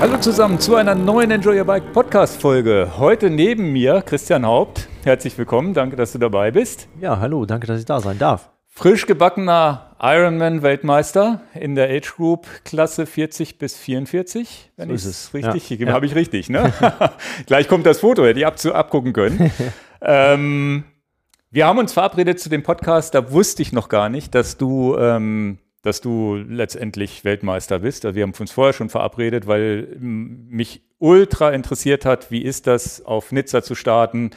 Hallo zusammen zu einer neuen Enjoy Your Bike Podcast Folge. Heute neben mir Christian Haupt. Herzlich willkommen, danke, dass du dabei bist. Ja, hallo, danke, dass ich da sein darf. Frisch gebackener Ironman-Weltmeister in der Age Group Klasse 40 bis 44. Wenn so ist es richtig, ja. habe ich richtig, ne? Gleich kommt das Foto, hätte ich ab, abgucken können. ähm, wir haben uns verabredet zu dem Podcast, da wusste ich noch gar nicht, dass du ähm, dass du letztendlich Weltmeister bist. Also wir haben uns vorher schon verabredet, weil mich ultra interessiert hat, wie ist das, auf Nizza zu starten,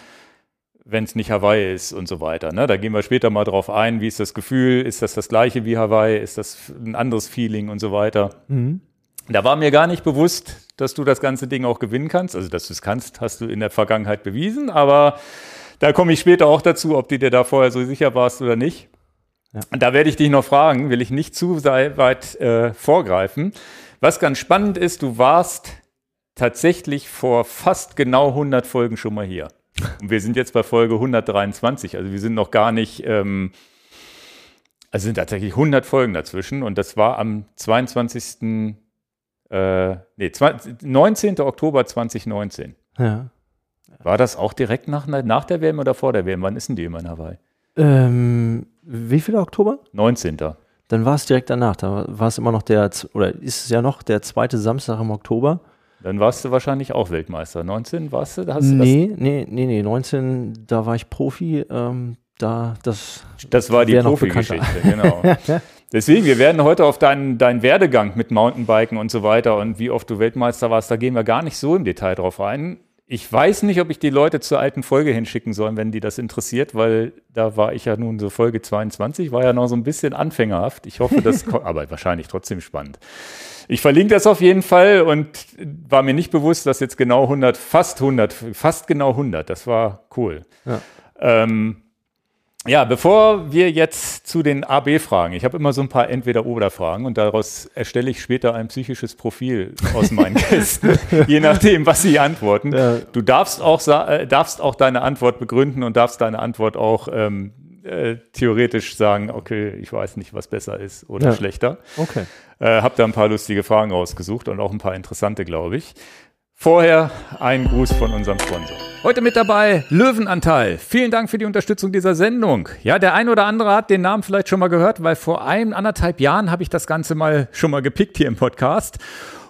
wenn es nicht Hawaii ist und so weiter. Ne? Da gehen wir später mal drauf ein. Wie ist das Gefühl? Ist das das gleiche wie Hawaii? Ist das ein anderes Feeling und so weiter? Mhm. Da war mir gar nicht bewusst, dass du das ganze Ding auch gewinnen kannst. Also, dass du es kannst, hast du in der Vergangenheit bewiesen. Aber da komme ich später auch dazu, ob du dir da vorher so sicher warst oder nicht. Ja. Und da werde ich dich noch fragen, will ich nicht zu weit äh, vorgreifen. Was ganz spannend ist, du warst tatsächlich vor fast genau 100 Folgen schon mal hier. Und wir sind jetzt bei Folge 123, also wir sind noch gar nicht, ähm, also sind tatsächlich 100 Folgen dazwischen und das war am 22. Äh, nee, 20, 19. Oktober 2019. Ja. War das auch direkt nach, nach der WM oder vor der WM? Wann ist denn die immer in Hawaii? Ähm, wie viel Oktober? 19. Dann war es direkt danach. Da war es immer noch der, oder ist es ja noch der zweite Samstag im Oktober. Dann warst du wahrscheinlich auch Weltmeister. 19 warst du? Hast nee, nee, nee, nee. 19, da war ich Profi. Ähm, da, das das war die Profi-Geschichte, genau. Deswegen, wir werden heute auf deinen, deinen Werdegang mit Mountainbiken und so weiter und wie oft du Weltmeister warst, da gehen wir gar nicht so im Detail drauf ein. Ich weiß nicht, ob ich die Leute zur alten Folge hinschicken soll, wenn die das interessiert, weil da war ich ja nun so Folge 22, war ja noch so ein bisschen anfängerhaft. Ich hoffe, das, aber wahrscheinlich trotzdem spannend. Ich verlinke das auf jeden Fall und war mir nicht bewusst, dass jetzt genau 100, fast 100, fast genau 100, das war cool. Ja. Ähm, ja, bevor wir jetzt zu den AB-Fragen, ich habe immer so ein paar Entweder-Oder-Fragen und daraus erstelle ich später ein psychisches Profil aus meinen Gästen, je nachdem, was sie antworten. Ja. Du darfst auch, äh, darfst auch deine Antwort begründen und darfst deine Antwort auch ähm, äh, theoretisch sagen, okay, ich weiß nicht, was besser ist oder ja. schlechter. Okay. Äh, hab da ein paar lustige Fragen rausgesucht und auch ein paar interessante, glaube ich. Vorher ein Gruß von unserem Sponsor. Heute mit dabei Löwenanteil. Vielen Dank für die Unterstützung dieser Sendung. Ja, der ein oder andere hat den Namen vielleicht schon mal gehört, weil vor einem anderthalb Jahren habe ich das Ganze mal schon mal gepickt hier im Podcast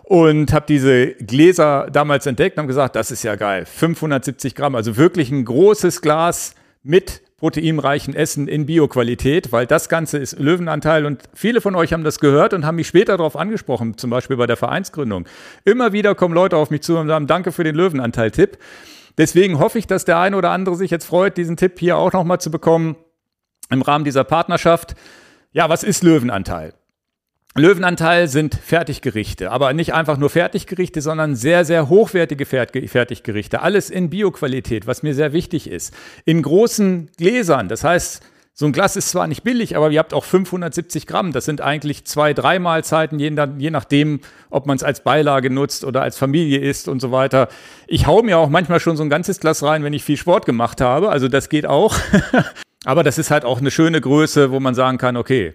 und habe diese Gläser damals entdeckt und habe gesagt, das ist ja geil. 570 Gramm, also wirklich ein großes Glas mit proteinreichen Essen in Bioqualität, weil das Ganze ist Löwenanteil und viele von euch haben das gehört und haben mich später darauf angesprochen, zum Beispiel bei der Vereinsgründung. Immer wieder kommen Leute auf mich zu und sagen, danke für den Löwenanteil-Tipp. Deswegen hoffe ich, dass der eine oder andere sich jetzt freut, diesen Tipp hier auch nochmal zu bekommen im Rahmen dieser Partnerschaft. Ja, was ist Löwenanteil? Löwenanteil sind Fertiggerichte, aber nicht einfach nur Fertiggerichte, sondern sehr, sehr hochwertige Fertiggerichte. Alles in Bioqualität, was mir sehr wichtig ist. In großen Gläsern. Das heißt, so ein Glas ist zwar nicht billig, aber ihr habt auch 570 Gramm. Das sind eigentlich zwei, drei Mahlzeiten, je, nachdem, ob man es als Beilage nutzt oder als Familie isst und so weiter. Ich hau mir auch manchmal schon so ein ganzes Glas rein, wenn ich viel Sport gemacht habe. Also das geht auch. aber das ist halt auch eine schöne Größe, wo man sagen kann, okay,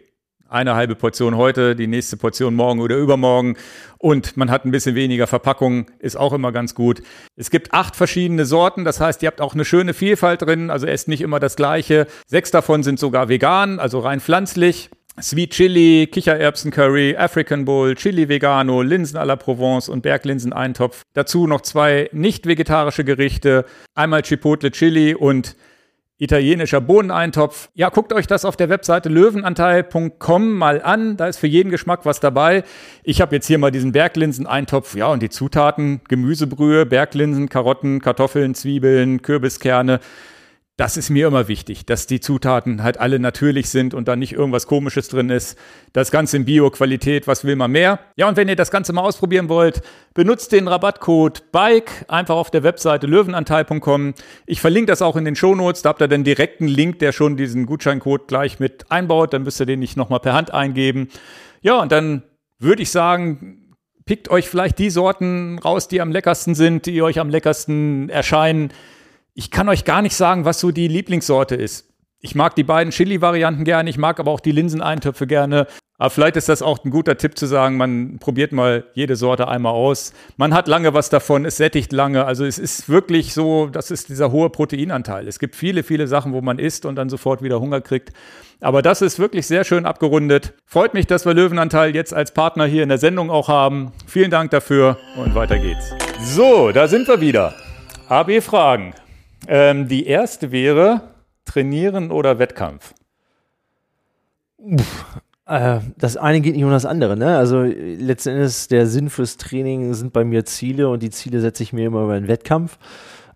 eine halbe Portion heute, die nächste Portion morgen oder übermorgen und man hat ein bisschen weniger Verpackung, ist auch immer ganz gut. Es gibt acht verschiedene Sorten, das heißt, ihr habt auch eine schöne Vielfalt drin, also esst nicht immer das gleiche. Sechs davon sind sogar vegan, also rein pflanzlich. Sweet Chili, Kichererbsen-Curry, African Bowl, Chili Vegano, Linsen à la Provence und Berglinsen-Eintopf. Dazu noch zwei nicht vegetarische Gerichte, einmal Chipotle Chili und italienischer Bohneneintopf. Ja, guckt euch das auf der Webseite löwenanteil.com mal an. Da ist für jeden Geschmack was dabei. Ich habe jetzt hier mal diesen Berglinseneintopf. Ja, und die Zutaten: Gemüsebrühe, Berglinsen, Karotten, Kartoffeln, Zwiebeln, Kürbiskerne das ist mir immer wichtig, dass die Zutaten halt alle natürlich sind und da nicht irgendwas Komisches drin ist. Das Ganze in Bio-Qualität, was will man mehr? Ja, und wenn ihr das Ganze mal ausprobieren wollt, benutzt den Rabattcode BIKE einfach auf der Webseite löwenanteil.com. Ich verlinke das auch in den Shownotes, da habt ihr den direkten Link, der schon diesen Gutscheincode gleich mit einbaut, dann müsst ihr den nicht nochmal per Hand eingeben. Ja, und dann würde ich sagen, pickt euch vielleicht die Sorten raus, die am leckersten sind, die euch am leckersten erscheinen. Ich kann euch gar nicht sagen, was so die Lieblingssorte ist. Ich mag die beiden Chili-Varianten gerne, ich mag aber auch die Linseneintöpfe gerne. Aber vielleicht ist das auch ein guter Tipp zu sagen, man probiert mal jede Sorte einmal aus. Man hat lange was davon, es sättigt lange. Also es ist wirklich so, das ist dieser hohe Proteinanteil. Es gibt viele, viele Sachen, wo man isst und dann sofort wieder Hunger kriegt. Aber das ist wirklich sehr schön abgerundet. Freut mich, dass wir Löwenanteil jetzt als Partner hier in der Sendung auch haben. Vielen Dank dafür und weiter geht's. So, da sind wir wieder. AB-Fragen. Ähm, die erste wäre Trainieren oder Wettkampf? Uff, äh, das eine geht nicht um das andere, ne? Also letzten Endes der Sinn fürs Training sind bei mir Ziele und die Ziele setze ich mir immer über einen Wettkampf.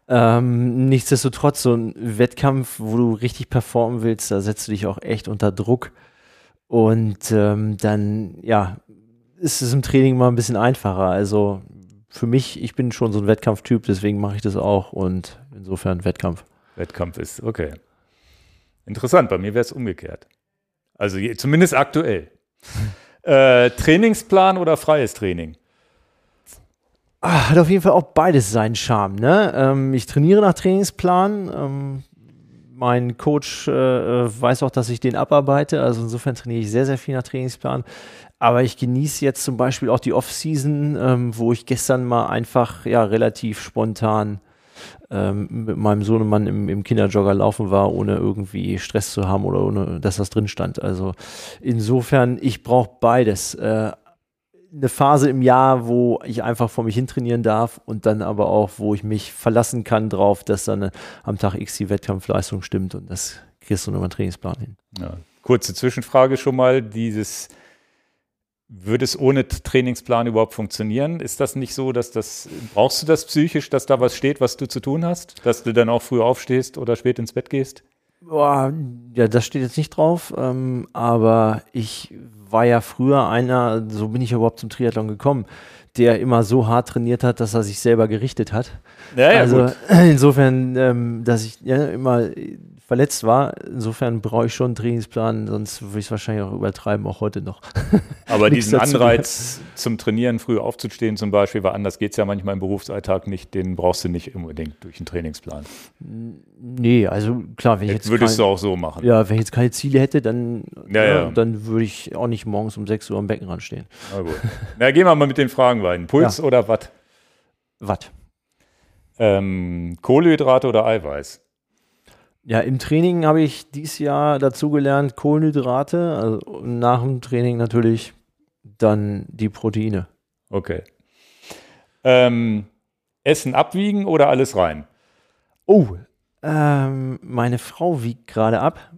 Ähm, nichtsdestotrotz, so ein Wettkampf, wo du richtig performen willst, da setzt du dich auch echt unter Druck. Und ähm, dann, ja, ist es im Training mal ein bisschen einfacher. Also für mich, ich bin schon so ein Wettkampftyp, deswegen mache ich das auch und insofern Wettkampf. Wettkampf ist, okay. Interessant, bei mir wäre es umgekehrt. Also je, zumindest aktuell. äh, Trainingsplan oder freies Training? Ah, hat auf jeden Fall auch beides seinen Charme. Ne? Ähm, ich trainiere nach Trainingsplan. Ähm, mein Coach äh, äh, weiß auch, dass ich den abarbeite. Also insofern trainiere ich sehr, sehr viel nach Trainingsplan. Aber ich genieße jetzt zum Beispiel auch die Off-Season, ähm, wo ich gestern mal einfach ja relativ spontan ähm, mit meinem Sohnemann im, im Kinderjogger laufen war, ohne irgendwie Stress zu haben oder ohne, dass das drin stand. Also insofern, ich brauche beides. Äh, eine Phase im Jahr, wo ich einfach vor mich hin trainieren darf und dann aber auch, wo ich mich verlassen kann drauf, dass dann am Tag X die Wettkampfleistung stimmt und das kriegst du nur einen Trainingsplan hin. Ja. Kurze Zwischenfrage schon mal, dieses würde es ohne Trainingsplan überhaupt funktionieren? Ist das nicht so, dass das, brauchst du das psychisch, dass da was steht, was du zu tun hast? Dass du dann auch früh aufstehst oder spät ins Bett gehst? Boah, ja, das steht jetzt nicht drauf, ähm, aber ich war ja früher einer, so bin ich überhaupt zum Triathlon gekommen, der immer so hart trainiert hat, dass er sich selber gerichtet hat. Ja, ja, also gut. insofern, ähm, dass ich ja, immer verletzt war. Insofern brauche ich schon einen Trainingsplan, sonst würde ich es wahrscheinlich auch übertreiben, auch heute noch. Aber diesen Anreiz zum Trainieren, früh aufzustehen zum Beispiel, weil anders geht es ja manchmal im Berufsalltag nicht, den brauchst du nicht unbedingt durch einen Trainingsplan. Nee, also klar, wenn ich jetzt. Würdest kein, du auch so machen? Ja, wenn ich jetzt keine Ziele hätte, dann, ja, ja. dann würde ich auch nicht morgens um 6 Uhr am Beckenrand stehen. Na gut. Na, gehen wir mal mit den Fragen weiter. Puls oder Watt? Watt. Ähm, Kohlenhydrate oder Eiweiß? Ja, im Training habe ich dieses Jahr dazugelernt Kohlenhydrate, also nach dem Training natürlich dann die Proteine. Okay. Ähm, Essen abwiegen oder alles rein? Oh, ähm, meine Frau wiegt gerade ab.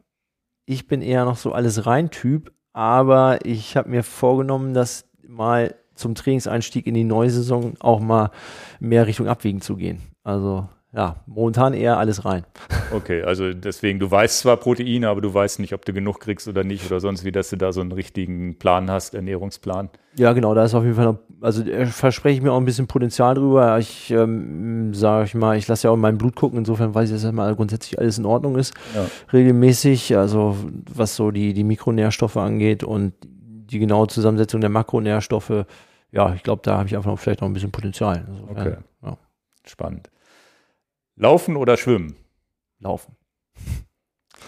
Ich bin eher noch so alles rein Typ, aber ich habe mir vorgenommen, das mal zum Trainingseinstieg in die neue Saison auch mal mehr Richtung Abwiegen zu gehen. Also ja, momentan eher alles rein. Okay, also deswegen, du weißt zwar Proteine, aber du weißt nicht, ob du genug kriegst oder nicht oder sonst wie, dass du da so einen richtigen Plan hast, Ernährungsplan. Ja, genau, da ist auf jeden Fall noch, also äh, verspreche ich mir auch ein bisschen Potenzial drüber. Ich ähm, sage ich mal, ich lasse ja auch in meinem Blut gucken, insofern weiß ich, dass mal grundsätzlich alles in Ordnung ist. Ja. Regelmäßig, also was so die, die Mikronährstoffe angeht und die genaue Zusammensetzung der Makronährstoffe, ja, ich glaube, da habe ich einfach noch vielleicht noch ein bisschen Potenzial. Insofern, okay. Ja. Spannend. Laufen oder schwimmen? Laufen.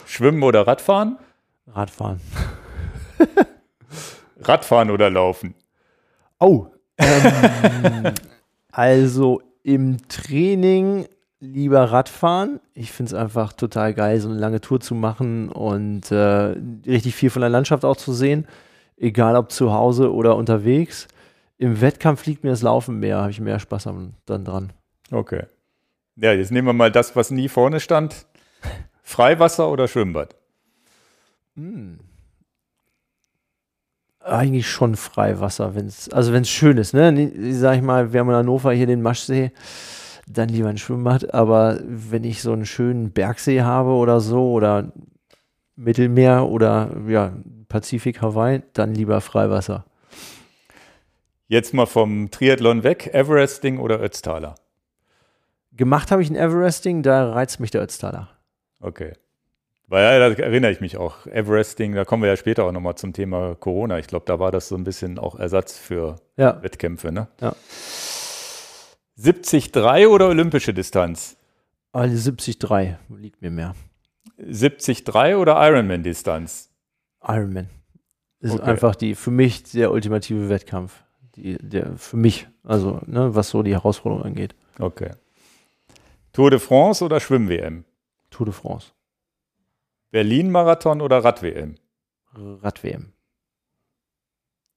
Schwimmen oder Radfahren? Radfahren. Radfahren oder Laufen? Oh. Ähm, also im Training lieber Radfahren. Ich finde es einfach total geil, so eine lange Tour zu machen und äh, richtig viel von der Landschaft auch zu sehen. Egal ob zu Hause oder unterwegs. Im Wettkampf liegt mir das Laufen mehr, habe ich mehr Spaß dann dran. Okay. Ja, jetzt nehmen wir mal das, was nie vorne stand. Freiwasser oder Schwimmbad? Hm. Eigentlich schon Freiwasser, wenn's, also wenn es schön ist, ne? Sag ich mal, wir haben in Hannover hier den Maschsee, dann lieber ein Schwimmbad, aber wenn ich so einen schönen Bergsee habe oder so oder Mittelmeer oder ja, Pazifik, Hawaii, dann lieber Freiwasser. Jetzt mal vom Triathlon weg, Everesting oder Ötztaler? Gemacht habe ich ein Everesting, da reizt mich der Ötztaler. Okay. Weil ja, da erinnere ich mich auch. Everesting, da kommen wir ja später auch nochmal zum Thema Corona. Ich glaube, da war das so ein bisschen auch Ersatz für ja. Wettkämpfe, ne? Ja. 73 oder olympische Distanz? Also 73 liegt mir mehr. 73 oder Ironman-Distanz? Ironman. ist Okay. einfach die für mich der ultimative Wettkampf. Die, der für mich, also ne, was so die Herausforderung angeht. Okay. Tour de France oder Schwimm-WM? Tour de France, Berlin-Marathon oder Rad-WM? Rad-WM.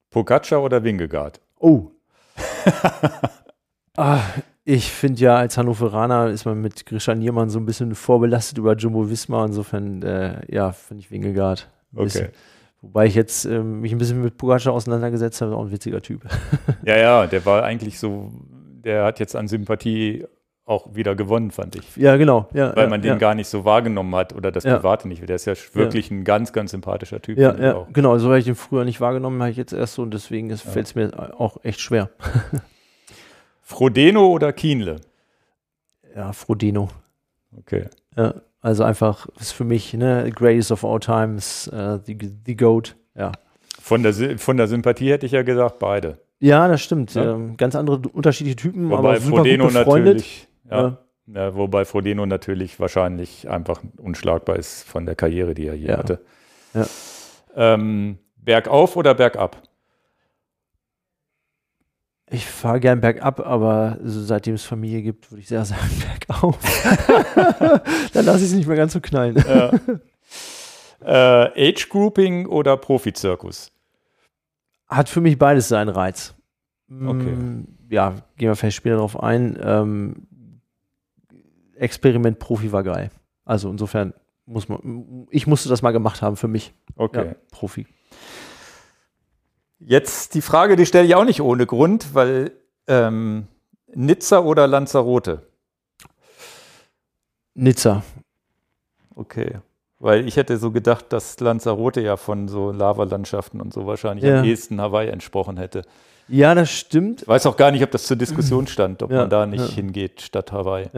Pogacar oder Wingegaard? Oh. ah, ich finde ja, als Hannoveraner ist man mit Grisha Niermann so ein bisschen vorbelastet über Jumbo Wismar. Insofern, äh, ja, finde ich Wingegaard. Okay. bisschen. Wobei ich jetzt ähm, mich ein bisschen mit Pogacar auseinandergesetzt habe, auch ein witziger Typ. Ja, ja, der war eigentlich so, der hat jetzt an Sympathie auch wieder gewonnen, fand ich. ja, genau. Ja, Weil ja, man den ja. gar nicht so wahrgenommen hat oder das. Private nicht. Der ist ja wirklich ein ganz, ganz sympathischer Typ. Ja, ja, auch. genau. So habe ich den früher nicht wahrgenommen, habe ich jetzt erst so und deswegen fällt es mir auch echt schwer. Frodeno oder Kienle? Ja, Frodeno. Okay. Also einfach ist für mich, ne, Greatest of all times, äh, the, the GOAT. Ja. Von der, von der Sympathie hätte ich ja gesagt, beide. Ja, das stimmt. Ja. Ähm, ganz andere, unterschiedliche Typen, Wobei aber super Frodeno gut befreundet. natürlich, ja, ja, wobei Frodeno natürlich wahrscheinlich einfach unschlagbar ist von der Karriere, die er je hatte. Ja. Ähm, bergauf oder bergab? Ich fahre gern bergab, aber so seitdem es Familie gibt, würde ich sehr sagen bergauf. Dann lasse ich es nicht mehr ganz so knallen. Ja. äh, Age Grouping oder Profizirkus? Hat für mich beides seinen Reiz. Mm, Okay. Ja, gehen wir vielleicht später darauf ein. Ähm, Experiment Profi war geil. Also insofern muss man, ich musste das mal gemacht haben für mich. Okay. Ja, Profi. Jetzt die Frage, die stelle ich auch nicht ohne Grund, weil ähm, Nizza oder Lanzarote? Nizza. Okay. Weil ich hätte so gedacht, dass Lanzarote ja von so Lavalandschaften und so wahrscheinlich Ja. am ehesten Hawaii entsprochen hätte. Ja, das stimmt. Ich weiß auch gar nicht, ob das zur Diskussion stand, ob Ja, man da nicht ja. hingeht statt Hawaii.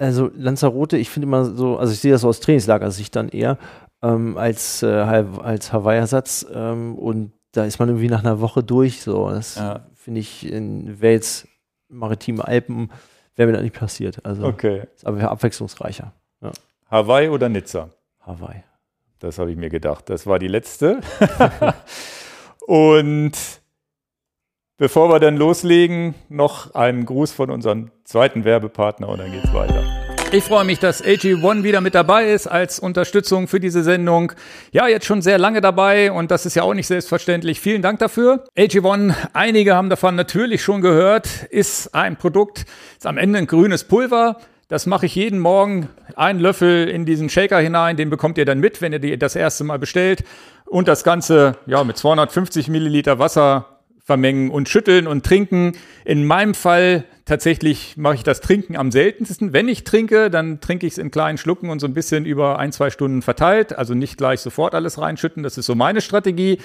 Also Lanzarote, ich finde immer so, also ich sehe das so aus Trainingslager-Sicht dann eher ähm, als, äh, als Hawaii-Ersatz ähm, und da ist man irgendwie nach einer Woche durch. So, das Ja. finde ich in Wales, maritime Alpen, wäre mir das nicht passiert. Also Okay. ist aber abwechslungsreicher. Hawaii oder Nizza? Hawaii. Das habe ich mir gedacht. Das war die letzte. und bevor wir dann loslegen, noch einen Gruß von unserem zweiten Werbepartner und dann geht's weiter. Ich freue mich, dass AG1 wieder mit dabei ist als Unterstützung für diese Sendung. Ja, jetzt schon sehr lange dabei und das ist ja auch nicht selbstverständlich. Vielen Dank dafür. AG1, einige haben davon natürlich schon gehört, ist ein Produkt, ist am Ende ein grünes Pulver. Das mache ich jeden Morgen. Einen Löffel in diesen Shaker hinein, den bekommt ihr dann mit, wenn ihr die das erste Mal bestellt. Und das Ganze ja, mit 250 Milliliter Wasser vermengen und schütteln und trinken. In meinem Fall tatsächlich mache ich das Trinken am seltensten. Wenn ich trinke, dann trinke ich es in kleinen Schlucken und so ein bisschen über ein, zwei Stunden verteilt. Also nicht gleich sofort alles reinschütten. Das ist so meine Strategie.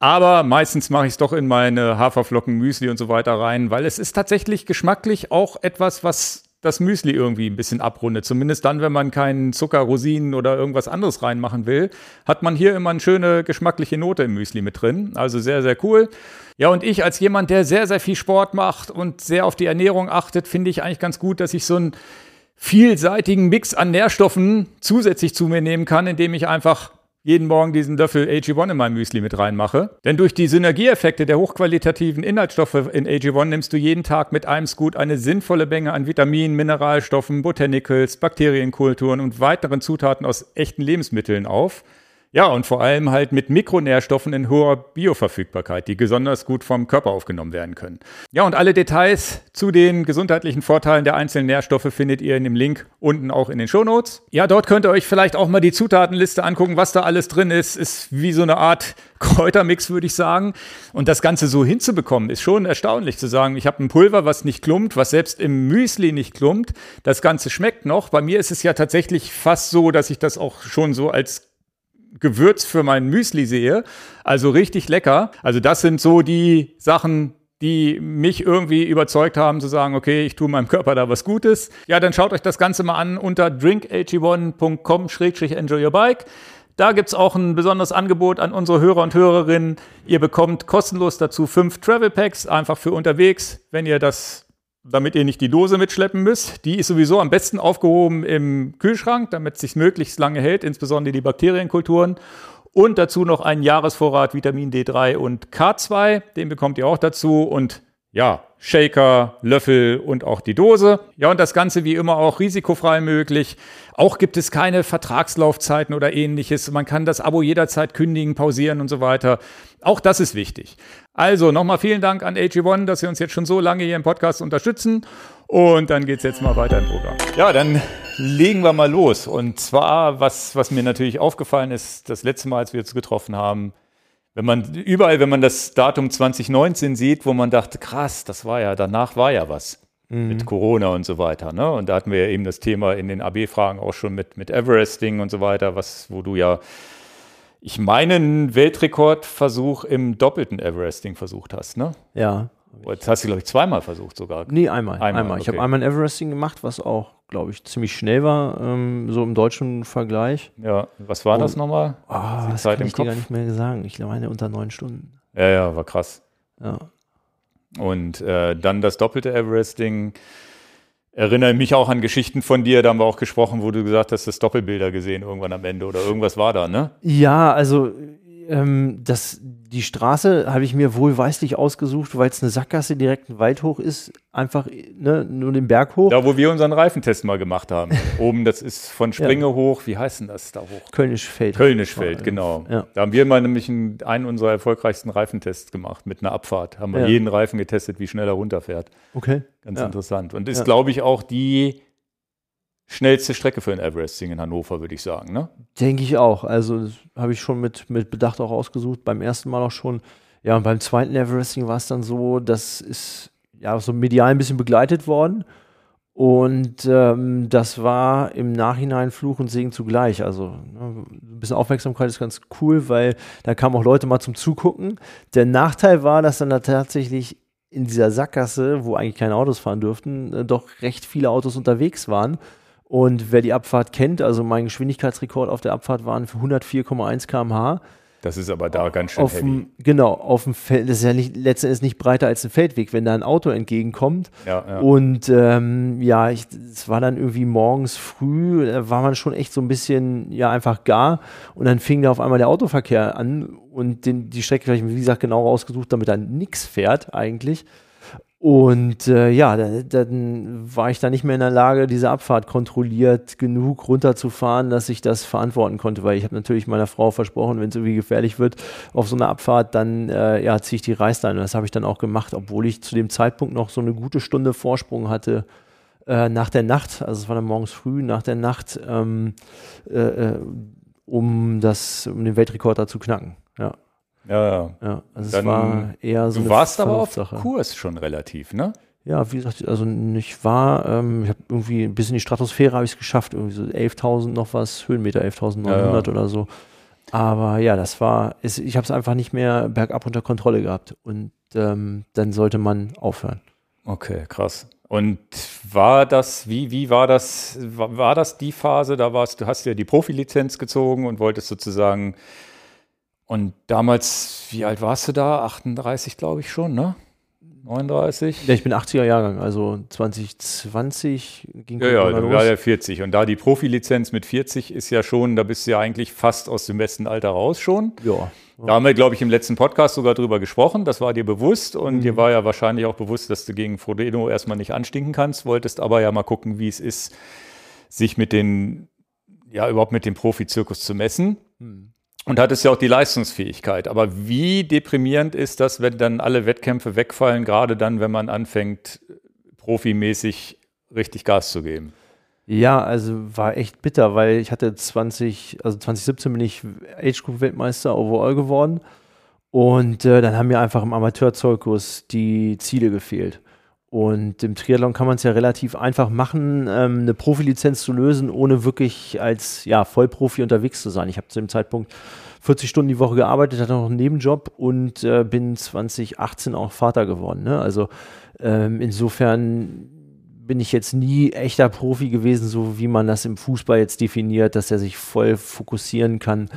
Aber meistens mache ich es doch in meine Haferflocken, Müsli und so weiter rein, weil es ist tatsächlich geschmacklich auch etwas, was das Müsli irgendwie ein bisschen abrundet. Zumindest dann, wenn man keinen Zucker, Rosinen oder irgendwas anderes reinmachen will, hat man hier immer eine schöne geschmackliche Note im Müsli mit drin. Also sehr, sehr cool. Ja, und ich als jemand, der sehr, sehr viel Sport macht und sehr auf die Ernährung achtet, finde ich eigentlich ganz gut, dass ich so einen vielseitigen Mix an Nährstoffen zusätzlich zu mir nehmen kann, indem ich einfach jeden Morgen diesen Löffel AG1 in mein Müsli mit reinmache. Denn durch die Synergieeffekte der hochqualitativen Inhaltsstoffe in AG1 nimmst du jeden Tag mit einem Scoot eine sinnvolle Menge an Vitaminen, Mineralstoffen, Botanicals, Bakterienkulturen und weiteren Zutaten aus echten Lebensmitteln auf. Ja, und vor allem halt mit Mikronährstoffen in hoher Bioverfügbarkeit, die besonders gut vom Körper aufgenommen werden können. Ja, und alle Details zu den gesundheitlichen Vorteilen der einzelnen Nährstoffe findet ihr in dem Link unten auch in den Shownotes. Ja, dort könnt ihr euch vielleicht auch mal die Zutatenliste angucken, was da alles drin ist. Ist wie so eine Art Kräutermix, würde ich sagen. Und das Ganze so hinzubekommen, ist schon erstaunlich zu sagen, ich habe ein Pulver, was nicht klumpt, was selbst im Müsli nicht klumpt. Das Ganze schmeckt noch. Bei mir ist es ja tatsächlich fast so, dass ich das auch schon so als Gewürz für mein Müsli sehe. Also richtig lecker. Also das sind so die Sachen, die mich irgendwie überzeugt haben zu sagen, okay, ich tue meinem Körper da was Gutes. Ja, dann schaut euch das Ganze mal an unter drinkag1.com-enjoy your bike. Da gibt's auch ein besonderes Angebot an unsere Hörer und Hörerinnen. Ihr bekommt kostenlos dazu fünf Travel Packs, einfach für unterwegs, wenn ihr das, damit ihr nicht die Dose mitschleppen müsst. Die ist sowieso am besten aufgehoben im Kühlschrank, damit es sich möglichst lange hält, insbesondere die Bakterienkulturen. und dazu noch einen Jahresvorrat Vitamin D3 und K2. Den bekommt ihr auch dazu und ja, Shaker, Löffel und auch die Dose. Ja, und das Ganze wie immer auch risikofrei möglich. Auch gibt es keine Vertragslaufzeiten oder ähnliches. Man kann das Abo jederzeit kündigen, pausieren und so weiter. Auch das ist wichtig. Also nochmal vielen Dank an AG1, dass Sie uns jetzt schon so lange hier im Podcast unterstützen. Und dann geht's jetzt mal weiter im Programm. Ja, dann legen wir mal los. Und zwar, was, was mir natürlich aufgefallen ist, das letzte Mal, als wir uns getroffen haben, wenn man überall, wenn man das Datum 2019 sieht, wo man dachte, krass, das war ja, danach war ja was mhm. mit Corona und so weiter. Ne? Und da hatten wir ja eben das Thema in den AB-Fragen auch schon mit, mit Everesting und so weiter, was, wo du ja ich meine, einen Weltrekordversuch im doppelten Everesting versucht hast, ne? Ja. Jetzt hast du, glaube ich, zweimal versucht sogar. Nee, einmal. Einmal. einmal. Ich okay. habe einmal ein Everesting gemacht, was auch, glaube ich, ziemlich schnell war, ähm, so im deutschen Vergleich. Ja, was war Und, das nochmal? Oh, das Zeit kann ich Kopf? dir gar nicht mehr sagen. Ich meine, unter neun Stunden. Ja, ja, war krass. Ja. Und äh, dann das doppelte Everesting erinnere mich auch an Geschichten von dir, da haben wir auch gesprochen, wo du gesagt hast, das Doppelbilder gesehen irgendwann am Ende oder irgendwas war da, ne? Ja, also ähm, das, die Straße habe ich mir wohlweislich ausgesucht, weil es eine Sackgasse direkt ein Wald hoch ist, einfach ne, nur den Berg hoch. Da, wo wir unseren Reifentest mal gemacht haben. Oben, das ist von Springe ja. hoch, wie heißt denn das da hoch? Kölnischfeld. Kölnischfeld, genau. Ja. Da haben wir mal nämlich einen, einen unserer erfolgreichsten Reifentests gemacht mit einer Abfahrt. Haben wir ja. jeden Reifen getestet, wie schnell er runterfährt. Okay. Ganz interessant. Und ist, glaube ich, auch die schnellste Strecke für ein Everesting in Hannover, würde ich sagen. Ne? Denke ich auch. Also habe ich schon mit, mit Bedacht auch ausgesucht. Beim ersten Mal auch schon. Ja, und beim zweiten Everesting war es dann so, das ist ja so medial ein bisschen begleitet worden. Und ähm, das war im Nachhinein Fluch und Segen zugleich. Also ne, ein bisschen Aufmerksamkeit ist ganz cool, weil da kamen auch Leute mal zum Zugucken. Der Nachteil war, dass dann da tatsächlich in dieser Sackgasse, wo eigentlich keine Autos fahren dürften, äh, doch recht viele Autos unterwegs waren. Und wer die Abfahrt kennt, also mein Geschwindigkeitsrekord auf der Abfahrt waren 104,1 km/h. Das ist aber da ganz schön auf heavy. Dem, genau, auf dem Feld, das ist ja nicht, letzten Endes nicht breiter als ein Feldweg, wenn da ein Auto entgegenkommt. Ja, ja. Und ähm, ja, es war dann irgendwie morgens früh, da war man schon echt so ein bisschen, ja, einfach gar. Und dann fing da auf einmal der Autoverkehr an und den, die Strecke wie gesagt, genau rausgesucht, damit da nichts fährt eigentlich. Und äh, ja, dann, dann war ich da nicht mehr in der Lage, diese Abfahrt kontrolliert genug runterzufahren, dass ich das verantworten konnte, weil ich habe natürlich meiner Frau versprochen, wenn es irgendwie gefährlich wird auf so einer Abfahrt, dann äh, ja, ziehe ich die Reißleine. Und das habe ich dann auch gemacht, obwohl ich zu dem Zeitpunkt noch so eine gute Stunde Vorsprung hatte äh, nach der Nacht, also es war dann morgens früh nach der Nacht, ähm, äh, äh, um das, um den Weltrekord da zu knacken. Ja. Ja, ja. also Dann, es war eher so. Du warst aber auf Kurs schon relativ, ne? Ja, wie gesagt, also ich war, ähm, ich habe irgendwie bis in die Stratosphäre habe ich es geschafft, irgendwie so 11.000 noch was, Höhenmeter 11.900 ja, ja. oder so. Aber ja, das war, ist, ich habe es einfach nicht mehr bergab unter Kontrolle gehabt und ähm, dann sollte man aufhören. Okay, krass. Und war das, wie, wie war das, war, war das die Phase, da warst du, hast ja die Profilizenz gezogen und wolltest sozusagen und damals, wie alt warst du da? 38, glaube ich schon, ne? 39? Ja, ich bin 80er Jahrgang, also 2020 ging Ja, ja, du warst ja 40. Und da die Profilizenz mit 40 ist ja schon, da bist du ja eigentlich fast aus dem besten Alter raus schon. Ja. Da haben wir, glaube ich, im letzten Podcast sogar drüber gesprochen. Das war dir bewusst und mhm. dir war ja wahrscheinlich auch bewusst, dass du gegen Frodeno erstmal nicht anstinken kannst, wolltest aber ja mal gucken, wie es ist, sich mit den, ja, überhaupt mit dem Profizirkus zu messen. Mhm und hat es ja auch die Leistungsfähigkeit. Aber wie deprimierend ist das, wenn dann alle Wettkämpfe wegfallen, gerade dann, wenn man anfängt, profimäßig richtig Gas zu geben? Ja, also war echt bitter, weil ich hatte 20, also 2017 bin ich Age Group Weltmeister overall geworden und äh, dann haben mir einfach im Amateurzirkus die Ziele gefehlt. Und im Triathlon kann man es ja relativ einfach machen, ähm, eine Profilizenz zu lösen, ohne wirklich als ja, Vollprofi unterwegs zu sein. Ich habe zu dem Zeitpunkt 40 Stunden die Woche gearbeitet, hatte noch einen Nebenjob und äh, bin 2018 auch Vater geworden. Ne? Also ähm, insofern bin ich jetzt nie echter Profi gewesen, so wie man das im Fußball jetzt definiert, dass er sich voll fokussieren kann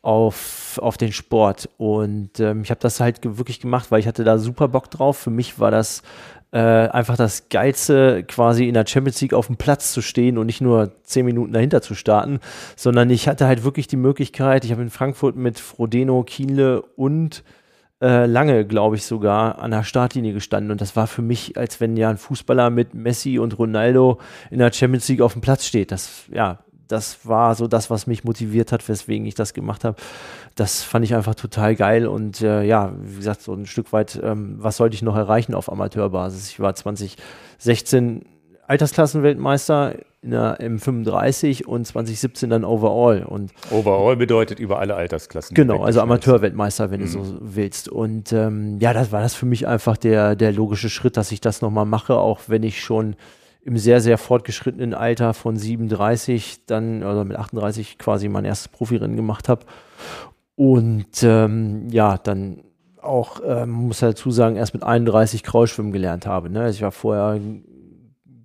auf, auf den Sport. Und ähm, ich habe das halt wirklich gemacht, weil ich hatte da super Bock drauf. Für mich war das äh, einfach das Geilste, quasi in der Champions League auf dem Platz zu stehen und nicht nur zehn Minuten dahinter zu starten, sondern ich hatte halt wirklich die Möglichkeit, ich habe in Frankfurt mit Frodeno, Kienle und äh, lange, glaube ich, sogar an der Startlinie gestanden. Und das war für mich, als wenn ja ein Fußballer mit Messi und Ronaldo in der Champions League auf dem Platz steht. Das, ja, das war so das, was mich motiviert hat, weswegen ich das gemacht habe. Das fand ich einfach total geil und äh, ja, wie gesagt, so ein Stück weit, ähm, was sollte ich noch erreichen auf Amateurbasis? Ich war 2016 Altersklassenweltmeister in der M35 und 2017 dann Overall. Und Overall bedeutet über alle Altersklassen. Genau, also Amateurweltmeister, wenn mhm. du so willst. Und ähm, ja, das war das für mich einfach der, der logische Schritt, dass ich das nochmal mache, auch wenn ich schon im sehr, sehr fortgeschrittenen Alter von 37 dann, also mit 38 quasi mein erstes Profirennen gemacht habe. Und ähm, ja, dann auch, ähm, muss dazu sagen, erst mit 31 Kraulschwimmen gelernt habe. Ne? Also ich war vorher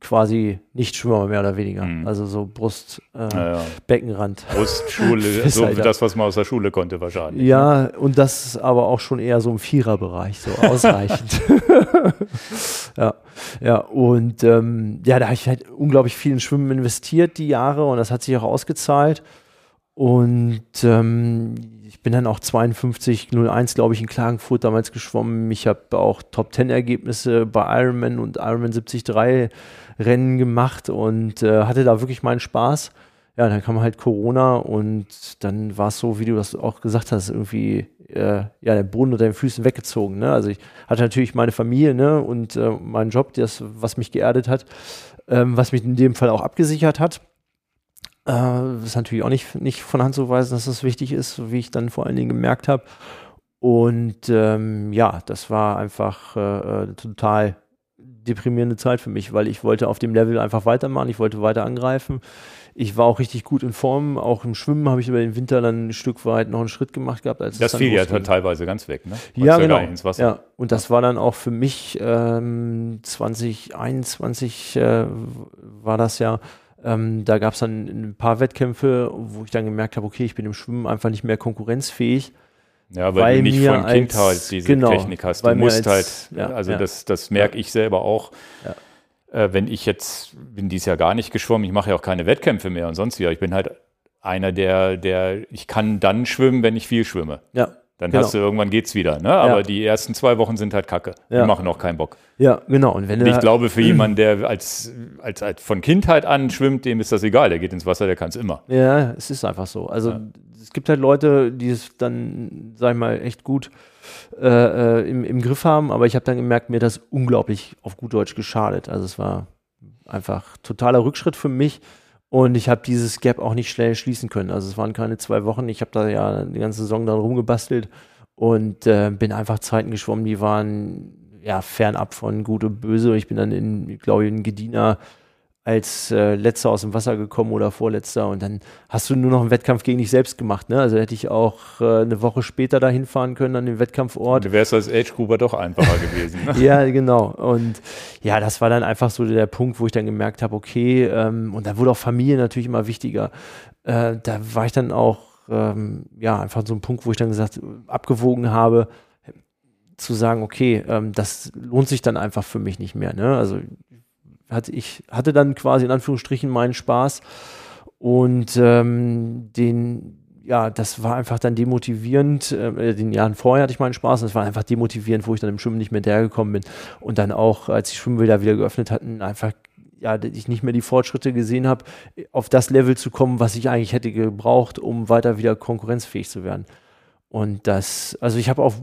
quasi nicht Schwimmer mehr oder weniger. Mhm. Also so Brust, äh, ja, ja. Beckenrand. Brustschule, so wie das, was man aus der Schule konnte wahrscheinlich. Ja, ne? und das aber auch schon eher so im Viererbereich, so ausreichend. ja, ja, und ähm, ja, da habe ich halt unglaublich viel in Schwimmen investiert die Jahre und das hat sich auch ausgezahlt. Und ähm, ich bin dann auch 52,01, glaube ich, in Klagenfurt damals geschwommen. Ich habe auch Top-10-Ergebnisse bei Ironman und Ironman 73 Rennen gemacht und äh, hatte da wirklich meinen Spaß. Ja, dann kam halt Corona und dann war es so, wie du das auch gesagt hast, irgendwie äh, ja, der Boden unter den Füßen weggezogen. Ne? Also ich hatte natürlich meine Familie ne? und äh, meinen Job, das, was mich geerdet hat, ähm, was mich in dem Fall auch abgesichert hat. Äh, ist natürlich auch nicht, nicht von Hand zu weisen, dass das wichtig ist, wie ich dann vor allen Dingen gemerkt habe. Und ähm, ja, das war einfach äh, äh total deprimierende Zeit für mich, weil ich wollte auf dem Level einfach weitermachen, ich wollte weiter angreifen. Ich war auch richtig gut in Form, auch im Schwimmen habe ich über den Winter dann ein Stück weit noch einen Schritt gemacht gehabt. Als das fiel ja teilweise ganz weg, ne? Ja, genau. Ja, und das war dann auch für mich ähm, 2021 äh, war das ja, ähm, da gab es dann ein paar Wettkämpfe, wo ich dann gemerkt habe, okay, ich bin im Schwimmen einfach nicht mehr konkurrenzfähig ja, weil, weil du nicht von Kind halt diese genau, Technik hast. Du musst als, halt, ja, also ja. das, das merke ich selber auch. Äh, wenn ich jetzt, bin dieses Jahr gar nicht geschwommen, ich mache ja auch keine Wettkämpfe mehr und sonst wieder. Ich bin halt einer, der, der, ich kann dann schwimmen, wenn ich viel schwimme. Ja. Dann genau. hast du irgendwann geht's wieder, ne? Aber ja. die ersten zwei Wochen sind halt Kacke. Ja. Die machen auch keinen Bock. Ja, genau. Und wenn und ich glaube, für jemanden, der als, als, als, von Kindheit an schwimmt, dem ist das egal. Der geht ins Wasser, der kann es immer. Ja, es ist einfach so. Also ja es gibt halt Leute, die es dann, sag ich mal, echt gut äh, äh, im, im Griff haben, aber ich habe dann gemerkt, mir das unglaublich auf gut Deutsch geschadet. Also es war einfach totaler Rückschritt für mich und ich habe dieses Gap auch nicht schnell schließen können. Also es waren keine zwei Wochen, ich habe da ja die ganze Saison dann rumgebastelt und äh, bin einfach Zeiten geschwommen, die waren ja fernab von gut und böse. Ich bin dann in, glaube ich, in Gedina als äh, letzter aus dem Wasser gekommen oder vorletzter und dann hast du nur noch einen Wettkampf gegen dich selbst gemacht. Ne? Also hätte ich auch äh, eine Woche später dahin fahren können an den Wettkampfort. Du wärst als Age Grouper doch einfacher gewesen. Ne? ja, genau. Und ja, das war dann einfach so der Punkt, wo ich dann gemerkt habe, okay, ähm, und da wurde auch Familie natürlich immer wichtiger. Äh, da war ich dann auch, ähm, ja, einfach so ein Punkt, wo ich dann gesagt, abgewogen habe, zu sagen, okay, ähm, das lohnt sich dann einfach für mich nicht mehr. Ne? Also hatte ich hatte dann quasi in Anführungsstrichen meinen Spaß und ähm, den ja, das war einfach dann demotivierend. Äh, den Jahren vorher hatte ich meinen Spaß und es war einfach demotivierend, wo ich dann im Schwimmen nicht mehr hinterhergekommen bin. Und dann auch, als die Schwimmbilder wieder geöffnet hatten, einfach, ja, ich nicht mehr die Fortschritte gesehen habe, auf das Level zu kommen, was ich eigentlich hätte gebraucht, um weiter wieder konkurrenzfähig zu werden. Und das, also ich habe auch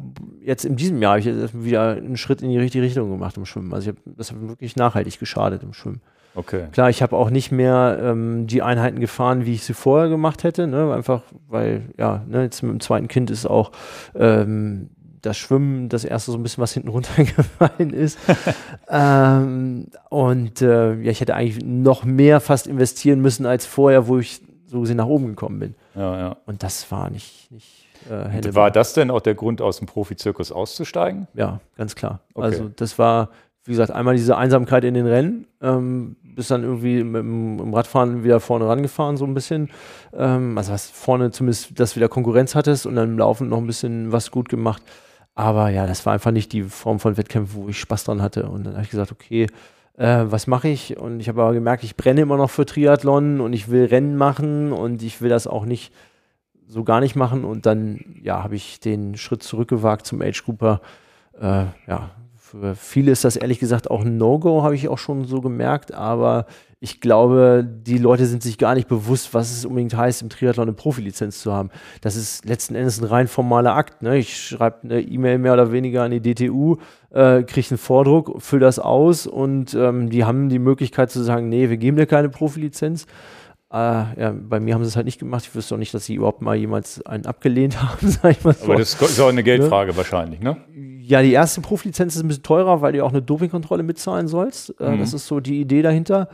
jetzt in diesem Jahr ich wieder einen Schritt in die richtige Richtung gemacht im Schwimmen. Also ich hab, das hat wirklich nachhaltig geschadet im Schwimmen. Okay. Klar, ich habe auch nicht mehr ähm, die Einheiten gefahren, wie ich sie vorher gemacht hätte. Ne? Einfach, weil, ja, ne, jetzt mit dem zweiten Kind ist auch ähm, das Schwimmen das erste so ein bisschen was hinten runtergefallen ist. ähm, und äh, ja, ich hätte eigentlich noch mehr fast investieren müssen als vorher, wo ich so gesehen nach oben gekommen bin. Ja, ja. Und das war nicht, nicht äh, war das denn auch der Grund, aus dem Profizirkus auszusteigen? Ja, ganz klar. Okay. Also das war, wie gesagt, einmal diese Einsamkeit in den Rennen, ähm, bist dann irgendwie mit dem Radfahren wieder vorne rangefahren, so ein bisschen. Ähm, also hast vorne zumindest, dass du wieder Konkurrenz hattest und dann im Laufen noch ein bisschen was gut gemacht. Aber ja, das war einfach nicht die Form von Wettkämpfen, wo ich Spaß dran hatte. Und dann habe ich gesagt, okay, äh, was mache ich? Und ich habe aber gemerkt, ich brenne immer noch für Triathlon und ich will Rennen machen und ich will das auch nicht so gar nicht machen. Und dann, ja, habe ich den Schritt zurückgewagt zum Age Grouper. Äh, ja, für viele ist das ehrlich gesagt auch ein No-Go, habe ich auch schon so gemerkt. Aber ich glaube, die Leute sind sich gar nicht bewusst, was es unbedingt heißt, im Triathlon eine Profilizenz zu haben. Das ist letzten Endes ein rein formaler Akt. Ne? Ich schreibe eine E-Mail mehr oder weniger an die DTU, äh, kriege einen Vordruck, fülle das aus und ähm, die haben die Möglichkeit zu sagen, nee, wir geben dir keine Profilizenz. Äh, ja, bei mir haben sie es halt nicht gemacht. Ich wüsste auch nicht, dass sie überhaupt mal jemals einen abgelehnt haben, sag ich mal so. Aber das ist auch eine Geldfrage ne? wahrscheinlich, ne? Ja, die erste Profilizenz ist ein bisschen teurer, weil du auch eine Dopingkontrolle mitzahlen sollst. Äh, mhm. Das ist so die Idee dahinter.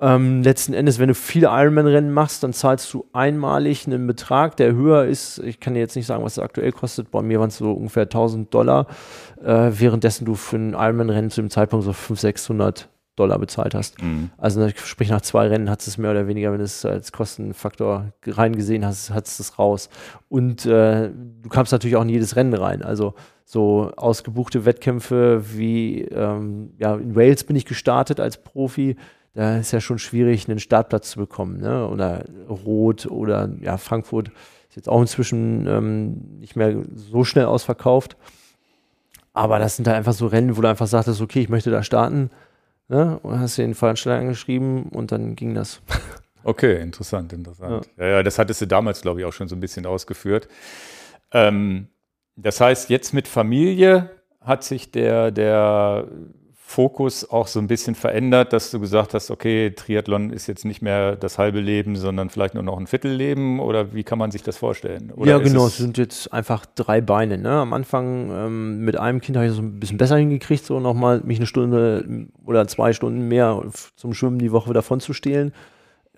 Ähm, letzten Endes, wenn du viele Ironman-Rennen machst, dann zahlst du einmalig einen Betrag, der höher ist. Ich kann dir jetzt nicht sagen, was es aktuell kostet. Bei mir waren es so ungefähr 1000 Dollar, äh, währenddessen du für ein Ironman-Rennen zu dem Zeitpunkt so 500, 600 Dollar bezahlt hast. Mhm. Also sprich nach zwei Rennen hat es mehr oder weniger, wenn du es als Kostenfaktor reingesehen hast, hat es das raus. Und äh, du kamst natürlich auch in jedes Rennen rein. Also so ausgebuchte Wettkämpfe wie ähm, ja, in Wales bin ich gestartet als Profi da ist ja schon schwierig, einen Startplatz zu bekommen. Ne? Oder Rot oder ja, Frankfurt ist jetzt auch inzwischen ähm, nicht mehr so schnell ausverkauft. Aber das sind da einfach so Rennen, wo du einfach sagtest, okay, ich möchte da starten. Ne? Und hast den Veranstalter angeschrieben und dann ging das. Okay, interessant, interessant. Ja, ja, ja das hattest du damals, glaube ich, auch schon so ein bisschen ausgeführt. Ähm, das heißt, jetzt mit Familie hat sich der, der Fokus auch so ein bisschen verändert, dass du gesagt hast, okay, Triathlon ist jetzt nicht mehr das halbe Leben, sondern vielleicht nur noch ein Viertelleben? Oder wie kann man sich das vorstellen? Oder ja, genau, es sind jetzt einfach drei Beine. Ne? Am Anfang ähm, mit einem Kind habe ich so ein bisschen besser hingekriegt, so nochmal mich eine Stunde oder zwei Stunden mehr zum Schwimmen die Woche davon zu stehlen.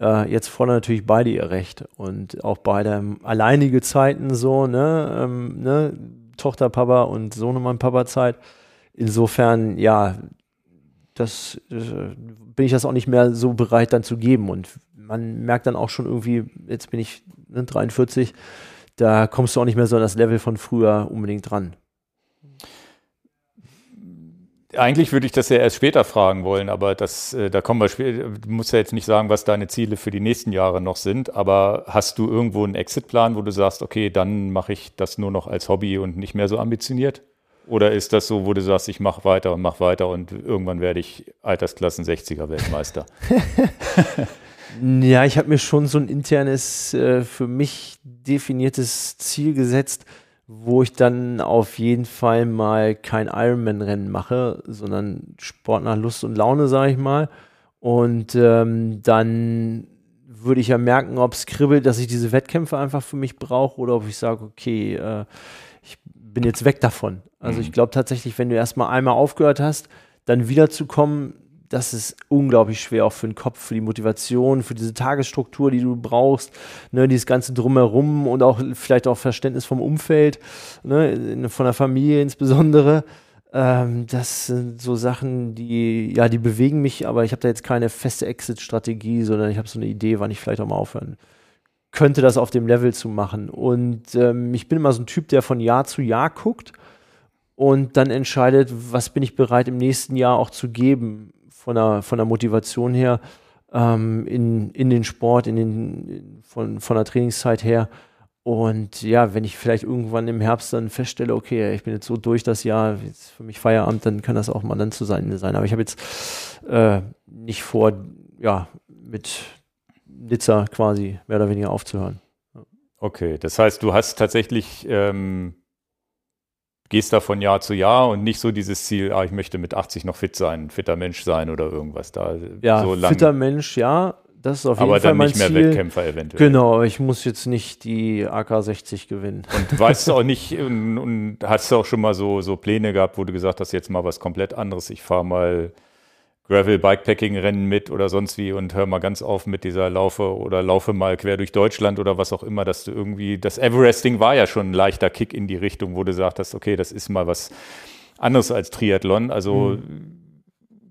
Äh, jetzt fordern natürlich beide ihr Recht und auch beide alleinige Zeiten so, ne, ähm, ne? Tochter, Papa und Sohnemann, Papa Zeit. Insofern, ja, das äh, bin ich das auch nicht mehr so bereit dann zu geben. Und man merkt dann auch schon irgendwie, jetzt bin ich ne, 43, da kommst du auch nicht mehr so an das Level von früher unbedingt dran. Eigentlich würde ich das ja erst später fragen wollen, aber das, äh, da kommen wir später. Du musst ja jetzt nicht sagen, was deine Ziele für die nächsten Jahre noch sind, aber hast du irgendwo einen Exit-Plan, wo du sagst, okay, dann mache ich das nur noch als Hobby und nicht mehr so ambitioniert? Oder ist das so, wo du sagst, ich mache weiter und mache weiter und irgendwann werde ich Altersklassen 60er Weltmeister? ja, ich habe mir schon so ein internes, äh, für mich definiertes Ziel gesetzt, wo ich dann auf jeden Fall mal kein Ironman-Rennen mache, sondern Sport nach Lust und Laune, sage ich mal. Und ähm, dann würde ich ja merken, ob es kribbelt, dass ich diese Wettkämpfe einfach für mich brauche oder ob ich sage, okay, äh, bin jetzt weg davon. Also mhm. ich glaube tatsächlich, wenn du erstmal einmal aufgehört hast, dann wiederzukommen, das ist unglaublich schwer, auch für den Kopf, für die Motivation, für diese Tagesstruktur, die du brauchst, ne, dieses ganze Drumherum und auch vielleicht auch Verständnis vom Umfeld, ne, von der Familie insbesondere. Ähm, das sind so Sachen, die, ja, die bewegen mich, aber ich habe da jetzt keine feste Exit-Strategie, sondern ich habe so eine Idee, wann ich vielleicht auch mal aufhören könnte, das auf dem Level zu machen. Und ähm, ich bin immer so ein Typ, der von Jahr zu Jahr guckt und dann entscheidet, was bin ich bereit im nächsten Jahr auch zu geben von der, von der Motivation her ähm, in, in den Sport, in den, in, von, von der Trainingszeit her. Und ja, wenn ich vielleicht irgendwann im Herbst dann feststelle, okay, ich bin jetzt so durch das Jahr, jetzt für mich Feierabend, dann kann das auch mal dann zu sein sein. Aber ich habe jetzt äh, nicht vor, ja, mit Nizza quasi mehr oder weniger aufzuhören. Okay, das heißt, du hast tatsächlich, ähm, gehst da von Jahr zu Jahr und nicht so dieses Ziel, ah, ich möchte mit 80 noch fit sein, fitter Mensch sein oder irgendwas da. Ja, so fitter Mensch, ja, das ist auf jeden aber Fall mein Ziel. Aber dann nicht mehr Wettkämpfer eventuell. Genau, ich muss jetzt nicht die AK-60 gewinnen. Und weißt du auch nicht, und, und hast du auch schon mal so, so Pläne gehabt, wo du gesagt hast, jetzt mal was komplett anderes, ich fahre mal Gravel-Bikepacking-Rennen mit oder sonst wie und hör mal ganz auf mit dieser Laufe oder laufe mal quer durch Deutschland oder was auch immer, dass du irgendwie, das Everesting war ja schon ein leichter Kick in die Richtung, wo du sagtest, okay, das ist mal was anderes als Triathlon. Also mhm.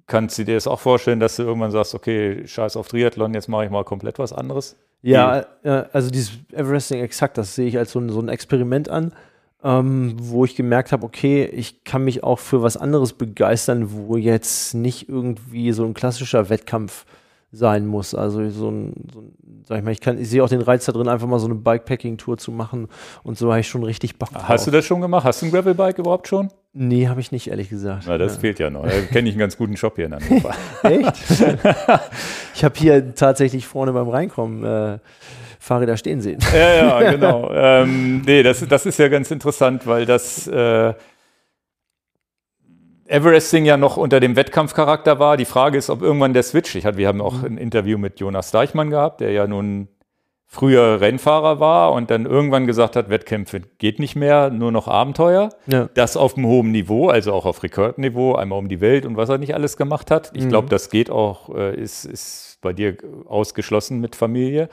kannst du dir das auch vorstellen, dass du irgendwann sagst, okay, scheiß auf Triathlon, jetzt mache ich mal komplett was anderes? Ja, also dieses Everesting exakt, das sehe ich als so ein, so ein Experiment an ähm, wo ich gemerkt habe, okay, ich kann mich auch für was anderes begeistern, wo jetzt nicht irgendwie so ein klassischer Wettkampf sein muss. Also so ein, so ein sag ich mal, ich kann, ich sehe auch den Reiz da drin, einfach mal so eine Bikepacking-Tour zu machen und so habe ich schon richtig Bock drauf. Hast du das schon gemacht? Hast du ein Gravelbike überhaupt schon? Nee, habe ich nicht, ehrlich gesagt. Na, das ja. fehlt ja noch. Da kenne ich einen ganz guten Shop hier in Hannover. Echt? ich habe hier tatsächlich vorne beim Reinkommen äh, Fahrräder stehen sehen. Ja, ja, genau. ähm, nee, das, das ist ja ganz interessant, weil das äh, Everesting ja noch unter dem Wettkampfcharakter war. Die Frage ist, ob irgendwann der Switch, ich hatte, wir haben auch mhm. ein Interview mit Jonas Deichmann gehabt, der ja nun früher Rennfahrer war und dann irgendwann gesagt hat, Wettkämpfe geht nicht mehr, nur noch Abenteuer. Ja. Das auf einem hohen Niveau, also auch auf Rekordniveau, einmal um die Welt und was er nicht alles gemacht hat. Ich mhm. glaube, das geht auch, äh, ist, ist bei dir ausgeschlossen mit Familie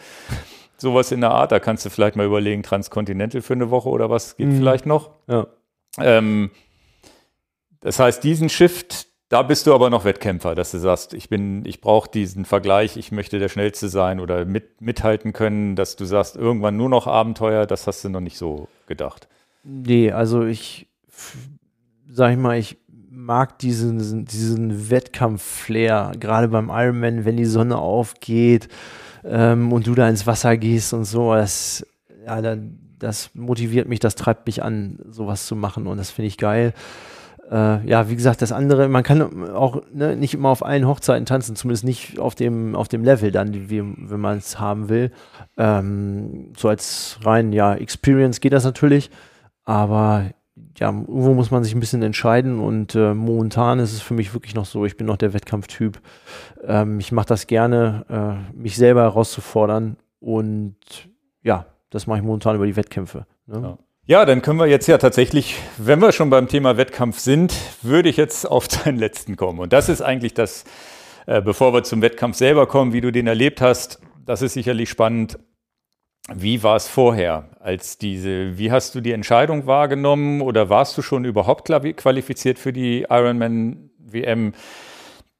sowas in der Art. Da kannst du vielleicht mal überlegen, Transcontinental für eine Woche oder was geht mhm. vielleicht noch. Ja. Ähm, das heißt, diesen Shift, da bist du aber noch Wettkämpfer, dass du sagst, ich bin, ich brauche diesen Vergleich, ich möchte der Schnellste sein oder mit, mithalten können, dass du sagst, irgendwann nur noch Abenteuer, das hast du noch nicht so gedacht. Nee, also ich sag ich mal, ich mag diesen, diesen Wettkampf-Flair, gerade beim Ironman, wenn die Sonne aufgeht ähm, und du da ins Wasser gehst und so, das, ja, das motiviert mich, das treibt mich an, sowas zu machen und das finde ich geil. Äh, ja, wie gesagt, das andere, man kann auch ne, nicht immer auf allen Hochzeiten tanzen, zumindest nicht auf dem, auf dem Level dann, wie, wenn man es haben will. Ähm, so als rein, ja, Experience geht das natürlich, aber ja, irgendwo muss man sich ein bisschen entscheiden und äh, momentan ist es für mich wirklich noch so, ich bin noch der Wettkampftyp. Ähm, ich mache das gerne, äh, mich selber herauszufordern und ja, das mache ich momentan über die Wettkämpfe. Ne? Ja. ja. dann können wir jetzt ja tatsächlich, wenn wir schon beim Thema Wettkampf sind, würde ich jetzt auf deinen letzten kommen. Und das ist eigentlich das, äh, bevor wir zum Wettkampf selber kommen, wie du den erlebt hast, das ist sicherlich spannend. Wie war es vorher, als diese, wie hast du die Entscheidung wahrgenommen oder warst du schon überhaupt qualifiziert für die Ironman WM,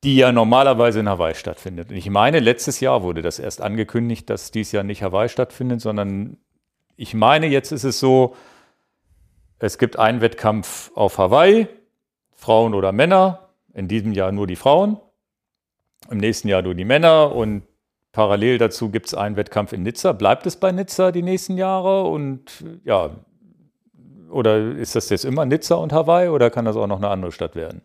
die ja normalerweise in Hawaii stattfindet? Und ich meine, letztes Jahr wurde das erst angekündigt, dass dies Jahr nicht Hawaii stattfindet, sondern ich meine, jetzt ist es so, es gibt einen Wettkampf auf Hawaii, Frauen oder Männer, in diesem Jahr nur die Frauen, im nächsten Jahr nur die Männer und Parallel dazu gibt es einen Wettkampf in Nizza. Bleibt es bei Nizza die nächsten Jahre? Und ja, oder ist das jetzt immer Nizza und Hawaii oder kann das auch noch eine andere Stadt werden?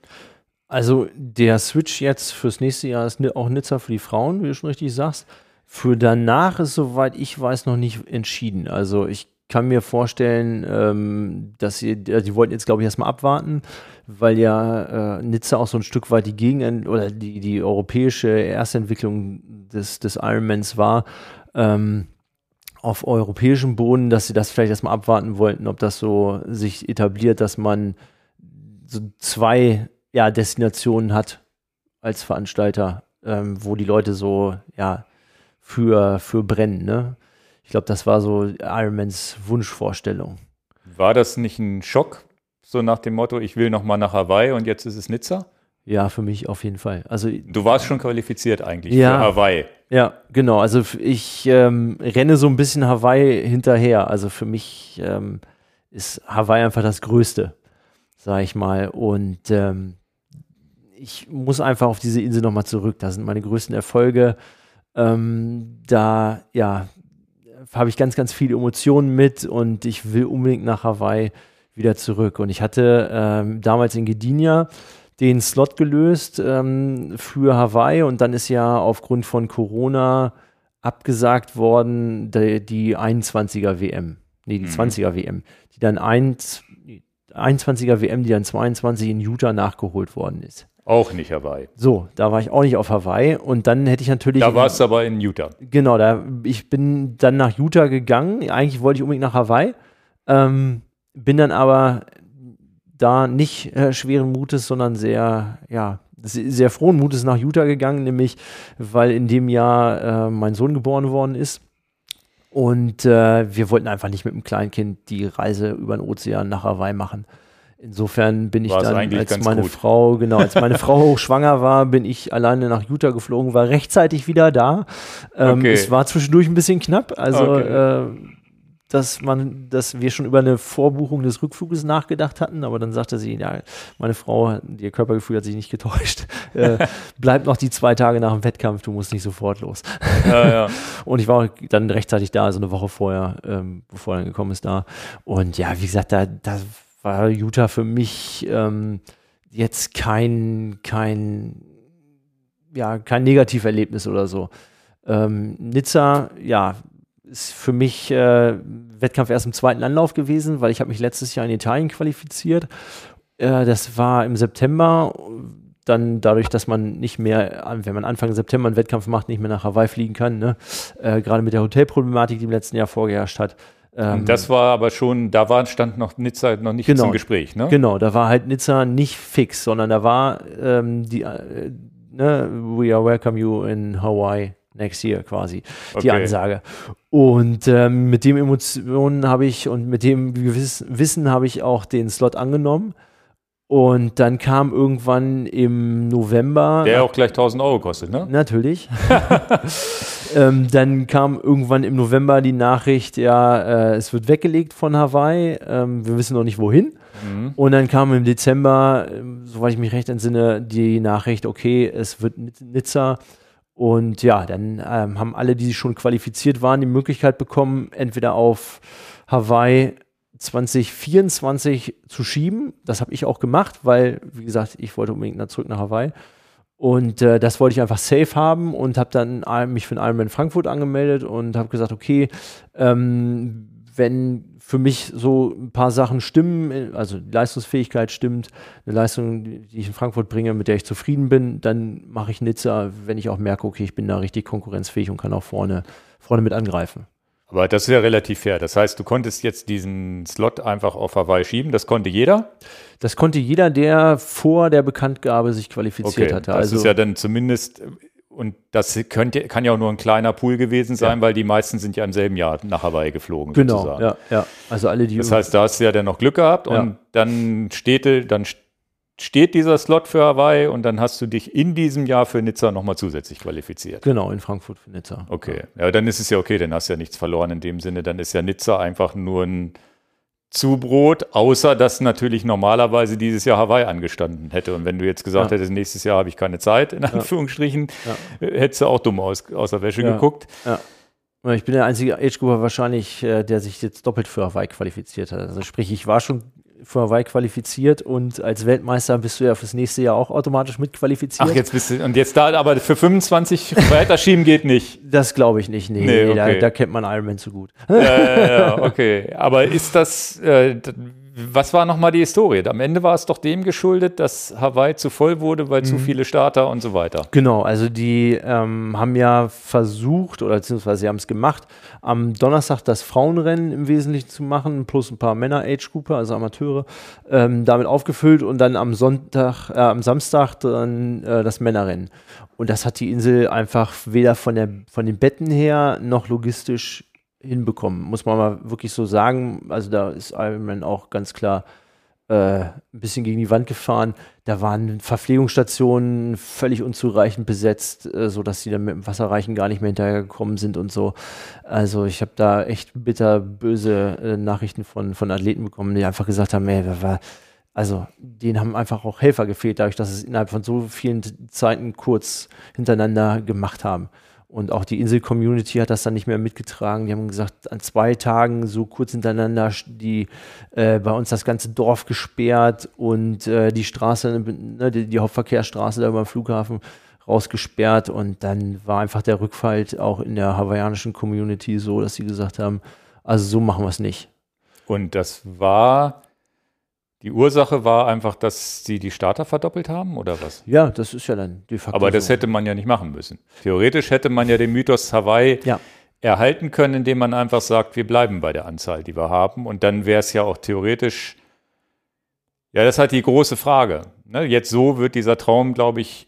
Also der Switch jetzt fürs nächste Jahr ist auch Nizza für die Frauen, wie du schon richtig sagst. Für danach ist, soweit ich weiß, noch nicht entschieden. Also ich kann mir vorstellen, ähm, dass sie, die wollten jetzt, glaube ich, erstmal abwarten, weil ja äh, Nizza auch so ein Stück weit die Gegen- oder die, die europäische Erstentwicklung des, des Ironmans war. Ähm, auf europäischem Boden, dass sie das vielleicht erstmal abwarten wollten, ob das so sich etabliert, dass man so zwei ja, Destinationen hat als Veranstalter, ähm, wo die Leute so ja für, für brennen. Ne? Ich glaube, das war so Ironmans Wunschvorstellung. War das nicht ein Schock, so nach dem Motto, ich will noch mal nach Hawaii und jetzt ist es Nizza? Ja, für mich auf jeden Fall. Also du warst schon qualifiziert eigentlich ja, für Hawaii. Ja, genau. Also ich ähm, renne so ein bisschen Hawaii hinterher. Also für mich ähm, ist Hawaii einfach das Größte, sag ich mal. Und ähm, ich muss einfach auf diese Insel nochmal zurück. Da sind meine größten Erfolge. Ähm, da, ja, habe ich ganz, ganz viele Emotionen mit und ich will unbedingt nach Hawaii wieder zurück. Und ich hatte ähm, damals in Gdynia den Slot gelöst ähm, für Hawaii und dann ist ja aufgrund von Corona abgesagt worden die, die 21er WM. Nee, die mhm. 20er WM. Die dann 1, 21er WM, die dann 22 in Utah nachgeholt worden ist. Auch nicht Hawaii. So, da war ich auch nicht auf Hawaii und dann hätte ich natürlich. Da warst du aber in Utah. Genau, da, ich bin dann nach Utah gegangen. Eigentlich wollte ich unbedingt nach Hawaii. Ähm, bin dann aber da nicht äh, schweren Mutes, sondern sehr, ja, sehr frohen Mutes nach Utah gegangen, nämlich weil in dem Jahr äh, mein Sohn geboren worden ist. Und äh, wir wollten einfach nicht mit dem Kleinkind die Reise über den Ozean nach Hawaii machen. Insofern bin ich War's dann, als meine gut. Frau, genau, als meine Frau hochschwanger war, bin ich alleine nach Utah geflogen, war rechtzeitig wieder da. Ähm, okay. Es war zwischendurch ein bisschen knapp, also okay. äh, dass man, dass wir schon über eine Vorbuchung des Rückfluges nachgedacht hatten, aber dann sagte sie, ja, meine Frau, ihr Körpergefühl hat sich nicht getäuscht. Äh, bleib noch die zwei Tage nach dem Wettkampf, du musst nicht sofort los. Ja, ja. Und ich war dann rechtzeitig da, also eine Woche vorher, ähm, bevor er dann gekommen ist da. Und ja, wie gesagt, da, da war Utah für mich ähm, jetzt kein, kein, ja, kein Negativerlebnis oder so. Ähm, Nizza, ja, ist für mich äh, Wettkampf erst im zweiten Anlauf gewesen, weil ich habe mich letztes Jahr in Italien qualifiziert. Äh, das war im September. Dann dadurch, dass man nicht mehr, wenn man Anfang September einen Wettkampf macht, nicht mehr nach Hawaii fliegen kann, ne? äh, gerade mit der Hotelproblematik, die im letzten Jahr vorgeherrscht hat. Ähm, das war aber schon, da war, stand noch Nizza noch nicht genau, zum Gespräch, ne? Genau, da war halt Nizza nicht fix, sondern da war ähm, die, äh, ne, we are welcome you in Hawaii next year quasi, okay. die Ansage. Und ähm, mit dem Emotionen habe ich und mit dem Gewiss Wissen habe ich auch den Slot angenommen. Und dann kam irgendwann im November. Der auch gleich 1000 Euro kostet, ne? Natürlich. ähm, dann kam irgendwann im November die Nachricht, ja, äh, es wird weggelegt von Hawaii. Ähm, wir wissen noch nicht wohin. Mhm. Und dann kam im Dezember, äh, soweit ich mich recht entsinne, die Nachricht, okay, es wird Nizza. Und ja, dann ähm, haben alle, die schon qualifiziert waren, die Möglichkeit bekommen, entweder auf Hawaii 2024 zu schieben. Das habe ich auch gemacht, weil, wie gesagt, ich wollte unbedingt zurück nach Hawaii. Und äh, das wollte ich einfach safe haben und habe dann mich für den Ironman Frankfurt angemeldet und habe gesagt, okay, ähm, wenn für mich so ein paar Sachen stimmen, also die Leistungsfähigkeit stimmt, eine Leistung, die ich in Frankfurt bringe, mit der ich zufrieden bin, dann mache ich Nizza, wenn ich auch merke, okay, ich bin da richtig konkurrenzfähig und kann auch vorne, vorne mit angreifen. Aber das ist ja relativ fair. Das heißt, du konntest jetzt diesen Slot einfach auf Hawaii schieben. Das konnte jeder? Das konnte jeder, der vor der Bekanntgabe sich qualifiziert okay, hatte. Das also, ist ja dann zumindest und das könnte, kann ja auch nur ein kleiner Pool gewesen sein, ja. weil die meisten sind ja im selben Jahr nach Hawaii geflogen. Genau, sozusagen. ja, ja. Also alle die. Das heißt, da hast du ja dann noch Glück gehabt ja. und dann steht, dann steht dieser Slot für Hawaii und dann hast du dich in diesem Jahr für Nizza nochmal zusätzlich qualifiziert. Genau, in Frankfurt für Nizza. Okay, ja, dann ist es ja okay, dann hast du ja nichts verloren in dem Sinne. Dann ist ja Nizza einfach nur ein Zubrot, außer dass natürlich normalerweise dieses Jahr Hawaii angestanden hätte. Und wenn du jetzt gesagt ja. hättest, nächstes Jahr habe ich keine Zeit, in Anführungsstrichen, ja. Ja. hättest du auch dumm aus, aus der Wäsche geguckt. Ich bin der einzige Age-Grouper wahrscheinlich, äh, der sich jetzt doppelt für Hawaii qualifiziert hat. Also sprich, ich war schon für Hawaii qualifiziert und als Weltmeister bist du ja fürs nächste Jahr auch automatisch mitqualifiziert. Ach, jetzt bist du, und jetzt da, aber für 25 weiterschieben geht nicht. Das glaube ich nicht, nee, nee okay. da, da, kennt man Ironman zu gut. Ja, ja, ja, okay. Aber ist das, äh, was war nochmal die Historie? Am Ende war es doch dem geschuldet, dass Hawaii zu voll wurde, weil mhm. zu viele Starter und so weiter. Genau, also die ähm, haben ja versucht, oder beziehungsweise sie haben es gemacht, am Donnerstag das Frauenrennen im Wesentlichen zu machen, plus ein paar Männer-Age-Grouper, also Amateure, ähm, damit aufgefüllt und dann am Sonntag, äh, am Samstag dann äh, das Männerrennen. Und das hat die Insel einfach weder von, der, von den Betten her noch logistisch hinbekommen, muss man mal wirklich so sagen. Also da ist Ironman auch ganz klar äh, ein bisschen gegen die Wand gefahren. Da waren Verpflegungsstationen völlig unzureichend besetzt, äh, sodass sie dann mit dem Wasserreichen gar nicht mehr hinterhergekommen sind und so. Also ich habe da echt bitter böse äh, Nachrichten von, von Athleten bekommen, die einfach gesagt haben, ey, war, also denen haben einfach auch Helfer gefehlt, dadurch, dass es innerhalb von so vielen Zeiten kurz hintereinander gemacht haben. Und auch die Insel-Community hat das dann nicht mehr mitgetragen. Die haben gesagt, an zwei Tagen so kurz hintereinander die äh, bei uns das ganze Dorf gesperrt und äh, die Straße, ne, die, die, Hauptverkehrsstraße da beim Flughafen rausgesperrt. Und dann war einfach der Rückfall auch in der hawaiianischen Community so, dass sie gesagt haben, also so machen wir es nicht. Und das war die Ursache war einfach, dass sie die Starter verdoppelt haben oder was? Ja, das ist ja dann de facto. Aber das hätte man ja nicht machen müssen. Theoretisch hätte man ja den Mythos Hawaii ja. erhalten können, indem man einfach sagt, wir bleiben bei der Anzahl, die wir haben. Und dann wäre es ja auch theoretisch. Ja, das ist halt die große Frage. Ne? Jetzt so wird dieser Traum, glaube ich,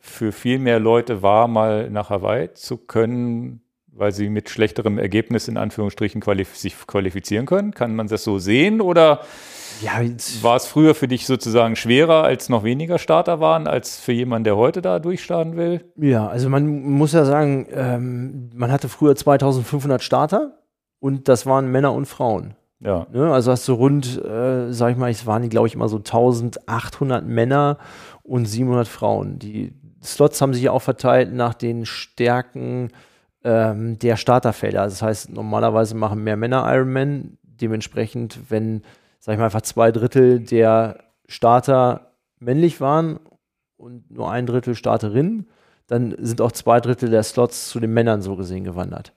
für viel mehr Leute wahr, mal nach Hawaii zu können, weil sie mit schlechterem Ergebnis in Anführungsstrichen qualif sich qualifizieren können. Kann man das so sehen oder ja, war es früher für dich sozusagen schwerer, als noch weniger Starter waren, als für jemanden, der heute da durchstarten will? Ja, also man muss ja sagen, ähm, man hatte früher 2500 Starter und das waren Männer und Frauen. Ja. Ne? Also hast du rund, äh, sag ich mal, es waren die, glaube ich, immer so 1800 Männer und 700 Frauen. Die Slots haben sich ja auch verteilt nach den Stärken ähm, der Starterfelder. Also das heißt, normalerweise machen mehr Männer Ironman. Dementsprechend, wenn, sag ich mal, einfach zwei Drittel der Starter männlich waren und nur ein Drittel Starterinnen, dann sind auch zwei Drittel der Slots zu den Männern so gesehen gewandert.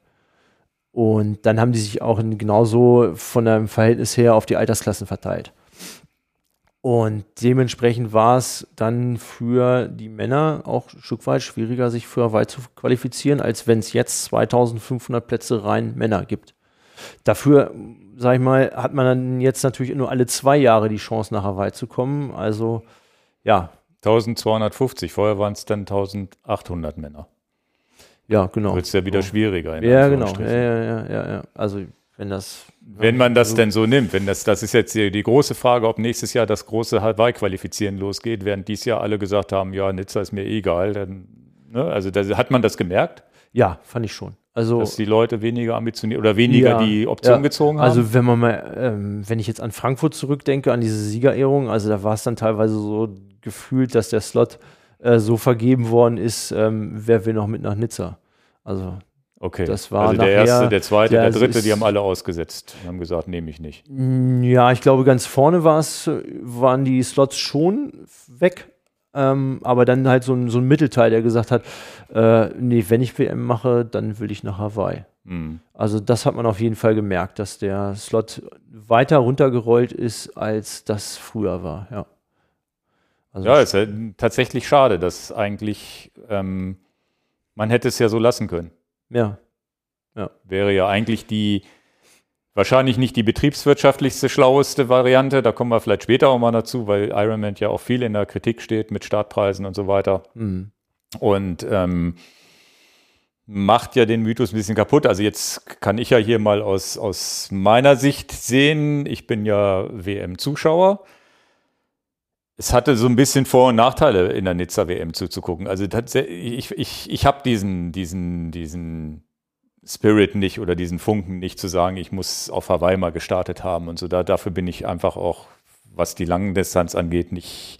Und dann haben die sich auch genauso von einem Verhältnis her auf die Altersklassen verteilt. Und dementsprechend war es dann für die Männer auch ein Stück weit schwieriger, sich für Hawaii zu qualifizieren, als wenn es jetzt 2500 Plätze rein Männer gibt. Dafür, sag ich mal, hat man dann jetzt natürlich nur alle zwei Jahre die Chance, nach Hawaii zu kommen. Also, ja. 1250, vorher waren es dann 1800 Männer. Ja, genau. Wird es ja wieder so. schwieriger. Ja, genau. Ja, ja, ja, ja. Also, wenn das. Wenn man das denn so nimmt, wenn das, das ist jetzt die, die große Frage, ob nächstes Jahr das große Hawaii-Qualifizieren losgeht, während dieses Jahr alle gesagt haben, ja, Nizza ist mir egal, dann, ne? also da, hat man das gemerkt? Ja, fand ich schon. Also, dass die Leute weniger ambitioniert oder weniger ja, die Option ja. gezogen haben. Also wenn man mal, ähm, wenn ich jetzt an Frankfurt zurückdenke, an diese Siegerehrung, also da war es dann teilweise so gefühlt, dass der Slot äh, so vergeben worden ist, ähm, wer will noch mit nach Nizza. Also Okay. Das war also der nachher, erste, der zweite, der der dritte, ist- die haben alle ausgesetzt. Die haben gesagt, nehme ich nicht. Ja, ich glaube, ganz vorne war's, äh, waren die Slots schon weg. Ähm, aber dann halt so ein, so ein Mittelteil, der gesagt hat, äh, nee, wenn ich WM mache, dann will ich nach Hawaii. Hm. Also das hat man auf jeden Fall gemerkt, dass der Slot weiter runtergerollt ist, als das früher war, ja. Also Ja, ist ja tatsächlich schade, dass eigentlich ähm, man hätte es ja so lassen können. ja. Wäre ja eigentlich die wahrscheinlich nicht die betriebswirtschaftlichste, schlaueste Variante. Da kommen wir vielleicht später auch mal dazu, weil Ironman ja auch viel in der Kritik steht mit Startpreisen und so weiter. Hm. Und ähm, macht ja den Mythos ein bisschen kaputt. Also jetzt kann ich ja hier mal aus, aus meiner Sicht sehen, ich bin ja WM-Zuschauer. Es hatte so ein bisschen Vor- und Nachteile in der Nizza WM zuzugucken. Also ich, ich, ich habe diesen, diesen, diesen Spirit nicht oder diesen Funken nicht zu sagen, ich muss auf Hawaii mal gestartet haben und so. Da, dafür bin ich einfach auch, was die langen Distanz angeht, nicht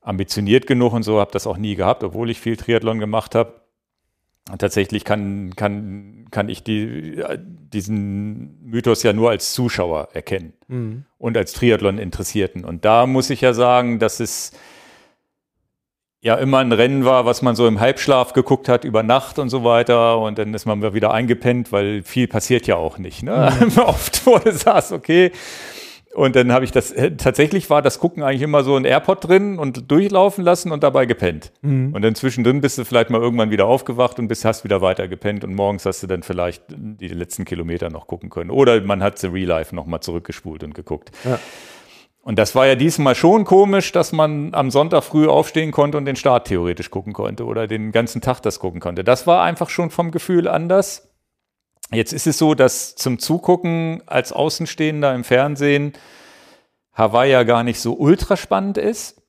ambitioniert genug und so, habe das auch nie gehabt, obwohl ich viel Triathlon gemacht habe. Tatsächlich kann, kann, kann ich die, diesen Mythos ja nur als Zuschauer erkennen Hm. und als Triathlon-Interessierten. Und da muss ich ja sagen, dass es ja immer ein Rennen war, was man so im Halbschlaf geguckt hat über Nacht und so weiter. Und dann ist man wieder eingepennt, weil viel passiert ja auch nicht. Ne? Oft wurde saß, okay. Und dann habe ich das, äh, tatsächlich war das Gucken eigentlich immer so ein AirPod drin und durchlaufen lassen und dabei gepennt. Mhm. Und dann zwischendrin bist du vielleicht mal irgendwann wieder aufgewacht und bist, hast wieder weiter gepennt und morgens hast du dann vielleicht die letzten Kilometer noch gucken können. Oder man hat The Real Life nochmal zurückgespult und geguckt. Ja. Und das war ja diesmal schon komisch, dass man am Sonntag früh aufstehen konnte und den Start theoretisch gucken konnte oder den ganzen Tag das gucken konnte. Das war einfach schon vom Gefühl anders. Jetzt ist es so, dass zum Zugucken als Außenstehender im Fernsehen Hawaii ja gar nicht so ultra spannend ist,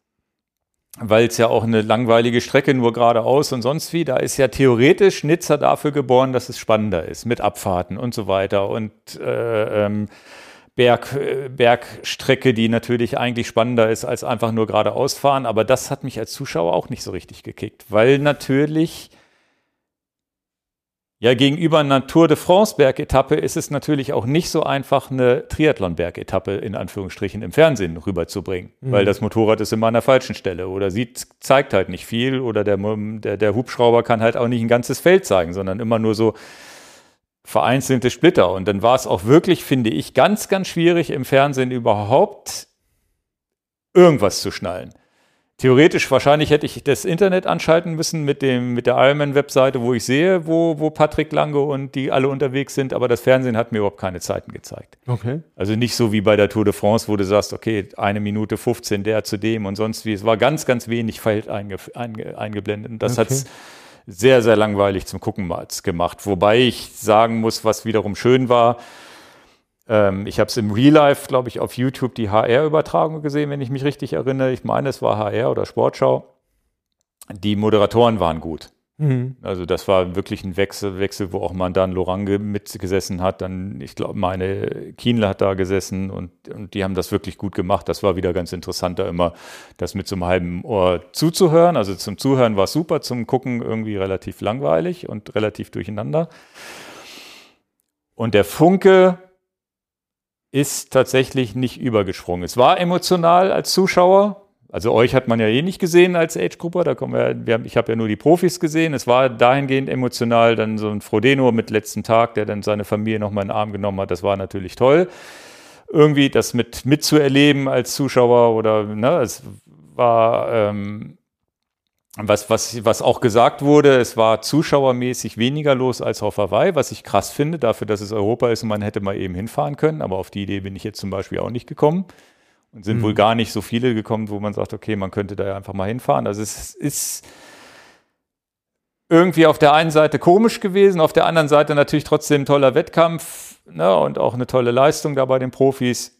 weil es ja auch eine langweilige Strecke nur geradeaus und sonst wie. Da ist ja theoretisch Nizza dafür geboren, dass es spannender ist mit Abfahrten und so weiter und äh, ähm, Berg, äh, Bergstrecke, die natürlich eigentlich spannender ist als einfach nur geradeaus fahren. Aber das hat mich als Zuschauer auch nicht so richtig gekickt, weil natürlich ja, gegenüber einer Tour de France Bergetappe ist es natürlich auch nicht so einfach, eine Triathlon-Bergetappe in Anführungsstrichen im Fernsehen rüberzubringen, Mhm. weil das Motorrad ist immer an der falschen Stelle oder sieht, zeigt halt nicht viel oder der, der, der Hubschrauber kann halt auch nicht ein ganzes Feld zeigen, sondern immer nur so vereinzelte Splitter. Und dann war es auch wirklich, finde ich, ganz, ganz schwierig im Fernsehen überhaupt irgendwas zu schnallen. Theoretisch, wahrscheinlich hätte ich das Internet anschalten müssen mit, dem, mit der Ironman-Webseite, wo ich sehe, wo, wo Patrick Lange und die alle unterwegs sind, aber das Fernsehen hat mir überhaupt keine Zeiten gezeigt. Okay. Also nicht so wie bei der Tour de France, wo du sagst, okay, eine Minute 15 der zu dem und sonst wie. Es war ganz, ganz wenig Feld einge, einge, eingeblendet. Und das Okay. hat es sehr, sehr langweilig zum Gucken mal gemacht. Wobei ich sagen muss, was wiederum schön war, ähm, ich habe es im Real Life, glaube ich, auf YouTube die HR-Übertragung gesehen, wenn ich mich richtig erinnere. Ich meine, es war HR oder Sportschau. Die Moderatoren waren gut. Mhm. Also das war wirklich ein Wechsel, Wechsel, wo auch Mandan Lorange mitgesessen hat. Dann, ich glaube, meine Kienle hat da gesessen und, und die haben das wirklich gut gemacht. Das war wieder ganz interessant, da immer das mit so einem halben Ohr zuzuhören. Also zum Zuhören war es super, zum Gucken irgendwie relativ langweilig und relativ durcheinander. Und der Funke ist tatsächlich nicht übergesprungen. Es war emotional als Zuschauer, also euch hat man ja eh nicht gesehen als Age-Grupper, da kommen wir, wir ich habe ja nur die Profis gesehen. Es war dahingehend emotional, dann so ein Frodeno mit letzten Tag, der dann seine Familie nochmal in den Arm genommen hat, das war natürlich toll. Irgendwie das mit mitzuerleben als Zuschauer oder ne, es war ähm, was, was, was auch gesagt wurde, es war zuschauermäßig weniger los als auf Hawaii, was ich krass finde, dafür, dass es Europa ist und man hätte mal eben hinfahren können, aber auf die Idee bin ich jetzt zum Beispiel auch nicht gekommen. Und sind mhm. wohl gar nicht so viele gekommen, wo man sagt, okay, man könnte da ja einfach mal hinfahren. Also es ist irgendwie auf der einen Seite komisch gewesen, auf der anderen Seite natürlich trotzdem ein toller Wettkampf ne, und auch eine tolle Leistung da bei den Profis.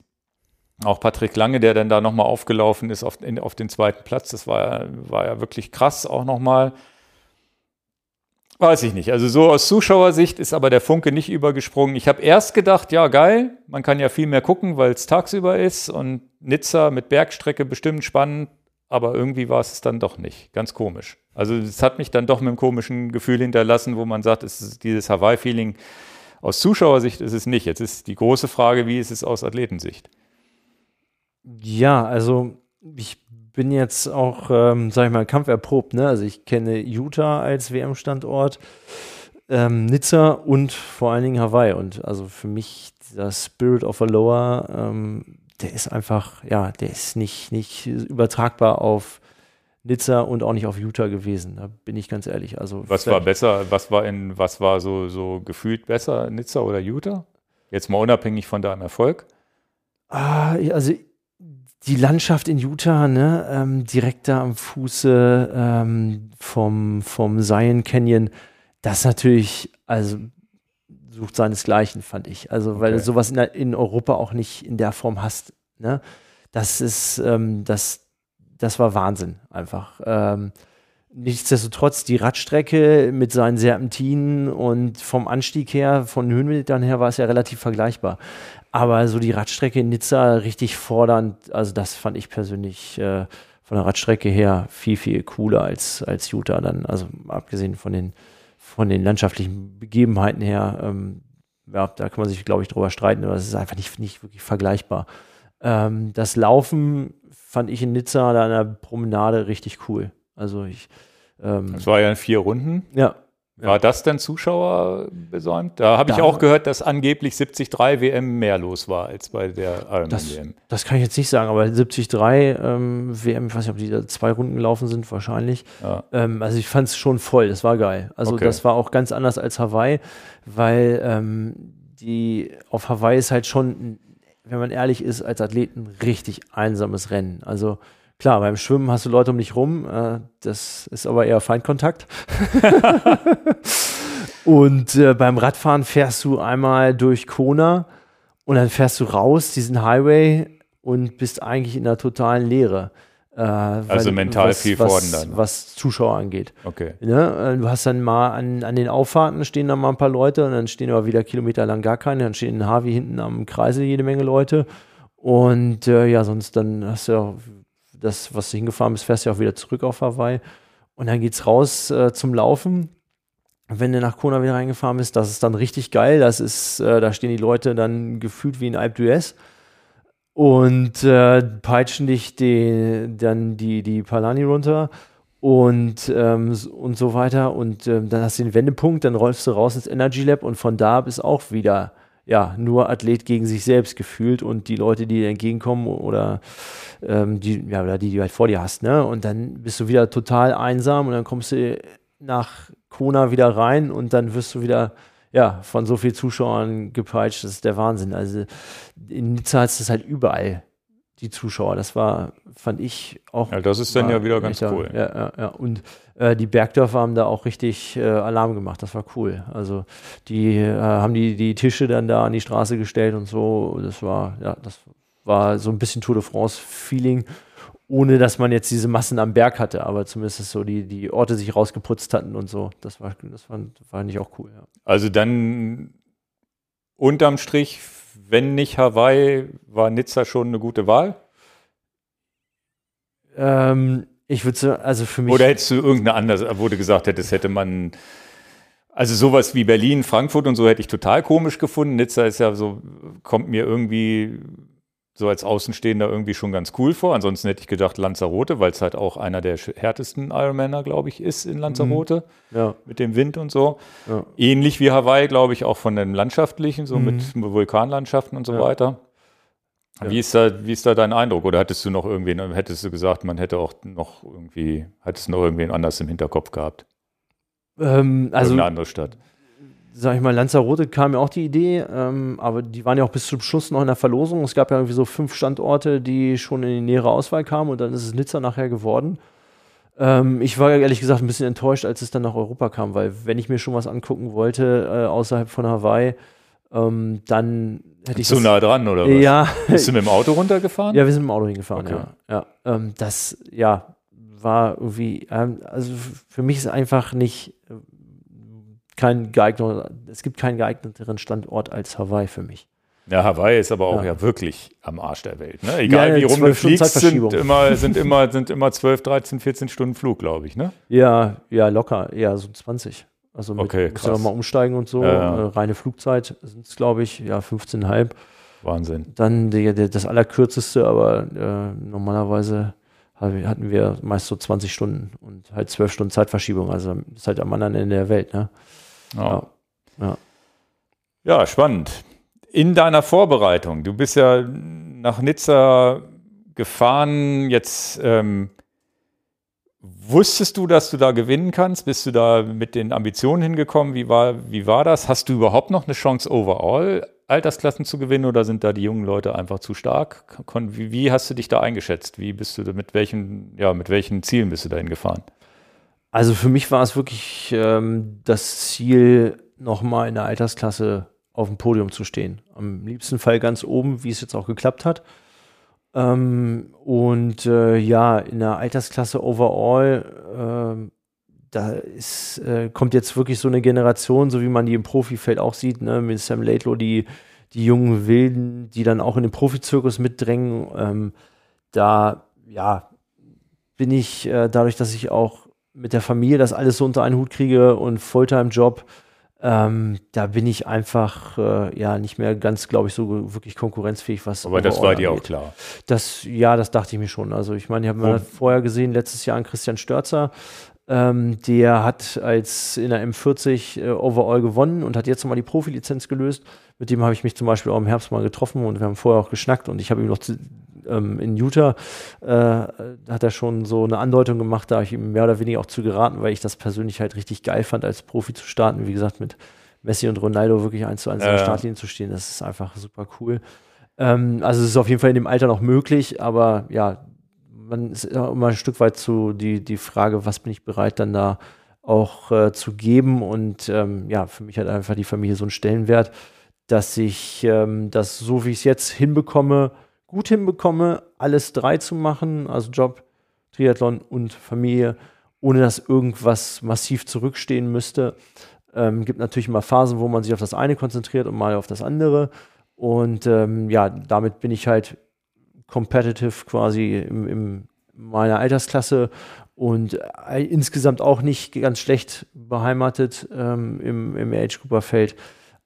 Auch Patrick Lange, der dann da nochmal aufgelaufen ist auf, in, auf den zweiten Platz, das war, war ja wirklich krass auch nochmal. Weiß ich nicht. Also so aus Zuschauersicht ist aber der Funke nicht übergesprungen. Ich habe erst gedacht, ja geil, man kann ja viel mehr gucken, weil es tagsüber ist und Nizza mit Bergstrecke bestimmt spannend, aber irgendwie war es dann doch nicht. Ganz komisch. Also es hat mich dann doch mit einem komischen Gefühl hinterlassen, wo man sagt, es ist dieses Hawaii-Feeling. Aus Zuschauersicht ist es nicht. Jetzt ist die große Frage, wie ist es aus Athletensicht? Ja, also ich bin jetzt auch, ähm, sag ich mal, kampferprobt. Ne? Also ich kenne Utah als WM-Standort, ähm, Nizza und vor allen Dingen Hawaii. Und also für mich das Spirit of a Lower, ähm, der ist einfach, ja, der ist nicht, nicht übertragbar auf Nizza und auch nicht auf Utah gewesen. Da bin ich ganz ehrlich. Also was war besser? Was war in, was war so, so gefühlt besser, Nizza oder Utah? Jetzt mal unabhängig von deinem Erfolg? Ah, also die Landschaft in Utah, ne, ähm, direkt da am Fuße ähm, vom, vom Zion Canyon, das natürlich, also sucht seinesgleichen, fand ich. Also, weil okay. du sowas in, in, Europa auch nicht in der Form hast. Ne? Das ist, ähm, das, das war Wahnsinn einfach. Ähm, nichtsdestotrotz, die Radstrecke mit seinen Serpentinen und vom Anstieg her, von Höhenmetern her, war es ja relativ vergleichbar. Aber so die Radstrecke in Nizza richtig fordernd, also das fand ich persönlich äh, von der Radstrecke her viel, viel cooler als, als Utah dann. Also abgesehen von den, von den landschaftlichen Begebenheiten her, ähm, ja, da kann man sich, glaube ich, drüber streiten, aber es ist einfach nicht, nicht wirklich vergleichbar. Ähm, das Laufen fand ich in Nizza da an der Promenade richtig cool. Also ich. Ähm, das war ja in vier Runden. Ja. War das denn Zuschauer besäumt? Da habe ich auch gehört, dass angeblich 73 WM mehr los war als bei der Ironman das, WM. Das kann ich jetzt nicht sagen, aber 73 ähm, WM, ich weiß nicht, ob die da zwei Runden gelaufen sind, wahrscheinlich. Ja. Ähm, also ich fand es schon voll, das war geil. Also okay. das war auch ganz anders als Hawaii, weil ähm, die auf Hawaii ist halt schon, wenn man ehrlich ist, als Athleten richtig einsames Rennen. Also Klar, beim Schwimmen hast du Leute um dich rum, äh, das ist aber eher Feindkontakt. und äh, beim Radfahren fährst du einmal durch Kona und dann fährst du raus, diesen Highway und bist eigentlich in der totalen Leere. Äh, also mental was, viel was, dann. Was Zuschauer angeht. Okay. Ne? Äh, du hast dann mal an, an den Auffahrten stehen dann mal ein paar Leute und dann stehen aber wieder kilometerlang gar keine. Dann stehen in Harvey hinten am Kreisel jede Menge Leute. Und äh, ja, sonst dann hast du ja das, was du hingefahren bist, fährst du ja auch wieder zurück auf Hawaii. Und dann geht's raus äh, zum Laufen. Wenn du nach Kona wieder reingefahren bist, das ist dann richtig geil. Das ist, äh, da stehen die Leute dann gefühlt wie in Alp d'Huez und äh, peitschen dich die, dann die, die Palani runter und, ähm, und so weiter. Und ähm, dann hast du den Wendepunkt, dann rollst du raus ins Energy Lab und von da bis auch wieder ja, nur Athlet gegen sich selbst gefühlt und die Leute, die dir entgegenkommen oder ähm, die, ja, oder die, die du halt vor dir hast, ne? Und dann bist du wieder total einsam und dann kommst du nach Kona wieder rein und dann wirst du wieder ja, von so vielen Zuschauern gepeitscht, das ist der Wahnsinn. Also in Nizza ist das halt überall die Zuschauer. Das war, fand ich auch. Ja, das ist dann ja wieder ganz cool. Ja, ja, ja. Und äh, die Bergdörfer haben da auch richtig äh, Alarm gemacht. Das war cool. Also die äh, haben die, die Tische dann da an die Straße gestellt und so. Das war, ja, das war so ein bisschen Tour de France-Feeling. ohne dass man jetzt diese Massen am Berg hatte, aber zumindest so die, die Orte sich rausgeputzt hatten und so. Das war, das war, war nicht auch cool, ja. Also dann unterm Strich, wenn nicht Hawaii, war Nizza schon eine gute Wahl? Ähm, ich würde so, also für mich. Oder hättest du irgendeine andere, wo du gesagt hättest, hätte man, also sowas wie Berlin, Frankfurt und so hätte ich total komisch gefunden. Nizza ist ja so, kommt mir irgendwie so als Außenstehender irgendwie schon ganz cool vor. Ansonsten hätte ich gedacht Lanzarote, weil es halt auch einer der härtesten Ironmaner, glaube ich, ist in Lanzarote. Mhm. Ja. Mit dem Wind und so. Ja. Ähnlich wie Hawaii, glaube ich, auch von dem Landschaftlichen, so mhm. mit Vulkanlandschaften und so ja. weiter. Wie ist da, wie ist da dein Eindruck? Oder hattest du noch irgendwen, hättest du gesagt, man hätte auch noch irgendwie, hättest du noch irgendwen anders im Hinterkopf gehabt? Ähm, also, Irgendeine andere Stadt. Sag ich mal, Lanzarote kam mir auch die Idee, ähm, aber die waren ja auch bis zum Schluss noch in der Verlosung. Es gab ja irgendwie so fünf Standorte, die schon in die nähere Auswahl kamen und dann ist es Nizza nachher geworden. Ähm, ich war ehrlich gesagt ein bisschen enttäuscht, als es dann nach Europa kam, weil wenn ich mir schon was angucken wollte äh, außerhalb von Hawaii, ähm, dann hätte ich. Zu nah dran, oder was? Ja. Bist du mit dem Auto runtergefahren? Ja, wir sind mit dem Auto hingefahren, okay. ja. ja. Ähm, das, ja, war irgendwie, ähm, also für mich ist einfach nicht kein geeigneter, es gibt keinen geeigneteren Standort als Hawaii für mich. Ja, Hawaii ist aber auch ja, ja wirklich am Arsch der Welt. Ne? Egal ja, wie rum du fliegst, sind immer, sind, immer, sind immer 12, 13, 14 Stunden Flug, glaube ich. Ne? Ja, ja, locker. Ja, so 20. Also mit, okay. Muss ja mal umsteigen und so. Ja. Äh, reine Flugzeit sind es, glaube ich, ja, 15,5. Wahnsinn. Dann die, die, das allerkürzeste, aber äh, normalerweise hatten wir meist so 20 Stunden und halt 12 Stunden Zeitverschiebung. Also ist halt am anderen Ende der Welt. Ne? Ja. ja. ja, spannend. In deiner Vorbereitung, du bist ja nach Nizza gefahren, jetzt ähm, Wusstest du, dass du da gewinnen kannst? Bist du da mit den Ambitionen hingekommen? Wie war, wie war das? Hast du überhaupt noch eine Chance, overall Altersklassen zu gewinnen oder sind da die jungen Leute einfach zu stark? Wie, hast du dich da eingeschätzt? Wie bist du mit welchen, ja, mit welchen Zielen bist du dahin gefahren? Also für mich war es wirklich ähm, das Ziel, nochmal in der Altersklasse auf dem Podium zu stehen. Am liebsten Fall ganz oben, wie es jetzt auch geklappt hat. Ähm, und äh, ja, in der Altersklasse overall, äh, da ist, äh, kommt jetzt wirklich so eine Generation, so wie man die im Profifeld auch sieht, ne, mit Sam Laidlow, die, die jungen Wilden, die dann auch in den Profizirkus mitdrängen. Ähm, da, ja, bin ich äh, dadurch, dass ich auch mit der Familie das alles so unter einen Hut kriege und Fulltime-Job, ähm, da bin ich einfach äh, ja nicht mehr ganz, glaube ich, so wirklich konkurrenzfähig, was. Aber das war dir auch klar. Das, ja, das dachte ich mir schon. Also ich meine, ich habe mal vorher gesehen, letztes Jahr an Christian Störzer, ähm, der hat als in der M40 äh, Overall gewonnen und hat jetzt nochmal die Profilizenz gelöst. Mit dem habe ich mich zum Beispiel auch im Herbst mal getroffen und wir haben vorher auch geschnackt und ich habe ihm noch zu, ähm, in Utah äh, hat er schon so eine Andeutung gemacht, da habe ich ihm mehr oder weniger auch zu geraten, weil ich das persönlich halt richtig geil fand, als Profi zu starten. Wie gesagt, mit Messi und Ronaldo wirklich eins zu eins ja. in der Startlinie zu stehen, das ist einfach super cool. Ähm, also es ist auf jeden Fall in dem Alter noch möglich, aber ja, man ist immer ein Stück weit zu die, die Frage, was bin ich bereit dann da auch äh, zu geben und ähm, ja, für mich hat einfach die Familie so einen Stellenwert, dass ich ähm, das so, wie ich es jetzt hinbekomme, gut hinbekomme, alles drei zu machen, also Job, Triathlon und Familie, ohne dass irgendwas massiv zurückstehen müsste. Ähm, gibt natürlich immer Phasen, wo man sich auf das eine konzentriert und mal auf das andere. Und ähm, ja, damit bin ich halt competitive quasi im, im meiner Altersklasse und äh, insgesamt auch nicht ganz schlecht beheimatet ähm, im, im Age-Grouper-Feld.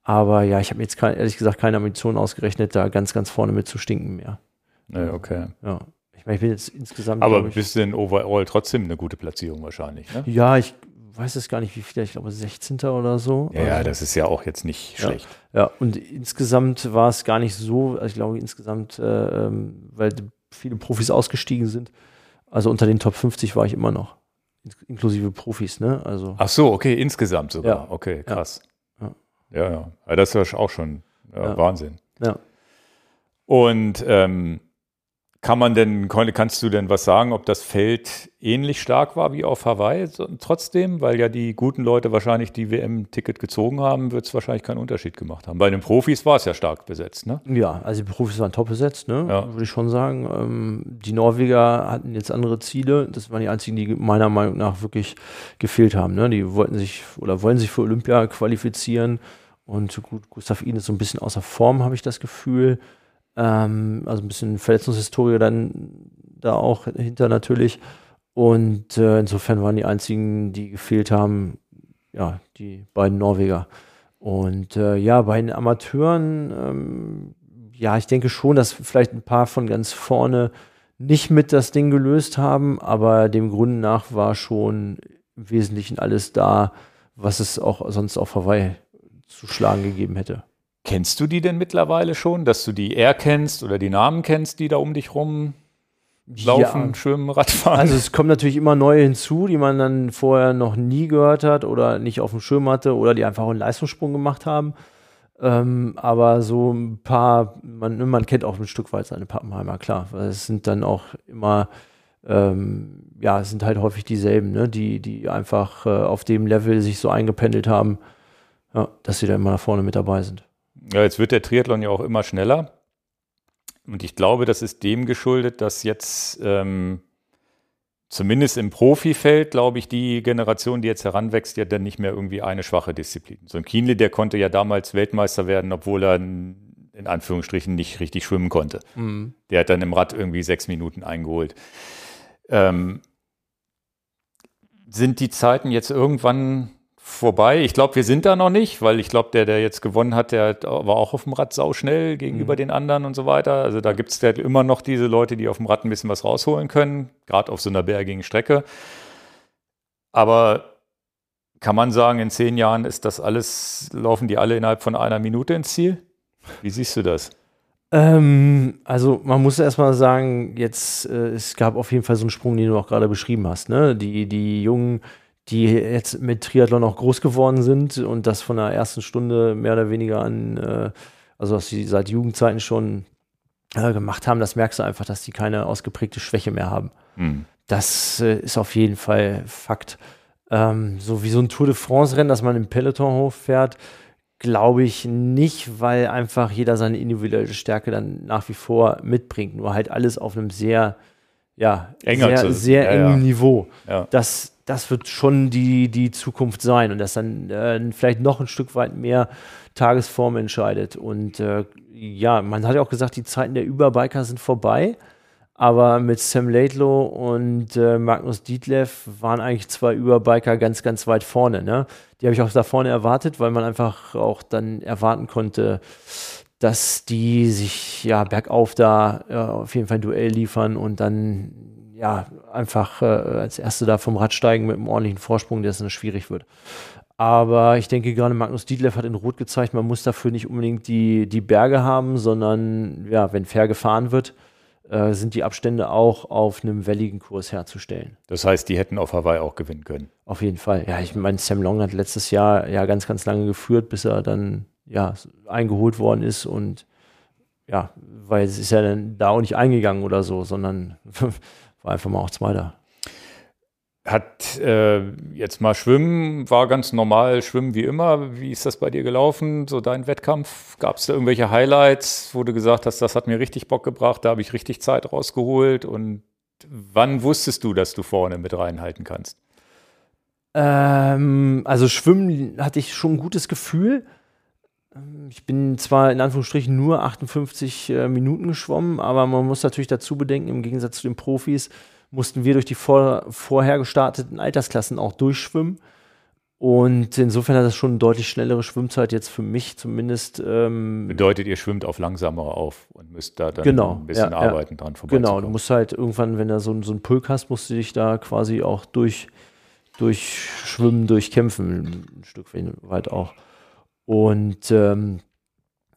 Aber ja, ich habe jetzt kein, ehrlich gesagt keine Ambition ausgerechnet, da ganz, ganz vorne mit zu stinken mehr. Nee, okay. Ja. Ich meine, ich bin jetzt insgesamt. Aber ich, bist du denn overall trotzdem eine gute Platzierung wahrscheinlich, ne? Ja, ich weiß es gar nicht, wie viel, ich glaube 16. oder so. Ja, ja, das ist ja auch jetzt nicht ja, schlecht. Ja, und insgesamt war es gar nicht so, also ich glaube insgesamt, äh, ähm, weil viele Profis ausgestiegen sind, also unter den Top 50 war ich immer noch, inklusive Profis, ne? Also, Ach so, okay, insgesamt sogar. Ja. Okay, krass. Ja, ja. ja das ist auch schon ja, Wahnsinn. Ja. Und ähm, kann man denn, kannst du denn was sagen, ob das Feld ähnlich stark war wie auf Hawaii trotzdem? Weil ja die guten Leute wahrscheinlich die WM-Ticket gezogen haben, wird es wahrscheinlich keinen Unterschied gemacht haben. Bei den Profis war es ja stark besetzt, ne? Ja, also die Profis waren top besetzt, ne? Ja. Würde ich schon sagen. Ähm, die Norweger hatten jetzt andere Ziele. Das waren die einzigen, die meiner Meinung nach wirklich gefehlt haben. Ne? Die wollten sich oder wollen sich für Olympia qualifizieren. Und gut, Gustav Iden ist so ein bisschen außer Form, habe ich das Gefühl. Ähm, also ein bisschen Verletzungshistorie dann da auch hinter natürlich. Und äh, insofern waren die einzigen, die gefehlt haben, ja, die beiden Norweger. Und äh, ja, bei den Amateuren, ähm, ja, ich denke schon, dass vielleicht ein paar von ganz vorne nicht mit das Ding gelöst haben, aber dem Grund nach war schon im Wesentlichen alles da, was es auch sonst auf Hawaii zu schlagen gegeben hätte. Kennst du die denn mittlerweile schon, dass du die eher kennst oder die Namen kennst, die da um dich rum laufen, ja. schwimmen, Radfahren? Also es kommen natürlich immer neue hinzu, die man dann vorher noch nie gehört hat oder nicht auf dem Schirm hatte oder die einfach einen Leistungssprung gemacht haben. Ähm, aber so ein paar, man, man kennt auch ein Stück weit seine Pappenheimer, klar. Weil es sind dann auch immer, ähm, ja, es sind halt häufig dieselben, ne? die, die einfach äh, auf dem Level sich so eingependelt haben, ja, dass sie da immer nach vorne mit dabei sind. Ja, jetzt wird der Triathlon ja auch immer schneller. Und ich glaube, das ist dem geschuldet, dass jetzt ähm, zumindest im Profifeld, glaube ich, die Generation, die jetzt heranwächst, ja dann nicht mehr irgendwie eine schwache Disziplin. So ein Kienle, der konnte ja damals Weltmeister werden, obwohl er in Anführungsstrichen nicht richtig schwimmen konnte. Mhm. Der hat dann im Rad irgendwie sechs Minuten eingeholt. Ähm, sind die Zeiten jetzt irgendwann vorbei. Ich glaube, wir sind da noch nicht, weil ich glaube, der, der jetzt gewonnen hat, der war auch auf dem Rad sauschnell gegenüber mhm. den anderen und so weiter. Also da gibt es ja immer noch diese Leute, die auf dem Rad ein bisschen was rausholen können, gerade auf so einer bergigen Strecke. Aber kann man sagen, in zehn Jahren ist das alles, laufen die alle innerhalb von einer Minute ins Ziel? Wie siehst du das? Ähm, also man muss erstmal sagen, jetzt, äh, es gab auf jeden Fall so einen Sprung, den du auch gerade beschrieben hast. Ne? Die, die jungen die jetzt mit Triathlon auch groß geworden sind und das von der ersten Stunde mehr oder weniger an, äh, also was sie seit Jugendzeiten schon äh, gemacht haben, das merkst du einfach, dass die keine ausgeprägte Schwäche mehr haben. Mhm. Das äh, ist auf jeden Fall Fakt. Ähm, so wie so ein Tour de France-Rennen, dass man im Peloton hochfährt, glaube ich nicht, weil einfach jeder seine individuelle Stärke dann nach wie vor mitbringt. Nur halt alles auf einem sehr, ja, Enger sehr, sehr ja, engen ja. Niveau. Ja. Das, das wird schon die, die Zukunft sein und das dann äh, vielleicht noch ein Stück weit mehr Tagesform entscheidet. Und äh, ja, man hat ja auch gesagt, die Zeiten der Überbiker sind vorbei. Aber mit Sam Laidlow und äh, Magnus Dietleff waren eigentlich zwei Überbiker ganz, ganz weit vorne. Ne? Die habe ich auch da vorne erwartet, weil man einfach auch dann erwarten konnte, dass die sich ja bergauf da äh, auf jeden Fall ein Duell liefern und dann ja, einfach äh, als Erste da vom Rad steigen mit einem ordentlichen Vorsprung, der es dann schwierig wird. Aber ich denke, gerade Magnus Dietleff hat in Rot gezeigt, man muss dafür nicht unbedingt die, die Berge haben, sondern ja, wenn fair gefahren wird, äh, sind die Abstände auch auf einem welligen Kurs herzustellen. Das heißt, die hätten auf Hawaii auch gewinnen können. Auf jeden Fall. Ja, ich meine, Sam Long hat letztes Jahr ja ganz, ganz lange geführt, bis er dann ja eingeholt worden ist und ja, weil es ist ja dann da auch nicht eingegangen oder so, sondern war einfach mal auch Zweiter. Hat äh, jetzt mal Schwimmen, war ganz normal Schwimmen wie immer. Wie ist das bei dir gelaufen, so dein Wettkampf? Gab es da irgendwelche Highlights, wo du gesagt hast, das hat mir richtig Bock gebracht, da habe ich richtig Zeit rausgeholt? Und wann wusstest du, dass du vorne mit reinhalten kannst? Ähm, also Schwimmen hatte ich schon ein gutes Gefühl. Ähm, ich bin zwar in Anführungsstrichen nur 58 äh, Minuten geschwommen, aber man muss natürlich dazu bedenken, im Gegensatz zu den Profis mussten wir durch die vor, vorher gestarteten Altersklassen auch durchschwimmen. Und insofern hat das schon eine deutlich schnellere Schwimmzeit jetzt für mich zumindest. Ähm Bedeutet, ihr schwimmt auf langsamer auf und müsst da dann genau, ein bisschen ja, arbeiten ja. dran. Genau, du musst halt irgendwann, wenn du so, so einen Pulk hast, musst du dich da quasi auch durch, durchschwimmen, durchkämpfen, ein Stück weit auch. Und ähm,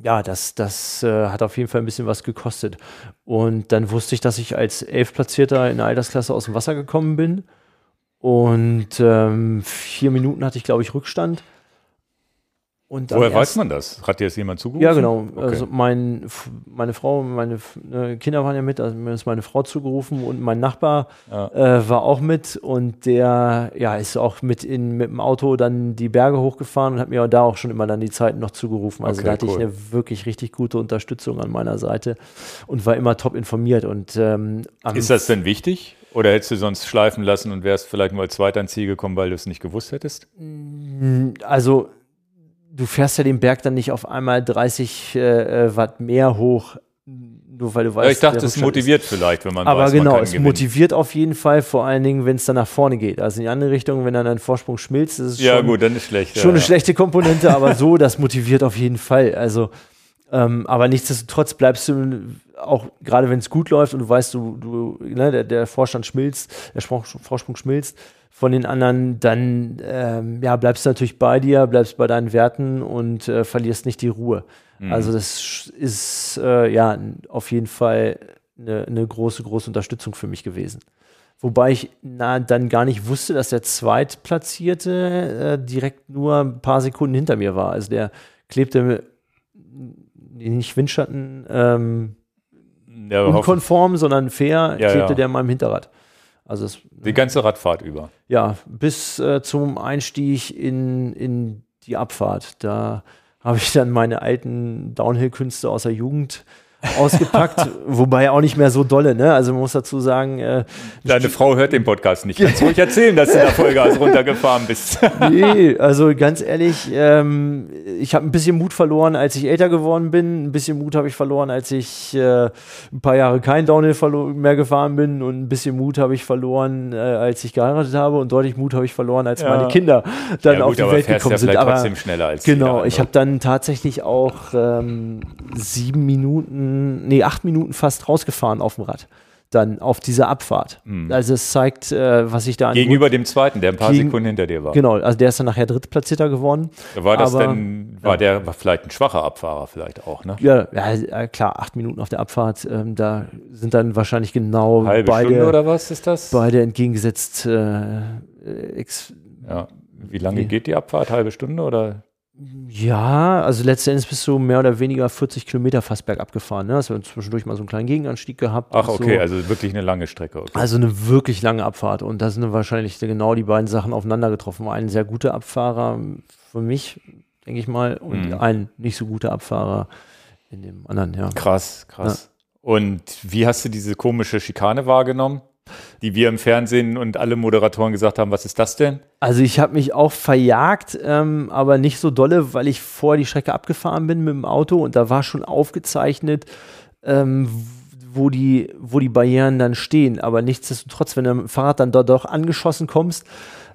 ja, das, das äh, hat auf jeden Fall ein bisschen was gekostet. Und dann wusste ich, dass ich als Elfplatzierter in der Altersklasse aus dem Wasser gekommen bin. Und ähm, vier Minuten hatte ich, glaube ich, Rückstand. Woher weiß man das? Hat dir das jemand zugerufen? Ja, genau. Okay. Also mein, meine Frau, meine ne, Kinder waren ja mit, also mir ist meine Frau zugerufen und mein Nachbar Ja. äh, war auch mit und der ja, ist auch mit, in, mit dem Auto dann die Berge hochgefahren und hat mir da auch schon immer dann die Zeiten noch zugerufen. Also Okay, da hatte cool. ich eine wirklich richtig gute Unterstützung an meiner Seite und war immer top informiert. Und ähm, Ist das denn wichtig? Oder hättest du sonst schleifen lassen und wärst vielleicht nur als Zweiter ans Ziel gekommen, weil du es nicht gewusst hättest? also du fährst ja den Berg dann nicht auf einmal 30 äh, äh, Watt mehr hoch, nur weil du weißt, Ja, ich dachte, es Rückstand ist- motiviert vielleicht, wenn man Aber weiß, genau, man kann es gewinnen. motiviert auf jeden Fall, vor allen Dingen, wenn es dann nach vorne geht. Also in die andere Richtung, wenn dann ein Vorsprung schmilzt, ist es Ja, schon, gut, dann ist schlecht. schon ja, eine ja. schlechte Komponente, aber so, das motiviert auf jeden Fall. Also, ähm, aber nichtsdestotrotz bleibst du auch, gerade wenn es gut läuft und du weißt, du, du ne, der, der Vorstand schmilzt, der Sprung, Vorsprung schmilzt von den anderen, dann ähm, ja, bleibst du natürlich bei dir, bleibst bei deinen Werten und äh, verlierst nicht die Ruhe. Mhm. Also das ist äh, ja auf jeden Fall eine, eine große, große Unterstützung für mich gewesen. Wobei ich na, dann gar nicht wusste, dass der Zweitplatzierte äh, direkt nur ein paar Sekunden hinter mir war. Also der klebte nicht Windschatten ähm, Ja, unkonform, sondern fair Ja, klebte ja. der in meinem Hinterrad. Also es, die ganze Radfahrt über. ja, bis äh, zum Einstieg in, in die Abfahrt. Da habe ich dann meine alten Downhill-Künste aus der Jugend ausgepackt, wobei auch nicht mehr so dolle, ne? Also man muss dazu sagen, äh, Deine Frau hört den Podcast nicht. Kannst ruhig erzählen, dass du da Vollgas runtergefahren bist. nee, also ganz ehrlich, ähm, ich habe ein bisschen Mut verloren, als ich älter geworden bin. Ein bisschen Mut habe ich verloren, als ich äh, ein paar Jahre kein Downhill mehr gefahren bin. Und ein bisschen Mut habe ich verloren, äh, als ich geheiratet habe. Und deutlich Mut habe ich verloren, als Ja. meine Kinder dann ja, auf gut, die aber Welt gekommen ja sind. Aber trotzdem schneller als Genau, ich habe dann tatsächlich auch ähm, sieben Minuten, nee, acht Minuten fast rausgefahren auf dem Rad. Dann auf dieser Abfahrt. Also es zeigt, äh, was ich da an Gegenüber dem zweiten, der ein paar Gegen- Sekunden hinter dir war. Genau, also der ist dann nachher Drittplatzierter geworden. War das Aber- denn, war der war vielleicht ein schwacher Abfahrer vielleicht auch, ne? Ja, ja, ja, klar, acht Minuten auf der Abfahrt, ähm, da sind dann wahrscheinlich genau Halbe Stunde beide, oder was ist das? beide entgegengesetzt. Äh, äh, ex Ja. Wie lange geht die Abfahrt? Halbe Stunde oder? Ja, also letztendlich bist du mehr oder weniger 40 Kilometer fast bergab gefahren. Ne? Hast du zwischendurch mal so einen kleinen Gegenanstieg gehabt. Ach, okay, So. also wirklich eine lange Strecke. Okay. Also eine wirklich lange Abfahrt und da sind wahrscheinlich genau die beiden Sachen aufeinander getroffen. Ein sehr guter Abfahrer für mich, denke ich mal, und Mhm. ein nicht so guter Abfahrer in dem anderen, ja. Krass, krass. Und wie hast du diese komische Schikane wahrgenommen, die wir im Fernsehen und alle Moderatoren gesagt haben, was ist das denn? Also ich habe mich auch verjagt, ähm, aber nicht so dolle, weil ich vorher die Strecke abgefahren bin mit dem Auto und da war schon aufgezeichnet, ähm, wo, die, wo die Barrieren dann stehen. Aber nichtsdestotrotz, wenn du mit dem Fahrrad dann dort doch angeschossen kommst,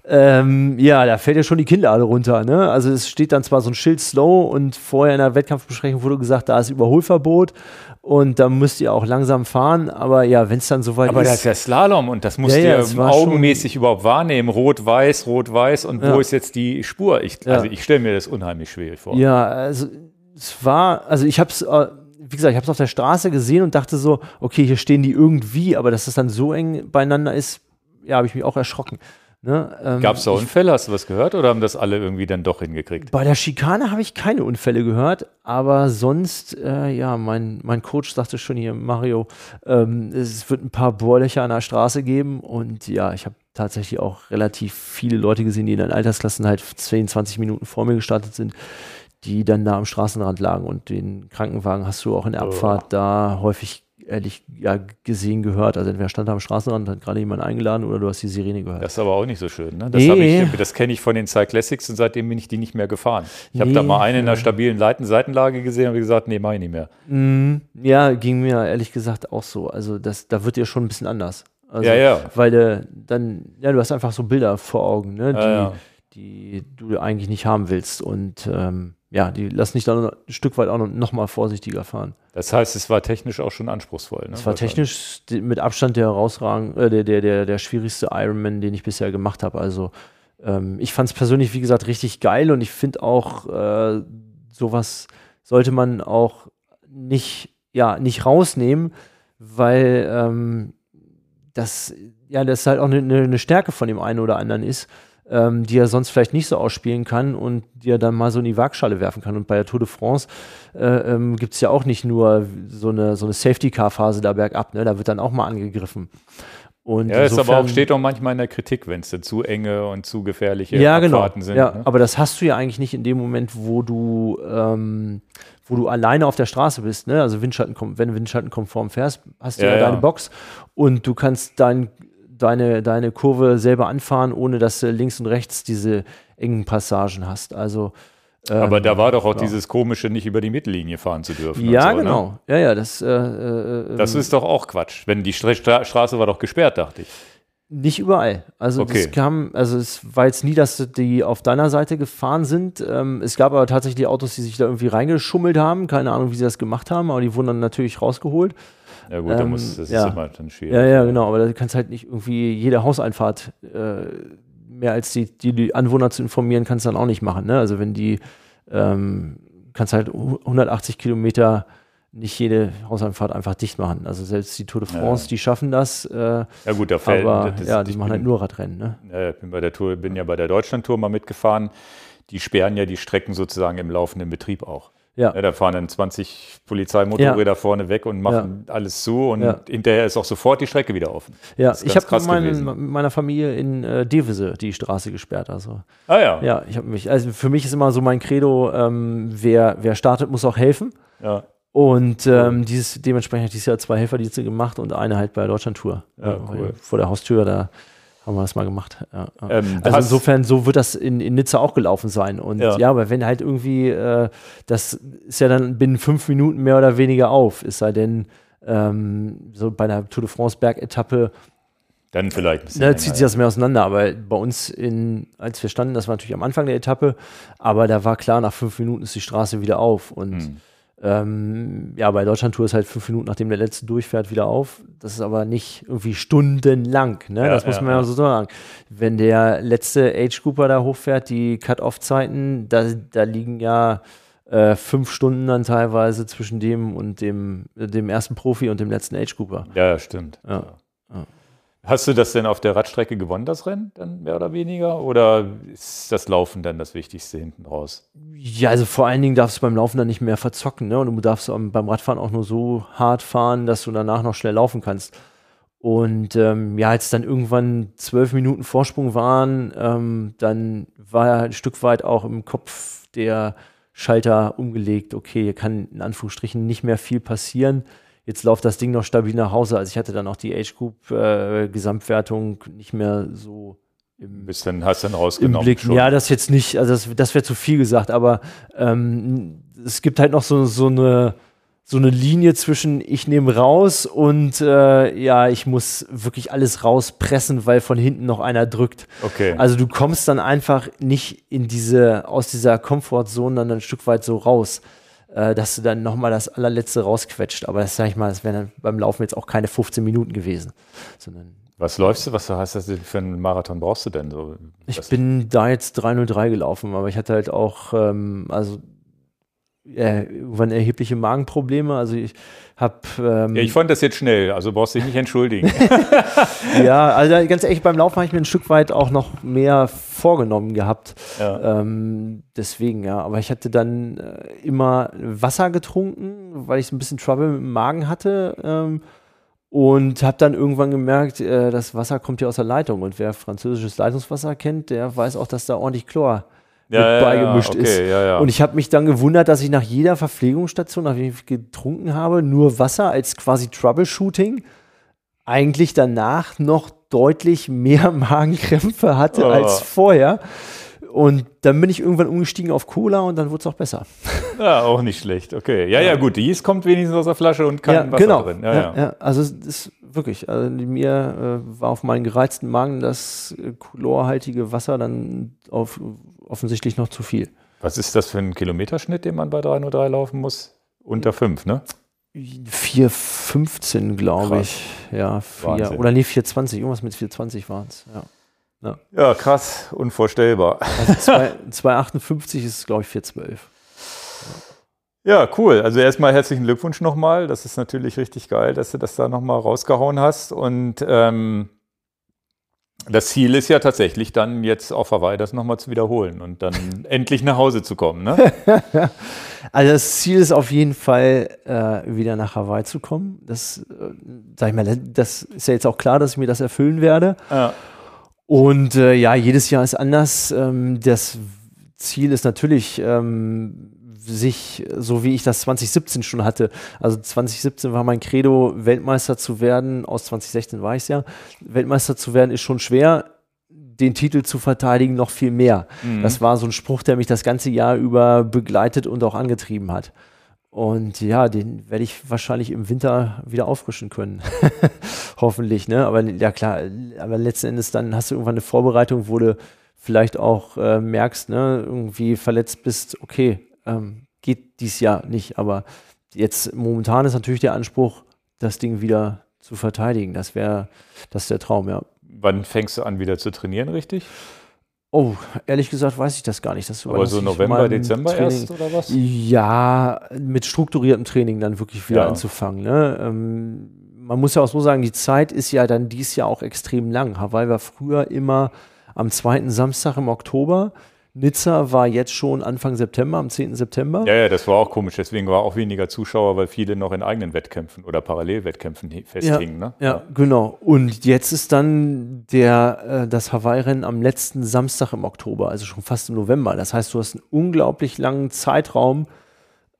ähm, ja, da fällt ja schon die Kinnlade runter. Ne? Also es steht dann zwar so ein Schild Slow und vorher in der Wettkampfbesprechung wurde gesagt, da ist Überholverbot und da müsst ihr auch langsam fahren. Aber ja, wenn es dann soweit Aber ist. das ist ja Slalom und das musst Ja, du ja, war augenmäßig überhaupt wahrnehmen. Rot-Weiß, Rot-Weiß und Ja. wo ist jetzt die Spur? Ich. Also ich stelle mir das unheimlich schwierig vor. Ja, also es war, also ich habe es, äh, wie gesagt, ich habe es auf der Straße gesehen und dachte so, okay, hier stehen die irgendwie, aber dass es dann so eng beieinander ist, ja, habe ich mich auch erschrocken. Ne? Ähm, Gab es da Unfälle? Hast du was gehört oder haben das alle irgendwie dann doch hingekriegt? Bei der Schikane habe ich keine Unfälle gehört, aber sonst, äh, ja, mein, mein Coach sagte schon hier, Mario, ähm, es wird ein paar Bohrlöcher an der Straße geben und ja, ich habe tatsächlich auch relativ viele Leute gesehen, die in den Altersklassen halt 10, 20 Minuten vor mir gestartet sind, die dann da am Straßenrand lagen und den Krankenwagen hast du auch in der Oh. Abfahrt da häufig ehrlich ja, gesehen gehört. Also entweder stand da am Straßenrand, hat gerade jemand eingeladen oder du hast die Sirene gehört. Das ist aber auch nicht so schön. Ne? Das, Nee. ich, das kenne ich von den Cyclassics und seitdem bin ich die nicht mehr gefahren. Ich habe da Nee, mal eine in einer stabilen Leiten Seitenlage gesehen und habe gesagt, nee, mach ich nicht mehr. Mm, Ja, ging mir ehrlich gesagt auch so. Also das, da wird dir schon ein bisschen anders. Also, Ja, ja. Weil du dann, ja, du hast einfach so Bilder vor Augen, ne, die, Ja, ja. die du eigentlich nicht haben willst. Und ähm, ja, die lassen dich dann ein Stück weit auch noch, mal vorsichtiger fahren. Das heißt, es war technisch auch schon anspruchsvoll. Ne? Das war technisch mit Abstand der herausragend, äh, der, der, der, der schwierigste Ironman, den ich bisher gemacht habe. Also ähm, ich fand es persönlich, wie gesagt, richtig geil und ich finde auch, äh, sowas sollte man auch nicht, ja, nicht rausnehmen, weil ähm, das, ja, das halt auch eine, eine Stärke von dem einen oder anderen ist. Ähm, die er sonst vielleicht nicht so ausspielen kann und die er dann mal so in die Waagschale werfen kann. Und bei der Tour de France äh, ähm, gibt es ja auch nicht nur so eine, so eine Safety-Car-Phase da bergab, ne? da wird dann auch mal angegriffen. Und ja, es aber auch, steht auch manchmal in der Kritik, wenn es zu enge und zu gefährliche ja, genau. Abfahrten sind. Ja, ne? aber das hast du ja eigentlich nicht in dem Moment, wo du, ähm, wo du alleine auf der Straße bist. Ne? Also Windschatten, wenn du windschattenkonform fährst, hast du ja, ja deine Box und du kannst dein, deine, deine Kurve selber anfahren, ohne dass du links und rechts diese engen Passagen hast. Also aber ähm, da war doch auch ja. dieses komische, nicht über die Mittellinie fahren zu dürfen. Ja, so, ne? genau. Ne? Ja, ja, das. Äh, äh, das ist doch auch Quatsch. Wenn die Stra Straße war doch gesperrt, dachte ich. Nicht überall. Also okay. es kam, also es war jetzt nie, dass die auf deiner Seite gefahren sind. Ähm, es gab aber tatsächlich Autos, die sich da irgendwie reingeschummelt haben. Keine Ahnung, wie sie das gemacht haben, aber die wurden dann natürlich rausgeholt. Ja gut, ähm, da muss, das ja. ist immer dann schwierig. Ja, ja, genau. Aber da kannst halt nicht irgendwie jede Hauseinfahrt äh, mehr als die, die, die Anwohner zu informieren, kannst du dann auch nicht machen. Ne? Also wenn die, ähm, kannst halt 180 Kilometer nicht jede Hauseinfahrt einfach dicht machen. Also selbst die Tour de France, ja. die schaffen das. Äh, ja gut, da fällt, aber das, ja, die machen bin, halt nur Radrennen. Ne? Ja, ich bin bei der Tour, bin ja bei der Deutschlandtour mal mitgefahren. Die sperren ja die Strecken sozusagen im laufenden Betrieb auch. Ja. ja. da fahren dann 20 Polizeimotorräder ja. vorne weg und machen ja. alles zu und hinterher ist auch sofort die Strecke wieder offen. Ja, ich habe mein, mit meiner Familie in äh, Devese die Straße gesperrt. Also. Ah ja. Ja, ich habe mich, also für mich ist immer so mein Credo, ähm, wer, wer startet, muss auch helfen. Ja. Und ähm, dieses, dementsprechend habe ich dieses Jahr zwei Helferdienste gemacht und eine halt bei der Deutschlandtour. Ja, cool. Vor der Haustür, da haben wir das mal gemacht. Ja, ähm, also insofern, so wird das in, in Nizza auch gelaufen sein. Und ja, ja aber wenn halt irgendwie, äh, das ist ja dann binnen fünf Minuten mehr oder weniger auf, es sei denn, ähm, so bei einer Tour de France Bergetappe. Dann vielleicht ein bisschen. Da ne, zieht sich das mehr auseinander. Aber bei uns, in, als wir standen, das war natürlich am Anfang der Etappe, aber da war klar, nach fünf Minuten ist die Straße wieder auf. Und hm. Ähm, ja, bei Deutschland-Tour ist halt fünf Minuten, nachdem der letzte durchfährt, wieder auf. Das ist aber nicht irgendwie stundenlang, ne? Ja, das muss ja, man ja, so sagen. Wenn der letzte Age-Grouper da hochfährt, die Cut-Off-Zeiten, da, da liegen ja äh, fünf Stunden dann teilweise zwischen dem und dem, dem ersten Profi und dem letzten Age-Grouper. Ja, stimmt. Ja. Hast du das denn auf der Radstrecke gewonnen, das Rennen, dann mehr oder weniger? Oder ist das Laufen dann das Wichtigste hinten raus? Ja, also vor allen Dingen darfst du beim Laufen dann nicht mehr verzocken. Ne? Und du darfst beim Radfahren auch nur so hart fahren, dass du danach noch schnell laufen kannst. Und ähm, ja, als dann irgendwann zwölf Minuten Vorsprung waren, ähm, dann war ja ein Stück weit auch im Kopf der Schalter umgelegt. Okay, hier kann in Anführungsstrichen nicht mehr viel passieren jetzt läuft das Ding noch stabil nach Hause. Also ich hatte dann auch die Age Group äh, Gesamtwertung nicht mehr so im, Bis dann hast du dann rausgenommen. Blick. Schon. Ja, das jetzt nicht, also das, das wäre zu viel gesagt, aber ähm, es gibt halt noch so, so eine so eine Linie zwischen ich nehme raus und äh, ja, ich muss wirklich alles rauspressen, weil von hinten noch einer drückt. Okay. Also du kommst dann einfach nicht in diese, aus dieser Komfortzone dann ein Stück weit so raus äh, dass du dann nochmal das allerletzte rausquetscht. Aber das sag ich mal, das wären beim Laufen jetzt auch keine 15 Minuten gewesen. Sondern was läufst du? Was heißt das für einen Marathon brauchst du denn? So, ich bin da jetzt 303 gelaufen, aber ich hatte halt auch, ähm, also äh, irgendwann erhebliche Magenprobleme. Also ich habe. Ähm ja, ich fand das jetzt schnell, also brauchst du dich nicht entschuldigen. ja, also ganz ehrlich, beim Laufen habe ich mir ein Stück weit auch noch mehr vorgenommen gehabt. Ja. Ähm, deswegen, ja. Aber ich hatte dann äh, immer Wasser getrunken, weil ich so ein bisschen Trouble mit dem Magen hatte. Ähm, und habe dann irgendwann gemerkt, äh, das Wasser kommt ja aus der Leitung. Und wer französisches Leitungswasser kennt, der weiß auch, dass da ordentlich Chlor ja, mit beigemischt ja, okay, ist. Und ich habe mich dann gewundert, dass ich nach jeder Verpflegungsstation, nachdem ich getrunken habe, nur Wasser als quasi Troubleshooting eigentlich danach noch deutlich mehr Magenkrämpfe hatte oh. als vorher. Und dann bin ich irgendwann umgestiegen auf Cola und dann wurde es auch besser. Ja, auch nicht schlecht. Okay. Ja, ja, gut. Die kommt wenigstens aus der Flasche und kein ja, Wasser genau. drin. Ja, ja. ja, also es ist wirklich, also mir äh, war auf meinen gereizten Magen das äh, chlorhaltige Wasser dann auf, offensichtlich noch zu viel. Was ist das für ein Kilometerschnitt, den man bei 303 laufen muss? Unter 5, ne? 4,15 glaube ich. Ja, 4, oder nee, 4,20. Irgendwas mit 4,20 waren es. Ja. Ja. ja. krass, unvorstellbar. Also 2,58 ist, glaube ich, 4,12. Ja, cool. Also erstmal herzlichen Glückwunsch nochmal. Das ist natürlich richtig geil, dass du das da nochmal rausgehauen hast. Und ähm, das Ziel ist ja tatsächlich dann jetzt auf Hawaii das nochmal zu wiederholen und dann endlich nach Hause zu kommen. Ne? also das Ziel ist auf jeden Fall, äh, wieder nach Hawaii zu kommen. Das, äh, sag ich mal, das ist ja jetzt auch klar, dass ich mir das erfüllen werde. Ja. Und äh, ja, jedes Jahr ist anders. Ähm, das Ziel ist natürlich, ähm, sich, so wie ich das 2017 schon hatte. Also 2017 war mein Credo, Weltmeister zu werden. Aus 2016 war ich es ja. Weltmeister zu werden ist schon schwer. Den Titel zu verteidigen noch viel mehr. Mhm. Das war so ein Spruch, der mich das ganze Jahr über begleitet und auch angetrieben hat. Und ja, den werde ich wahrscheinlich im Winter wieder auffrischen können. Hoffentlich, ne? Aber ja klar, aber letzten Endes dann hast du irgendwann eine Vorbereitung, wo du vielleicht auch äh, merkst, ne, irgendwie verletzt bist, okay, ähm, geht dies Jahr nicht. Aber jetzt momentan ist natürlich der Anspruch, das Ding wieder zu verteidigen. Das wäre, das ist der Traum, ja. Wann fängst du an, wieder zu trainieren, richtig? Oh, ehrlich gesagt weiß ich das gar nicht. Das Aber so November, Dezember Training. erst oder was? Ja, mit strukturiertem Training dann wirklich wieder ja. anzufangen. Ne? Ähm, man muss ja auch so sagen, die Zeit ist ja dann dieses Jahr auch extrem lang. Hawaii war früher immer am zweiten Samstag im Oktober. Nizza war jetzt schon Anfang September, am 10. September. Ja, ja, das war auch komisch. Deswegen war auch weniger Zuschauer, weil viele noch in eigenen Wettkämpfen oder Parallelwettkämpfen festhingen. Ja, ne? ja, ja, genau. Und jetzt ist dann der, äh, das Hawaii-Rennen am letzten Samstag im Oktober, also schon fast im November. Das heißt, du hast einen unglaublich langen Zeitraum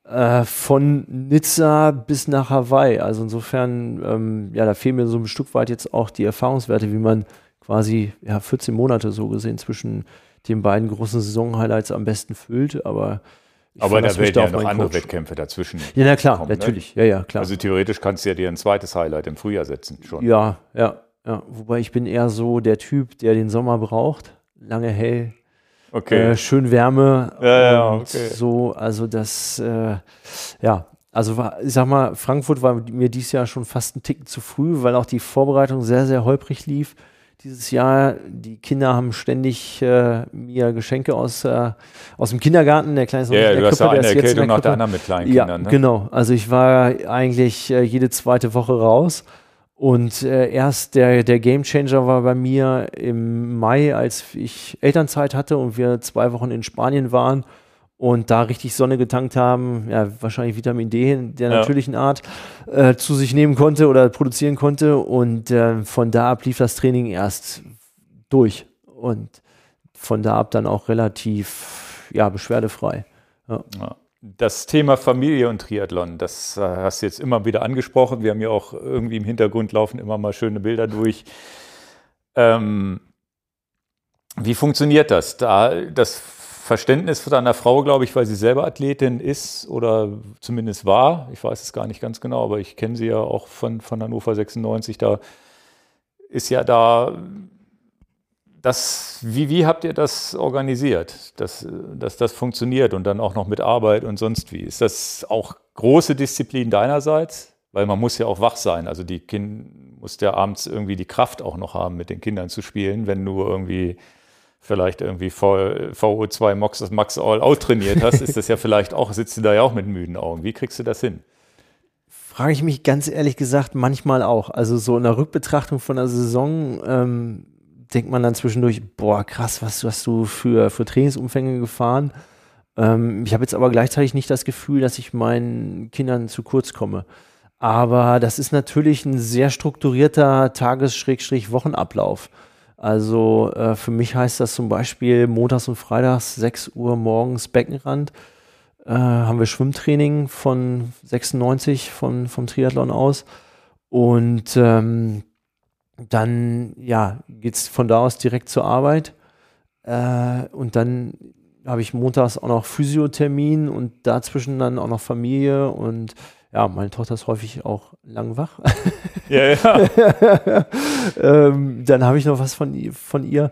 äh, von Nizza bis nach Hawaii. Also insofern, ähm, ja, da fehlen mir so ein Stück weit jetzt auch die Erfahrungswerte, wie man quasi ja, 14 Monate so gesehen zwischen den beiden großen Saison-Highlights am besten füllt, aber aber da werden ja noch andere Coach. Wettkämpfe dazwischen. Ja, na klar, kommen, ne? natürlich. Ne? Ja, ja, klar. Also theoretisch kannst du ja dir ein zweites Highlight im Frühjahr setzen schon. Ja, ja, ja. Wobei ich bin eher so der Typ, der den Sommer braucht. Lange hell. Okay. Äh, schön Wärme. Ja, ja, okay. So, also das, äh, ja. Also war, ich sag mal, Frankfurt war mir dieses Jahr schon fast ein Ticken zu früh, weil auch die Vorbereitung sehr, sehr holprig lief dieses Jahr. Die Kinder haben ständig äh, mir Geschenke aus, äh, aus dem Kindergarten. Der kleine Sohn ja, du hast ja eine Erkältung nach der anderen mit kleinen ja, Kindern. Ne? Genau. Also ich war eigentlich äh, jede zweite Woche raus. Und äh, erst der, der Game Changer war bei mir im Mai, als ich Elternzeit hatte und wir zwei Wochen in Spanien waren und da richtig Sonne getankt haben, ja, wahrscheinlich Vitamin D der ja. natürlichen Art, äh, zu sich nehmen konnte oder produzieren konnte. Und äh, von da ab lief das Training erst durch. Und von da ab dann auch relativ, ja, beschwerdefrei. Ja. Ja. Das Thema Familie und Triathlon, das äh, hast du jetzt immer wieder angesprochen. Wir haben ja auch irgendwie im Hintergrund laufen immer mal schöne Bilder durch. Ähm, wie funktioniert das? Da, das Verständnis von deiner Frau, glaube ich, weil sie selber Athletin ist oder zumindest war. Ich weiß es gar nicht ganz genau, aber ich kenne sie ja auch von, von Hannover 96. Da ist ja da das, wie, wie habt ihr das organisiert, dass, dass das funktioniert und dann auch noch mit Arbeit und sonst wie? Ist das auch große Disziplin deinerseits? Weil man muss ja auch wach sein. Also die Kind muss ja abends irgendwie die Kraft auch noch haben, mit den Kindern zu spielen, wenn du irgendwie vielleicht irgendwie VO2 Max, Max All out trainiert hast, ist das ja vielleicht auch, sitzt du da ja auch mit müden Augen. Wie kriegst du das hin? Frage ich mich ganz ehrlich gesagt manchmal auch. Also so in der Rückbetrachtung von der Saison ähm, denkt man dann zwischendurch, boah, krass, was hast du für, für Trainingsumfänge gefahren? Ähm, ich habe jetzt aber gleichzeitig nicht das Gefühl, dass ich meinen Kindern zu kurz komme. Aber das ist natürlich ein sehr strukturierter Tages-Wochenablauf. Also äh, für mich heißt das zum Beispiel montags und freitags 6 Uhr morgens Beckenrand. Äh, haben wir Schwimmtraining von 96 von, vom Triathlon aus. Und ähm, dann ja, geht es von da aus direkt zur Arbeit. Äh, und dann habe ich montags auch noch Physiothermin und dazwischen dann auch noch Familie und ja, meine Tochter ist häufig auch lang wach. Ja, ja. ähm, dann habe ich noch was von, von ihr.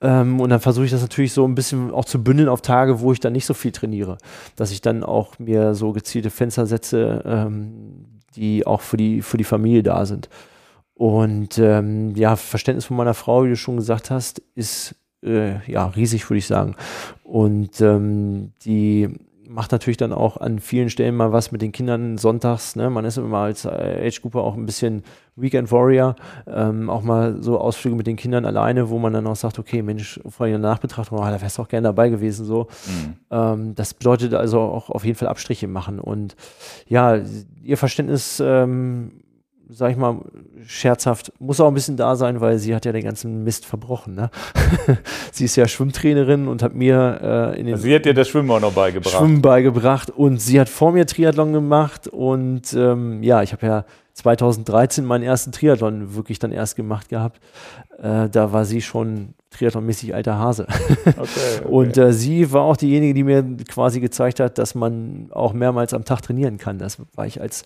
Ähm, und dann versuche ich das natürlich so ein bisschen auch zu bündeln auf Tage, wo ich dann nicht so viel trainiere. Dass ich dann auch mir so gezielte Fenster setze, ähm, die auch für die, für die Familie da sind. Und ähm, ja, Verständnis von meiner Frau, wie du schon gesagt hast, ist äh, ja riesig, würde ich sagen. Und ähm, die macht natürlich dann auch an vielen Stellen mal was mit den Kindern sonntags. Ne? Man ist immer als Age-Grouper auch ein bisschen Weekend Warrior. Ähm, auch mal so Ausflüge mit den Kindern alleine, wo man dann auch sagt, okay, Mensch, vor der Nachbetrachtung, oh, da wärst du auch gerne dabei gewesen. So. Mhm. Ähm, das bedeutet also auch auf jeden Fall Abstriche machen. Und ja, ihr Verständnis ähm, sag ich mal, scherzhaft, muss auch ein bisschen da sein, weil sie hat ja den ganzen Mist verbrochen. Ne? sie ist ja Schwimmtrainerin und hat mir äh, in den. Also sie hat dir das Schwimmen auch noch beigebracht. Schwimmen beigebracht und sie hat vor mir Triathlon gemacht und ähm, ja, ich habe ja 2013 meinen ersten Triathlon wirklich dann erst gemacht gehabt. Äh, da war sie schon triathlonmäßig alter Hase. Okay, okay. Und äh, sie war auch diejenige, die mir quasi gezeigt hat, dass man auch mehrmals am Tag trainieren kann. Das war ich als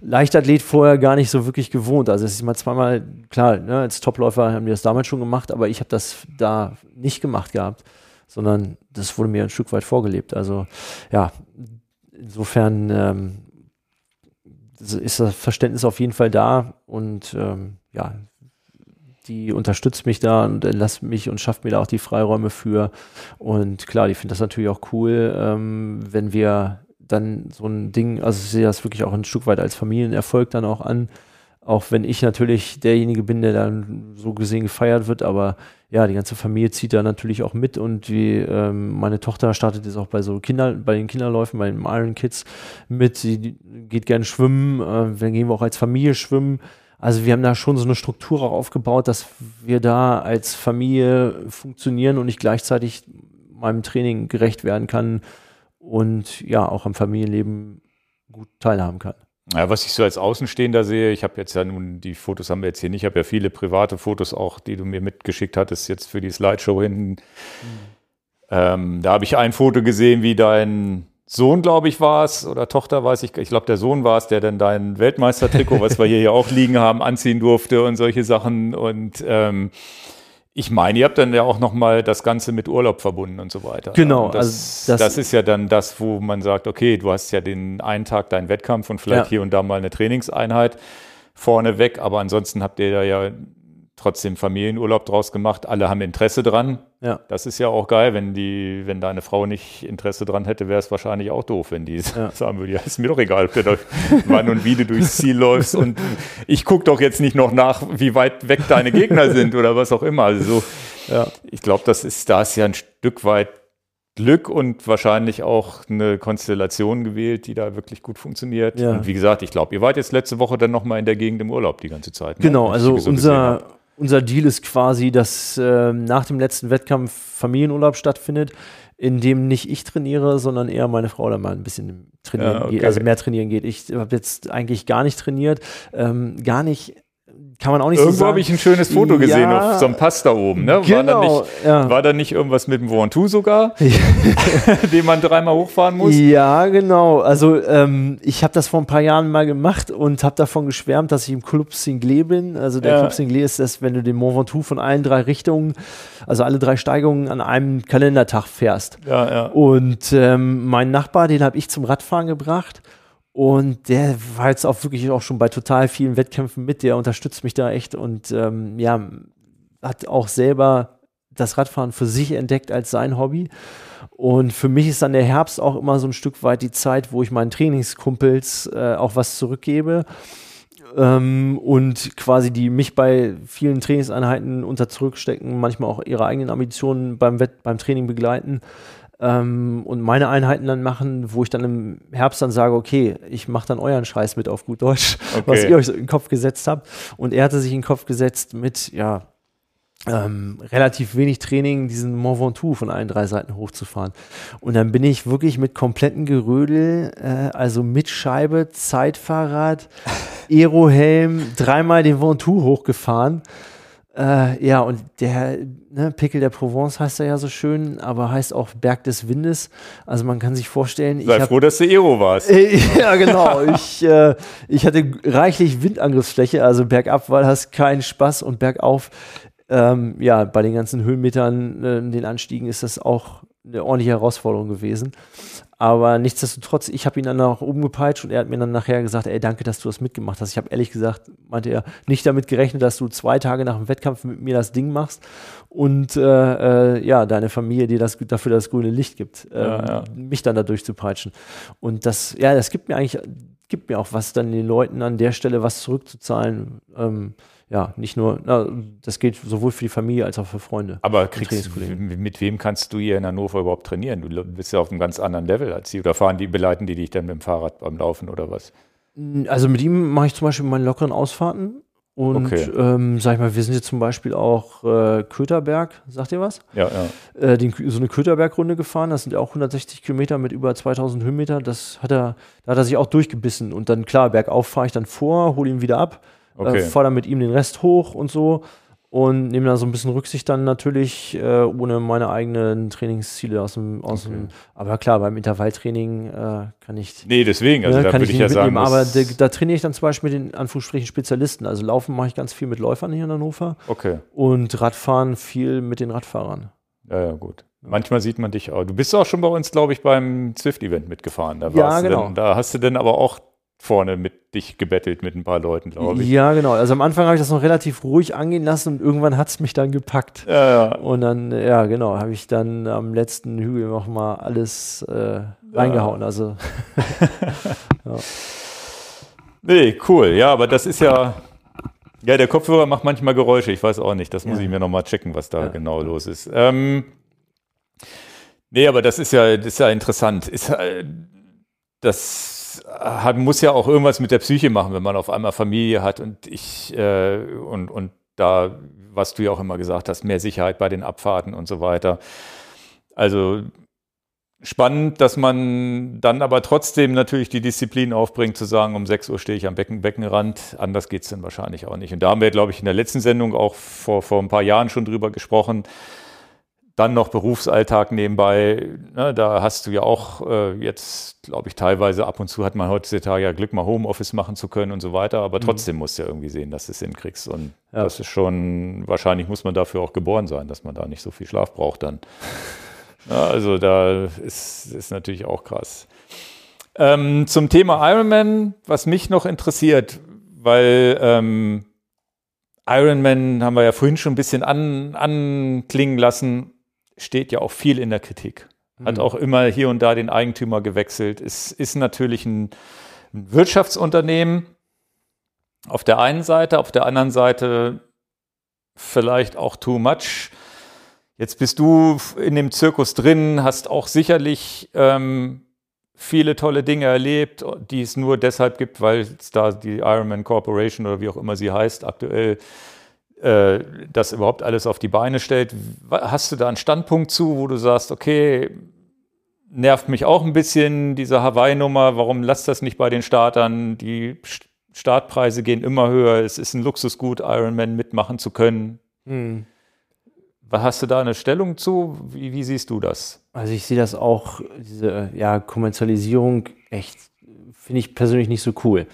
Leichtathlet vorher gar nicht so wirklich gewohnt. Also es ist mal zweimal, klar, ne, als Topläufer haben wir das damals schon gemacht, aber ich habe das da nicht gemacht gehabt, sondern das wurde mir ein Stück weit vorgelebt. Also ja, insofern ähm, ist das Verständnis auf jeden Fall da und ähm, ja, die unterstützt mich da und lässt mich und schafft mir da auch die Freiräume für. Und klar, die findet das natürlich auch cool, ähm, wenn wir dann so ein Ding, also ich sehe das wirklich auch ein Stück weit als Familienerfolg dann auch an. Auch wenn ich natürlich derjenige bin, der dann so gesehen gefeiert wird, aber ja, die ganze Familie zieht da natürlich auch mit und die, ähm, meine Tochter startet jetzt auch bei so Kinder, bei den Kinderläufen, bei den Iron Kids mit. Sie geht gerne schwimmen, äh, dann gehen wir auch als Familie schwimmen. Also wir haben da schon so eine Struktur auch aufgebaut, dass wir da als Familie funktionieren und ich gleichzeitig meinem Training gerecht werden kann und ja auch am Familienleben gut teilhaben kann. Ja, was ich so als Außenstehender sehe, ich habe jetzt ja nun, die Fotos haben wir jetzt hier nicht, ich habe ja viele private Fotos auch, die du mir mitgeschickt hattest, jetzt für die Slideshow hinten. Mhm. Ähm, da habe ich ein Foto gesehen, wie dein Sohn, glaube ich, war es, oder Tochter, weiß ich, ich glaube, der Sohn war es, der dann dein Weltmeistertrikot, was wir hier ja auch liegen haben, anziehen durfte und solche Sachen. Und ähm, ich meine, ihr habt dann ja auch nochmal das Ganze mit Urlaub verbunden und so weiter. Genau. Das, also das, das, ist ja dann das, wo man sagt, okay, du hast ja den einen Tag deinen Wettkampf und vielleicht ja. hier und da mal eine Trainingseinheit vorneweg, aber ansonsten habt ihr da ja trotzdem Familienurlaub draus gemacht. Alle haben Interesse dran. Ja. Das ist ja auch geil, wenn die, wenn deine Frau nicht Interesse dran hätte, wäre es wahrscheinlich auch doof, wenn die ja. sagen würde, ja, ist mir doch egal, wann und wie du durchs Ziel läufst und ich gucke doch jetzt nicht noch nach, wie weit weg deine Gegner sind oder was auch immer. Also so, ja. ich glaube, das ist, da ist ja ein Stück weit Glück und wahrscheinlich auch eine Konstellation gewählt, die da wirklich gut funktioniert. Ja. Und wie gesagt, ich glaube, ihr wart jetzt letzte Woche dann nochmal in der Gegend im Urlaub die ganze Zeit. Ne? Genau, also unser, unser Deal ist quasi, dass äh, nach dem letzten Wettkampf Familienurlaub stattfindet, in dem nicht ich trainiere, sondern eher meine Frau da mal ein bisschen trainieren ja, okay. geht, also mehr trainieren geht. Ich habe jetzt eigentlich gar nicht trainiert, ähm, gar nicht kann man auch nicht Irgendwo so sagen. habe ich ein schönes Foto ja, gesehen auf so einem Pass da oben. Ne? Genau, war, da nicht, ja. war da nicht irgendwas mit dem Ventoux sogar, den man dreimal hochfahren muss? Ja, genau. Also ähm, ich habe das vor ein paar Jahren mal gemacht und habe davon geschwärmt, dass ich im Club Singlé bin. Also der ja. Club Singlé ist das, wenn du den Mont Ventoux von allen drei Richtungen, also alle drei Steigungen an einem Kalendertag fährst. Ja, ja. Und ähm, mein Nachbar, den habe ich zum Radfahren gebracht. Und der war jetzt auch wirklich auch schon bei total vielen Wettkämpfen mit. Der unterstützt mich da echt und ähm, ja, hat auch selber das Radfahren für sich entdeckt als sein Hobby. Und für mich ist dann der Herbst auch immer so ein Stück weit die Zeit, wo ich meinen Trainingskumpels äh, auch was zurückgebe. Ähm, und quasi die mich bei vielen Trainingseinheiten unter zurückstecken, manchmal auch ihre eigenen Ambitionen beim, Wett beim Training begleiten ähm, und meine Einheiten dann machen, wo ich dann im Herbst dann sage, okay, ich mache dann euren Scheiß mit auf gut Deutsch, okay. was ihr euch so in den Kopf gesetzt habt. Und er hatte sich in den Kopf gesetzt mit, ja, ähm, relativ wenig Training, diesen Mont Ventoux von allen drei Seiten hochzufahren. Und dann bin ich wirklich mit kompletten Gerödel, äh, also mit Scheibe, Zeitfahrrad, Aerohelm, dreimal den Ventoux hochgefahren. Äh, ja, und der ne, Pickel der Provence heißt er ja so schön, aber heißt auch Berg des Windes. Also man kann sich vorstellen. Sei hab, froh, dass du Ero warst. Äh, ja, genau. ich, äh, ich hatte reichlich Windangriffsfläche, also bergab war das kein Spaß und bergauf, ähm, ja, bei den ganzen Höhenmetern, äh, den Anstiegen ist das auch eine ordentliche Herausforderung gewesen. Aber nichtsdestotrotz, ich habe ihn dann auch umgepeitscht und er hat mir dann nachher gesagt, ey, danke, dass du das mitgemacht hast. Ich habe ehrlich gesagt, meinte er, nicht damit gerechnet, dass du zwei Tage nach dem Wettkampf mit mir das Ding machst und äh, äh, ja, deine Familie dir das, dafür das grüne Licht gibt, äh, ja, ja. mich dann da durchzupeitschen. Und das, ja, das gibt mir eigentlich, gibt mir auch was, dann den Leuten an der Stelle was zurückzuzahlen. Ähm, ja, nicht nur, na, das gilt sowohl für die Familie als auch für Freunde. Aber kriegst, mit wem kannst du hier in Hannover überhaupt trainieren? Du bist ja auf einem ganz anderen Level als sie. Oder fahren die, beleiten die dich dann mit dem Fahrrad beim Laufen oder was? Also mit ihm mache ich zum Beispiel meine lockeren Ausfahrten. Und okay. ähm, sag ich mal, wir sind jetzt zum Beispiel auch äh, Köterberg, sagt ihr was? Ja, ja. Äh, den, so eine Köterberg-Runde gefahren, das sind auch 160 Kilometer mit über 2000 Höhenmeter. Das hat er, da hat er sich auch durchgebissen. Und dann, klar, bergauf fahre ich dann vor, hole ihn wieder ab okay. äh, dann mit ihm den Rest hoch und so und nehme da so ein bisschen Rücksicht dann natürlich, äh, ohne meine eigenen Trainingsziele aus dem, aus okay. dem aber klar, beim Intervalltraining äh, kann ich. Nee, deswegen, also ne, da kann ich, ich ja sagen. Aber da, da, trainiere ich dann zum Beispiel mit den Anführungsstrichen Spezialisten. Also Laufen mache ich ganz viel mit Läufern hier in Hannover. Okay. Und Radfahren viel mit den Radfahrern. Ja, ja, gut. Manchmal sieht man dich auch. Du bist auch schon bei uns, glaube ich, beim Zwift-Event mitgefahren. Da ja, genau. Dann, da hast du dann aber auch vorne mit dich gebettelt mit ein paar Leuten, glaube ich. Ja, genau. Also am Anfang habe ich das noch relativ ruhig angehen lassen und irgendwann hat es mich dann gepackt. Ja, ja. Und dann, ja, genau, habe ich dann am letzten Hügel nochmal alles äh, reingehauen. Ja. Also. ja. Nee, cool. Ja, aber das ist ja. Ja, der Kopfhörer macht manchmal Geräusche. Ich weiß auch nicht. Das muss ich mir nochmal checken, was da genau los ist. Ähm, nee, aber das ist ja, das ist ja interessant. Ist, äh, hat, muss ja auch irgendwas mit der Psyche machen, wenn man auf einmal Familie hat und ich äh, und, und da, was du ja auch immer gesagt hast, mehr Sicherheit bei den Abfahrten und so weiter. Also spannend, dass man dann aber trotzdem natürlich die Disziplin aufbringt, zu sagen, um 6 Uhr stehe ich am Becken, Beckenrand. Anders geht es dann wahrscheinlich auch nicht. Und da haben wir, glaube ich, in der letzten Sendung auch vor, vor ein paar Jahren schon drüber gesprochen dann noch Berufsalltag nebenbei, ne, da hast du ja auch äh, jetzt, glaube ich, teilweise ab und zu hat man heutzutage ja Glück, mal Homeoffice machen zu können und so weiter, aber mhm. trotzdem musst du ja irgendwie sehen, dass du es hinkriegst. Und ja. das ist schon, wahrscheinlich muss man dafür auch geboren sein, dass man da nicht so viel Schlaf braucht dann. ja, also da ist, ist natürlich auch krass. Ähm, zum Thema Ironman, was mich noch interessiert, weil ähm, Ironman haben wir ja vorhin schon ein bisschen an, anklingen lassen, steht ja auch viel in der Kritik. Hat mhm. auch immer hier und da den Eigentümer gewechselt. Es ist natürlich ein, ein Wirtschaftsunternehmen auf der einen Seite, auf der anderen Seite vielleicht auch too much. Jetzt bist du in dem Zirkus drin, hast auch sicherlich ähm, viele tolle Dinge erlebt, die es nur deshalb gibt, weil es da die Ironman Corporation oder wie auch immer sie heißt, aktuell äh, das überhaupt alles auf die Beine stellt. Hast du da einen Standpunkt zu, wo du sagst, okay, nervt mich auch ein bisschen diese Hawaii-Nummer, warum lasst das nicht bei den Startern? Die Startpreise gehen immer höher, es ist ein Luxusgut, Ironman mitmachen zu können. Hm. Hast du da eine Stellung zu? Wie, wie, siehst du das? Also ich sehe das auch, diese ja, Kommerzialisierung echt, finde ich persönlich nicht so cool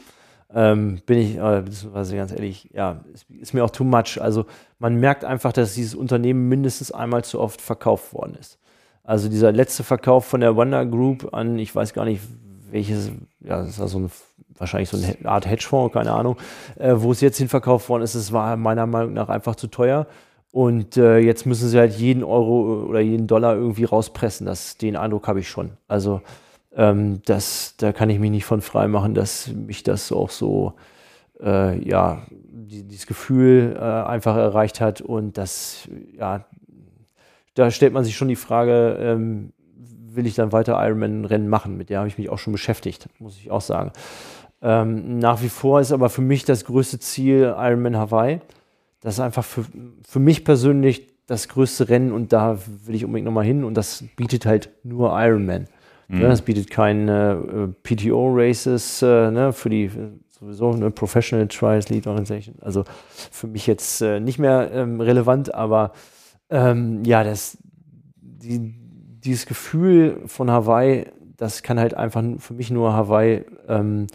ähm, bin ich, äh, ganz ehrlich, ja, ist, ist, mir auch too much. Also man merkt einfach, dass dieses Unternehmen mindestens einmal zu oft verkauft worden ist. Also dieser letzte Verkauf von der Wonder Group an, ich weiß gar nicht, welches, ja, das war so ein, wahrscheinlich so eine Art Hedgefonds, keine Ahnung, äh, wo es jetzt hin verkauft worden ist, es war meiner Meinung nach einfach zu teuer. Und äh, jetzt müssen sie halt jeden Euro oder jeden Dollar irgendwie rauspressen. Das, den Eindruck habe ich schon. Also ähm, das, da kann ich mich nicht von frei machen, dass mich das auch so, äh, ja, die, dieses Gefühl äh, einfach erreicht hat und das, ja, da stellt man sich schon die Frage, ähm, will ich dann weiter Ironman-Rennen machen? Mit der habe ich mich auch schon beschäftigt, muss ich auch sagen. Ähm, nach wie vor ist aber für mich das größte Ziel Ironman Hawaii. Das ist einfach für, für mich persönlich das größte Rennen und da will ich unbedingt nochmal hin und das bietet halt nur Ironman. Mhm. Ja, es bietet keine äh, PTO-Races äh, ne, für die sowieso eine Professional Trials Lead Organization. Also für mich jetzt äh, nicht mehr ähm, relevant, aber ähm, ja, das, die, dieses Gefühl von Hawaii, das kann halt einfach für mich nur Hawaii ähm,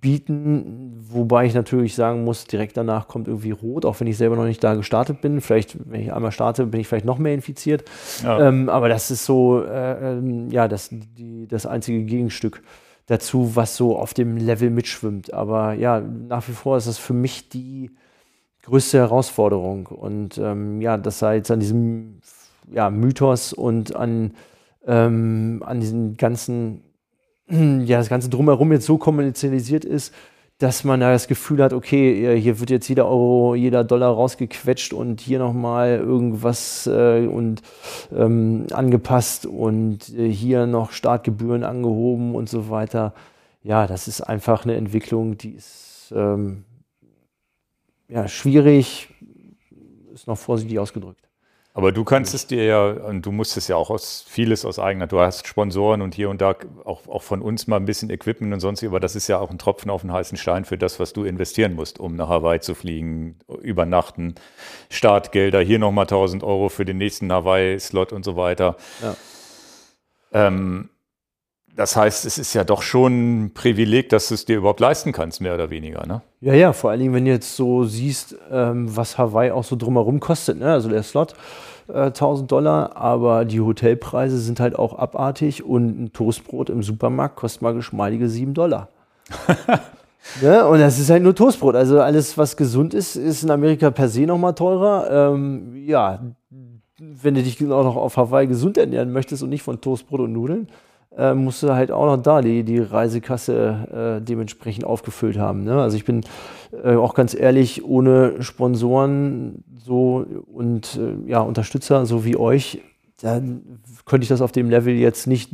bieten, wobei ich natürlich sagen muss, direkt danach kommt irgendwie rot, auch wenn ich selber noch nicht da gestartet bin. Vielleicht, wenn ich einmal starte, bin ich vielleicht noch mehr infiziert. Ja. Ähm, aber das ist so, äh, äh, ja, das, die, das einzige Gegenstück dazu, was so auf dem Level mitschwimmt. Aber ja, nach wie vor ist das für mich die größte Herausforderung. Und ähm, ja, das sei jetzt an diesem ja, Mythos und an, ähm, an diesen ganzen ja, das Ganze drumherum jetzt so kommerzialisiert ist, dass man da das Gefühl hat, okay, hier wird jetzt jeder Euro, jeder Dollar rausgequetscht und hier nochmal irgendwas äh, und ähm, angepasst und äh, hier noch Startgebühren angehoben und so weiter. Ja, das ist einfach eine Entwicklung, die ist ähm, ja, schwierig, ist noch vorsichtig ausgedrückt. Aber du kannst es dir ja, und du musst es ja auch aus vieles aus eigener, du hast Sponsoren und hier und da auch, auch von uns mal ein bisschen Equipment und sonst, aber das ist ja auch ein Tropfen auf den heißen Stein für das, was du investieren musst, um nach Hawaii zu fliegen, übernachten, Startgelder, hier nochmal 1000 Euro für den nächsten Hawaii-Slot und so weiter. Ja. Ähm, das heißt, es ist ja doch schon ein Privileg, dass du es dir überhaupt leisten kannst, mehr oder weniger, ne? Ja, ja, vor allen Dingen, wenn du jetzt so siehst, ähm, was Hawaii auch so drumherum kostet, ne? Also der Slot, äh, 1000 Dollar, aber die Hotelpreise sind halt auch abartig und ein Toastbrot im Supermarkt kostet mal geschmeidige 7 Dollar. ne? Und das ist halt nur Toastbrot. Also alles, was gesund ist, ist in Amerika per se nochmal teurer. Ähm, ja, wenn du dich auch noch auf Hawaii gesund ernähren möchtest und nicht von Toastbrot und Nudeln, äh, musst du halt auch noch da die, die Reisekasse äh, dementsprechend aufgefüllt haben. Ne? Also ich bin äh, auch ganz ehrlich, ohne Sponsoren so und äh, ja, Unterstützer so wie euch, dann könnte ich das auf dem Level jetzt nicht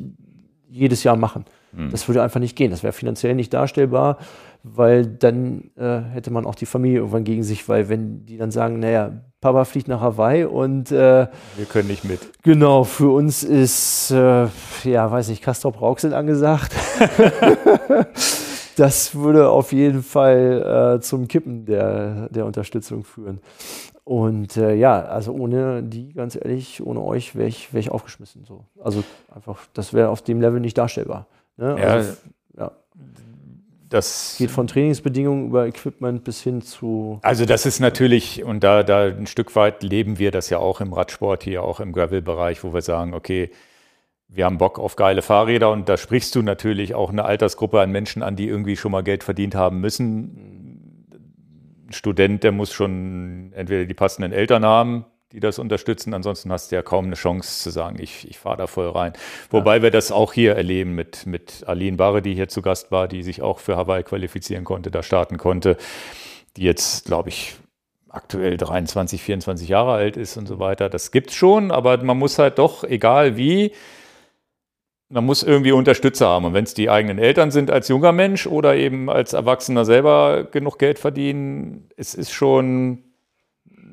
jedes Jahr machen. Mhm. Das würde einfach nicht gehen. Das wäre finanziell nicht darstellbar weil dann äh, hätte man auch die Familie irgendwann gegen sich, weil wenn die dann sagen, naja, Papa fliegt nach Hawaii und äh, wir können nicht mit. Genau, für uns ist, äh, ja, weiß nicht, Castrop Rauxel angesagt. das würde auf jeden Fall äh, zum Kippen der, der Unterstützung führen. Und äh, ja, also ohne die, ganz ehrlich, ohne euch wäre ich, wär ich aufgeschmissen. So. Also einfach, das wäre auf dem Level nicht darstellbar. Ne? Ja, also, ja das geht von Trainingsbedingungen über Equipment bis hin zu. Also das ist natürlich, und da, da ein Stück weit leben wir das ja auch im Radsport hier, auch im Gravel-Bereich, wo wir sagen, okay, wir haben Bock auf geile Fahrräder und da sprichst du natürlich auch eine Altersgruppe an Menschen an, die irgendwie schon mal Geld verdient haben müssen. Ein Student, der muss schon entweder die passenden Eltern haben, die das unterstützen. Ansonsten hast du ja kaum eine Chance zu sagen, ich, ich fahre da voll rein. Wobei ja. wir das auch hier erleben mit, mit Aline Barre, die hier zu Gast war, die sich auch für Hawaii qualifizieren konnte, da starten konnte, die jetzt, glaube ich, aktuell 23, 24 Jahre alt ist und so weiter. Das gibt's schon, aber man muss halt doch, egal wie, man muss irgendwie Unterstützer haben. Und wenn es die eigenen Eltern sind als junger Mensch oder eben als Erwachsener selber genug Geld verdienen, es ist schon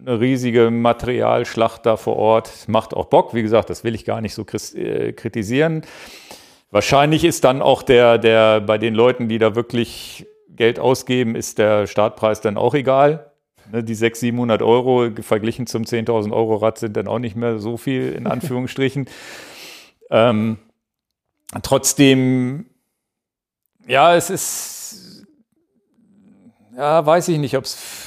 eine riesige Materialschlacht da vor Ort. Macht auch Bock. Wie gesagt, das will ich gar nicht so äh, kritisieren. Wahrscheinlich ist dann auch der, der bei den Leuten, die da wirklich Geld ausgeben, ist der Startpreis dann auch egal. Ne, die 600, 700 Euro verglichen zum 10.000 Euro Rad sind dann auch nicht mehr so viel in Anführungsstrichen. ähm, trotzdem, ja, es ist, ja, weiß ich nicht, ob es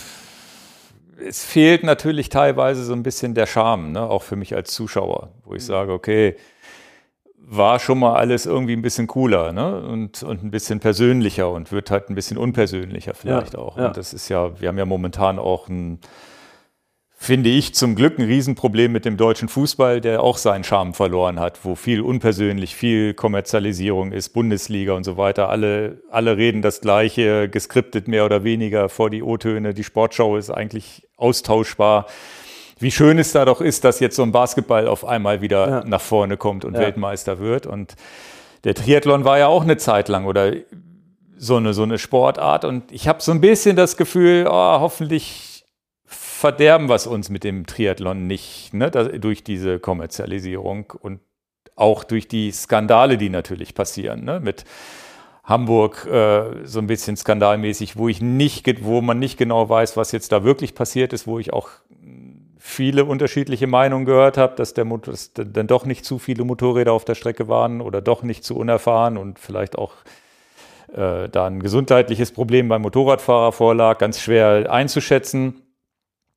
es fehlt natürlich teilweise so ein bisschen der Charme, ne? auch für mich als Zuschauer, wo ich mhm. sage, okay, war schon mal alles irgendwie ein bisschen cooler ne? und, und ein bisschen persönlicher und wird halt ein bisschen unpersönlicher vielleicht ja, auch. Ja. Und das ist ja, wir haben ja momentan auch ein finde ich zum Glück ein Riesenproblem mit dem deutschen Fußball, der auch seinen Charme verloren hat, wo viel unpersönlich, viel Kommerzialisierung ist, Bundesliga und so weiter. Alle, alle reden das Gleiche, geskriptet mehr oder weniger vor die O-Töne. Die Sportschau ist eigentlich austauschbar. Wie schön es da doch ist, dass jetzt so ein Basketball auf einmal wieder ja. nach vorne kommt und ja. Weltmeister wird. Und der Triathlon war ja auch eine Zeit lang oder so eine, so eine Sportart. Und ich habe so ein bisschen das Gefühl, oh, hoffentlich verderben wir es uns mit dem Triathlon nicht, ne? Da, durch diese Kommerzialisierung und auch durch die Skandale, die natürlich passieren, ne? mit Hamburg äh, so ein bisschen skandalmäßig, wo ich nicht, wo man nicht genau weiß, was jetzt da wirklich passiert ist, wo ich auch viele unterschiedliche Meinungen gehört habe, dass der dass dann doch nicht zu viele Motorräder auf der Strecke waren oder doch nicht zu unerfahren und vielleicht auch äh, da ein gesundheitliches Problem beim Motorradfahrer vorlag, ganz schwer einzuschätzen.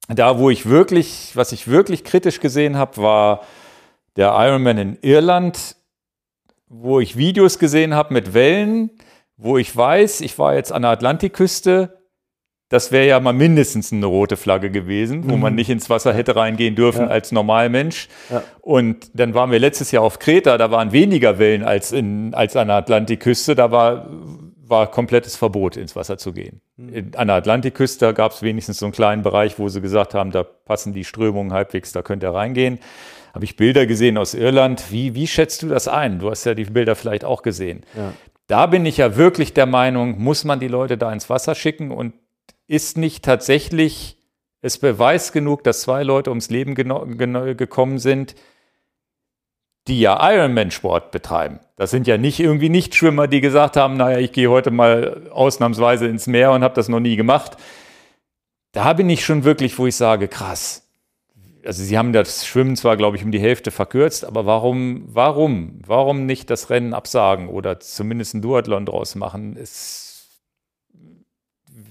Da, wo ich wirklich, was ich wirklich kritisch gesehen habe, war der Ironman in Irland, wo ich Videos gesehen habe mit Wellen, wo ich weiß, ich war jetzt an der Atlantikküste, das wäre ja mal mindestens eine rote Flagge gewesen, wo mhm. man nicht ins Wasser hätte reingehen dürfen ja. als Normalmensch. Ja. Und dann waren wir letztes Jahr auf Kreta, da waren weniger Wellen als, in, als an der Atlantikküste. Da war, war komplettes Verbot, ins Wasser zu gehen. Mhm. An der Atlantikküste gab es wenigstens so einen kleinen Bereich, wo sie gesagt haben, da passen die Strömungen halbwegs, da könnt ihr reingehen. Habe ich Bilder gesehen aus Irland. Wie, wie schätzt du das ein? Du hast ja die Bilder vielleicht auch gesehen. Ja. Da bin ich ja wirklich der Meinung, muss man die Leute da ins Wasser schicken und ist nicht tatsächlich es Beweis genug, dass zwei Leute ums Leben gekommen sind, die ja Ironman-Sport betreiben. Das sind ja nicht irgendwie Nichtschwimmer, die gesagt haben, naja, ich gehe heute mal ausnahmsweise ins Meer und habe das noch nie gemacht. Da bin ich schon wirklich, wo ich sage, krass. Also sie haben das Schwimmen zwar, glaube ich, um die Hälfte verkürzt, aber warum, warum, warum nicht das Rennen absagen oder zumindest ein Duathlon draus machen? Es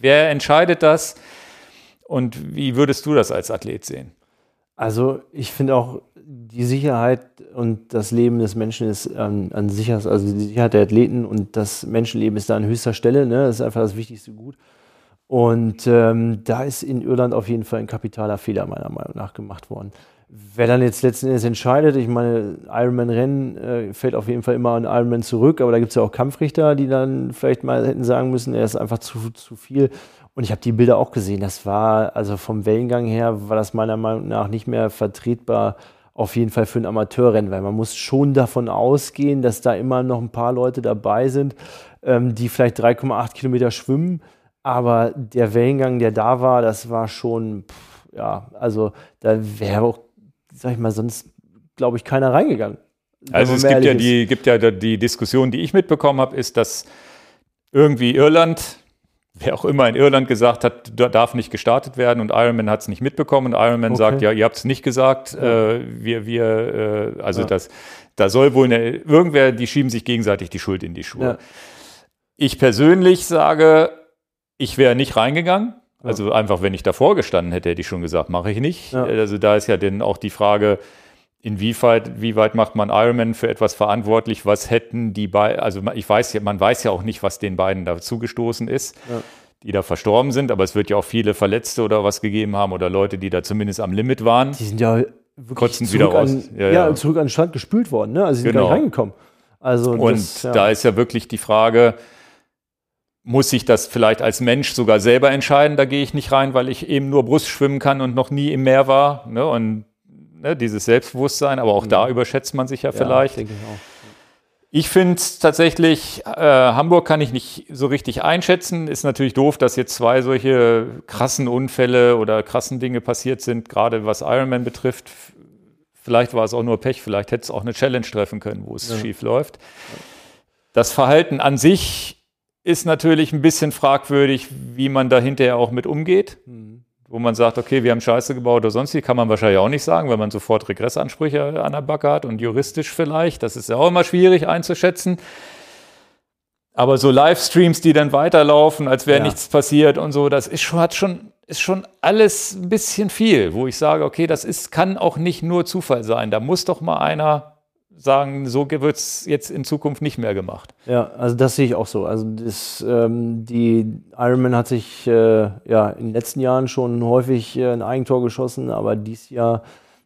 Wer entscheidet das? Und wie würdest du das als Athlet sehen? Also ich finde auch die Sicherheit und das Leben des Menschen ist an, an sicher, also die Sicherheit der Athleten und das Menschenleben ist da an höchster Stelle. Ne? Das ist einfach das wichtigste Gut. Und ähm, da ist in Irland auf jeden Fall ein kapitaler Fehler meiner Meinung nach gemacht worden. Wer dann jetzt letzten Endes entscheidet, ich meine, Ironman-Rennen äh, fällt auf jeden Fall immer an Ironman zurück, aber da gibt es ja auch Kampfrichter, die dann vielleicht mal hätten sagen müssen, er ist einfach zu, zu viel. Und ich habe die Bilder auch gesehen. Das war, also vom Wellengang her, war das meiner Meinung nach nicht mehr vertretbar, auf jeden Fall für ein Amateurrennen, weil man muss schon davon ausgehen, dass da immer noch ein paar Leute dabei sind, ähm, die vielleicht 3,8 Kilometer schwimmen. Aber der Wellengang, der da war, das war schon, pff, ja, also da wäre auch sag ich mal, sonst glaube ich keiner reingegangen. Also es gibt ja, die, gibt ja die Diskussion, die ich mitbekommen habe, ist, dass irgendwie Irland, wer auch immer in Irland gesagt hat, darf nicht gestartet werden und Ironman hat es nicht mitbekommen und Ironman okay. sagt, ja, ihr habt es nicht gesagt, ja. äh, wir, wir, äh, also ja. das, da soll wohl eine, irgendwer, die schieben sich gegenseitig die Schuld in die Schuhe. Ja. Ich persönlich sage, ich wäre nicht reingegangen. Also einfach, wenn ich davor gestanden hätte, hätte ich schon gesagt, mache ich nicht. Also da ist ja dann auch die Frage, inwieweit, wie weit macht man Ironman für etwas verantwortlich? Was hätten die beiden, also ich weiß ja, man weiß ja auch nicht, was den beiden da zugestoßen ist, ja. die da verstorben sind, aber es wird ja auch viele Verletzte oder was gegeben haben oder Leute, die da zumindest am Limit waren. Die sind ja wirklich kotzen wieder raus. An, ja, ja, zurück an den Strand gespült worden, ne? Also sie sind genau. gar nicht reingekommen. Also und das, da ist ja wirklich die Frage, muss ich das vielleicht als Mensch sogar selber entscheiden. Da gehe ich nicht rein, weil ich eben nur Brust schwimmen kann und noch nie im Meer war. Ne? Und ne, dieses Selbstbewusstsein, aber auch mhm. da überschätzt man sich ja, ja vielleicht. Ich, ich finde tatsächlich, äh, Hamburg kann ich nicht so richtig einschätzen. Ist natürlich doof, dass jetzt zwei solche krassen Unfälle oder krassen Dinge passiert sind, gerade was Ironman betrifft. Vielleicht war es auch nur Pech, vielleicht hätte es auch eine Challenge treffen können, wo es ja. schief läuft. Das Verhalten an sich ist natürlich ein bisschen fragwürdig, wie man da hinterher auch mit umgeht. Mhm. Wo man sagt, okay, wir haben Scheiße gebaut oder sonst wie, kann man wahrscheinlich auch nicht sagen, weil man sofort Regressansprüche an der Backe hat und juristisch vielleicht. Das ist ja auch immer schwierig einzuschätzen. Aber so Livestreams, die dann weiterlaufen, als wäre ja. nichts passiert und so, das ist schon, hat schon, ist schon alles ein bisschen viel, wo ich sage, okay, das ist, kann auch nicht nur Zufall sein. Da muss doch mal einer sagen, so wird es jetzt in Zukunft nicht mehr gemacht. Ja, also das sehe ich auch so. Also das, ähm, die Ironman hat sich äh, ja in den letzten Jahren schon häufig äh, ein Eigentor geschossen, aber dieses Jahr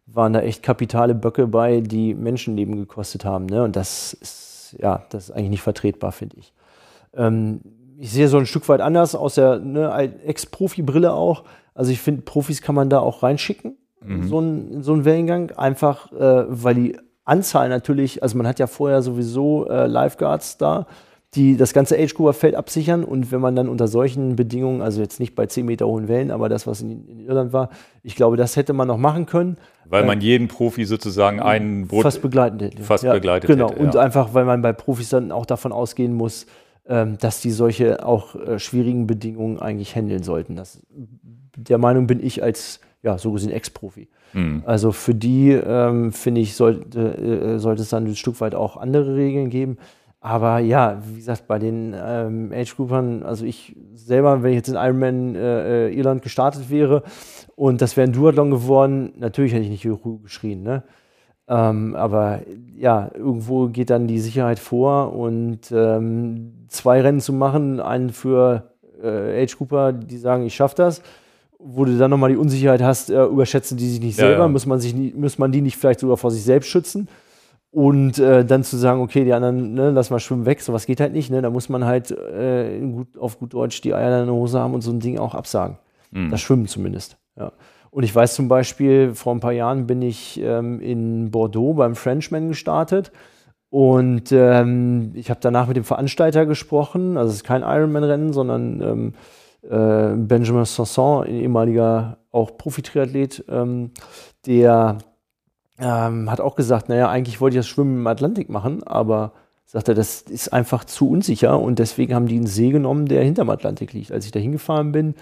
waren da echt kapitale Böcke bei, die Menschenleben gekostet haben. Ne? Und das ist ja, das ist eigentlich nicht vertretbar, finde ich. Ähm, ich sehe so ein Stück weit anders aus der ne, Ex-Profi-Brille auch. Also ich finde, Profis kann man da auch reinschicken, mhm. so ein, so einen Wellengang, einfach äh, weil die Anzahl natürlich, also man hat ja vorher sowieso äh, Lifeguards da, die das ganze Age-Grouper-Feld absichern und wenn man dann unter solchen Bedingungen, also jetzt nicht bei 10 Meter hohen Wellen, aber das, was in, in Irland war, ich glaube, das hätte man noch machen können. Weil man äh, jeden Profi sozusagen einen Boot fast begleiten hätte. Fast ja, begleitet genau. hätte. Genau, und einfach, weil man bei Profis dann auch davon ausgehen muss, ähm, dass die solche auch äh, schwierigen Bedingungen eigentlich handeln sollten. Das, der Meinung bin ich als, ja, so gesehen Ex-Profi. Mhm. Also für die, ähm, finde ich, sollte, äh, sollte es dann ein Stück weit auch andere Regeln geben. aber ja, wie gesagt, bei den ähm, Age-Groupern, also ich selber, wenn ich jetzt in Ironman äh, äh, Irland gestartet wäre und das wäre ein Duathlon geworden, natürlich hätte ich nicht Juhu geschrien, ne? Ähm, aber ja, irgendwo geht dann die Sicherheit vor und ähm, zwei Rennen zu machen, einen für äh, Age-Grouper, die sagen, ich schaffe das, wo du dann nochmal die Unsicherheit hast, äh, überschätzen die sich nicht selber, ja. Muss, man sich nie, muss man die nicht vielleicht sogar vor sich selbst schützen. Und äh, dann zu sagen, okay, die anderen, ne, lass mal schwimmen weg, sowas geht halt nicht. Ne? Da muss man halt äh, gut, auf gut Deutsch die Eier in der Hose haben und so ein Ding auch absagen. Mhm. Das Schwimmen zumindest. Ja. Und ich weiß zum Beispiel, vor ein paar Jahren bin ich ähm, in Bordeaux beim Frenchman gestartet. Und ähm, ich habe danach mit dem Veranstalter gesprochen. Also es ist kein Ironman-Rennen, sondern ähm, äh, Benjamin Sanson, ehemaliger auch Profi-Triathlet, ähm, der ähm, hat auch gesagt, naja, eigentlich wollte ich das Schwimmen im Atlantik machen, aber sagt er, das ist einfach zu unsicher und deswegen haben die einen See genommen, der hinterm Atlantik liegt. Als ich da hingefahren bin,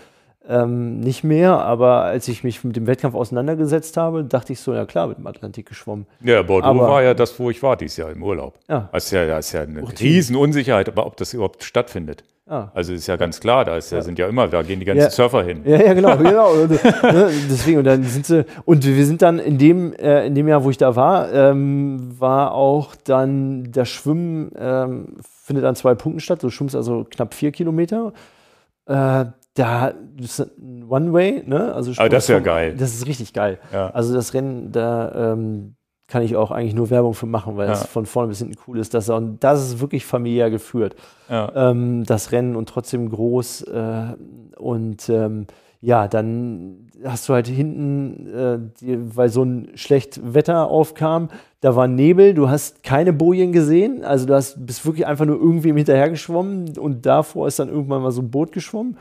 ähm, nicht mehr, aber als ich mich mit dem Wettkampf auseinandergesetzt habe, dachte ich so, ja klar, mit dem Atlantik geschwommen. Ja, Bordeaux aber, war ja das, wo ich war dieses Jahr im Urlaub. Ja. Das ist ja, das ist ja eine Riesenunsicherheit, aber ob das überhaupt stattfindet. Ah. Also ist ja ganz klar, da ist ja, sind ja immer, da gehen die ganzen ja. Surfer hin. Ja, ja, genau, genau. ne, deswegen, und dann sind sie, und wir sind dann in dem, äh, in dem Jahr, wo ich da war, ähm, war auch dann das Schwimmen ähm, findet an zwei Punkten statt. Du schwimmst also knapp vier Kilometer. Äh, da ist ein One-Way, ne? Also Aber das ist ja geil. Das ist richtig geil. Ja. Also das Rennen, da ähm, kann ich auch eigentlich nur Werbung für machen, weil ja. es von vorne bis hinten cool ist. Das, und das ist wirklich familiär geführt. Ja. Ähm, das Rennen und trotzdem groß. Äh, und ähm, ja, dann hast du halt hinten, äh, die, weil so ein schlecht Wetter aufkam, da war Nebel, du hast keine Bojen gesehen, also du hast, bist wirklich einfach nur irgendwie hinterher geschwommen und davor ist dann irgendwann mal so ein Boot geschwommen.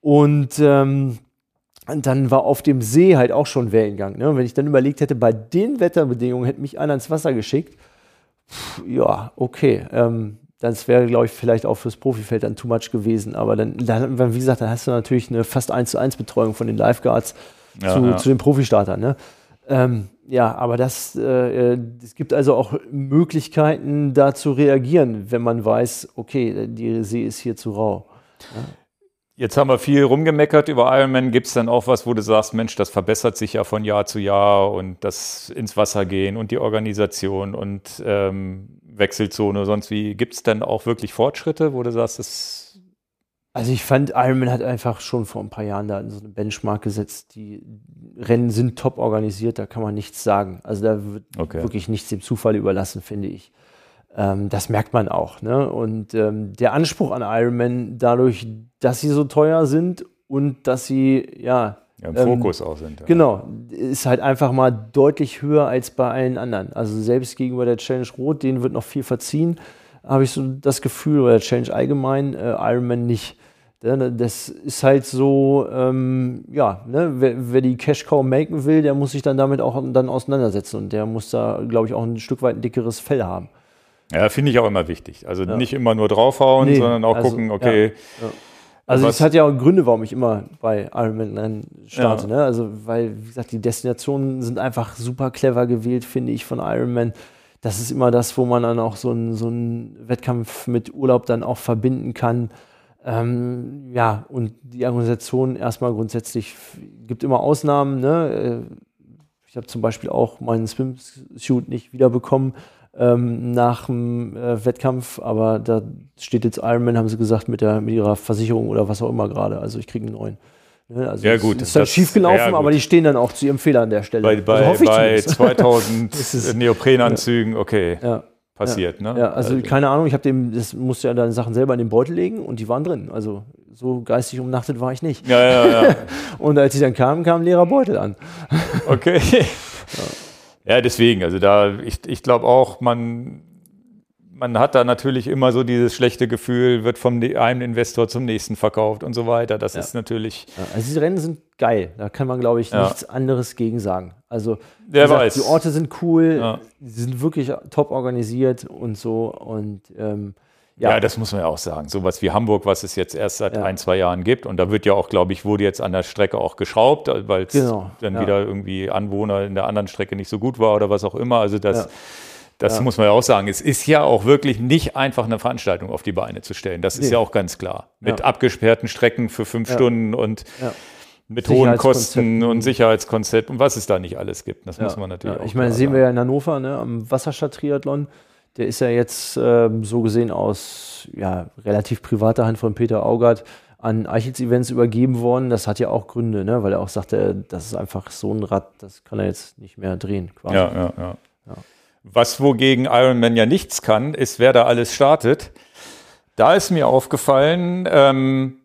Und ähm, dann war auf dem See halt auch schon Wellengang. Ne? Und wenn ich dann überlegt hätte, bei den Wetterbedingungen hätte mich einer ins Wasser geschickt, pff, ja, okay. Ähm, das wäre, glaube ich, vielleicht auch fürs Profifeld dann too much gewesen. Aber dann, dann, wie gesagt, dann hast du natürlich eine fast 1 zu 1 Betreuung von den Lifeguards ja, zu, ja. zu, den Profistartern. Ne? Ähm, ja, aber das, äh, äh, es gibt also auch Möglichkeiten, da zu reagieren, wenn man weiß, okay, die See ist hier zu rau. Ja. Jetzt haben wir viel rumgemeckert über Ironman. Gibt es dann auch was, wo du sagst, Mensch, das verbessert sich ja von Jahr zu Jahr und das ins Wasser gehen und die Organisation und ähm, Wechselzone, sonst wie. Gibt es dann auch wirklich Fortschritte, wo du sagst, das. Also ich fand, Ironman hat einfach schon vor ein paar Jahren da so eine Benchmark gesetzt. Die Rennen sind top organisiert, da kann man nichts sagen. Also da wird okay. wirklich nichts dem Zufall überlassen, finde ich. Ähm, das merkt man auch. Ne? Und ähm, der Anspruch an Ironman, dadurch, dass sie so teuer sind und dass sie, ja. Ja, im ähm, Fokus auch sind. Ja. Genau, ist halt einfach mal deutlich höher als bei allen anderen. Also selbst gegenüber der Challenge Rot, denen wird noch viel verziehen, habe ich so das Gefühl, oder der Challenge allgemein, äh, Ironman nicht. Ne, das ist halt so, ähm, ja, ne, wer, wer, die Cash Cow maken will, der muss sich dann damit auch dann auseinandersetzen und der muss da, glaube ich, auch ein Stück weit ein dickeres Fell haben. Ja, finde ich auch immer wichtig. Also ja. nicht immer nur draufhauen, nee, sondern auch also, gucken, okay. Ja, also es hat ja auch Gründe, warum ich immer bei Ironman starte. Ne? Also weil, wie gesagt, die Destinationen sind einfach super clever gewählt, finde ich, von Ironman. Das ist immer das, wo man dann auch so einen so Wettkampf mit Urlaub dann auch verbinden kann. Ähm, ja, und die Organisation erstmal grundsätzlich gibt immer Ausnahmen. Ne? Äh, ich habe zum Beispiel auch meinen Swimsuit nicht wiederbekommen ähm, nach dem äh, Wettkampf, aber da steht jetzt Ironman, haben sie gesagt, mit, der, mit ihrer Versicherung oder was auch immer gerade. Also ich kriege einen neuen. Ne? Also ja, gut. Ist halt schief gelaufen, ja, aber die stehen dann auch zu ihrem Fehler an der Stelle. Bei, bei, also bei 2000 Neoprenanzügen, okay. Ja. Passiert, ja. ne? Ja, also, also keine Ahnung, ich habe dem, das musste ja deine Sachen selber in den Beutel legen und die waren drin. Also so geistig umnachtet war ich nicht. Ja, ja, ja. und als ich dann kam, kam ein leerer Beutel an. okay. Ja. Deswegen, also da, ich, ich glaube auch, man, man hat da natürlich immer so dieses schlechte Gefühl, wird vom einem Investor zum nächsten verkauft und so weiter. Das ja. ist natürlich. Ja, also diese Rennen sind geil. Da kann man, glaube ich, ja. nichts anderes gegen sagen. Also Wer gesagt, weiß. die Orte sind cool, sie sind wirklich top organisiert und so. Und ähm, ja. ja. das muss man ja auch sagen. Sowas wie Hamburg, was es jetzt erst seit ja. ein, zwei Jahren gibt. Und da wird ja auch, glaube ich, wurde jetzt an der Strecke auch geschraubt, weil es genau. dann ja. wieder irgendwie Anwohner in der anderen Strecke nicht so gut war oder was auch immer. Also das, Das muss man ja auch sagen. Es ist ja auch wirklich nicht einfach, eine Veranstaltung auf die Beine zu stellen. Das ist Nee. ja auch ganz klar. Mit abgesperrten Strecken für fünf. Stunden und mit hohen Kosten und Sicherheitskonzept und was es da nicht alles gibt. Das muss man natürlich auch Ich meine, sehen wir ja in Hannover, ne, am Wasserstadt-Triathlon. Der ist ja jetzt ähm, so gesehen aus ja, relativ privater Hand von Peter Augert an Eichels Events übergeben worden. Das hat ja auch Gründe, ne, weil er auch sagte, das ist einfach so ein Rad, das kann er jetzt nicht mehr drehen. Quasi. Ja, ja, ja. Ja. Was wogegen Ironman ja nichts kann, ist, wer da alles startet. Da ist mir aufgefallen, ähm,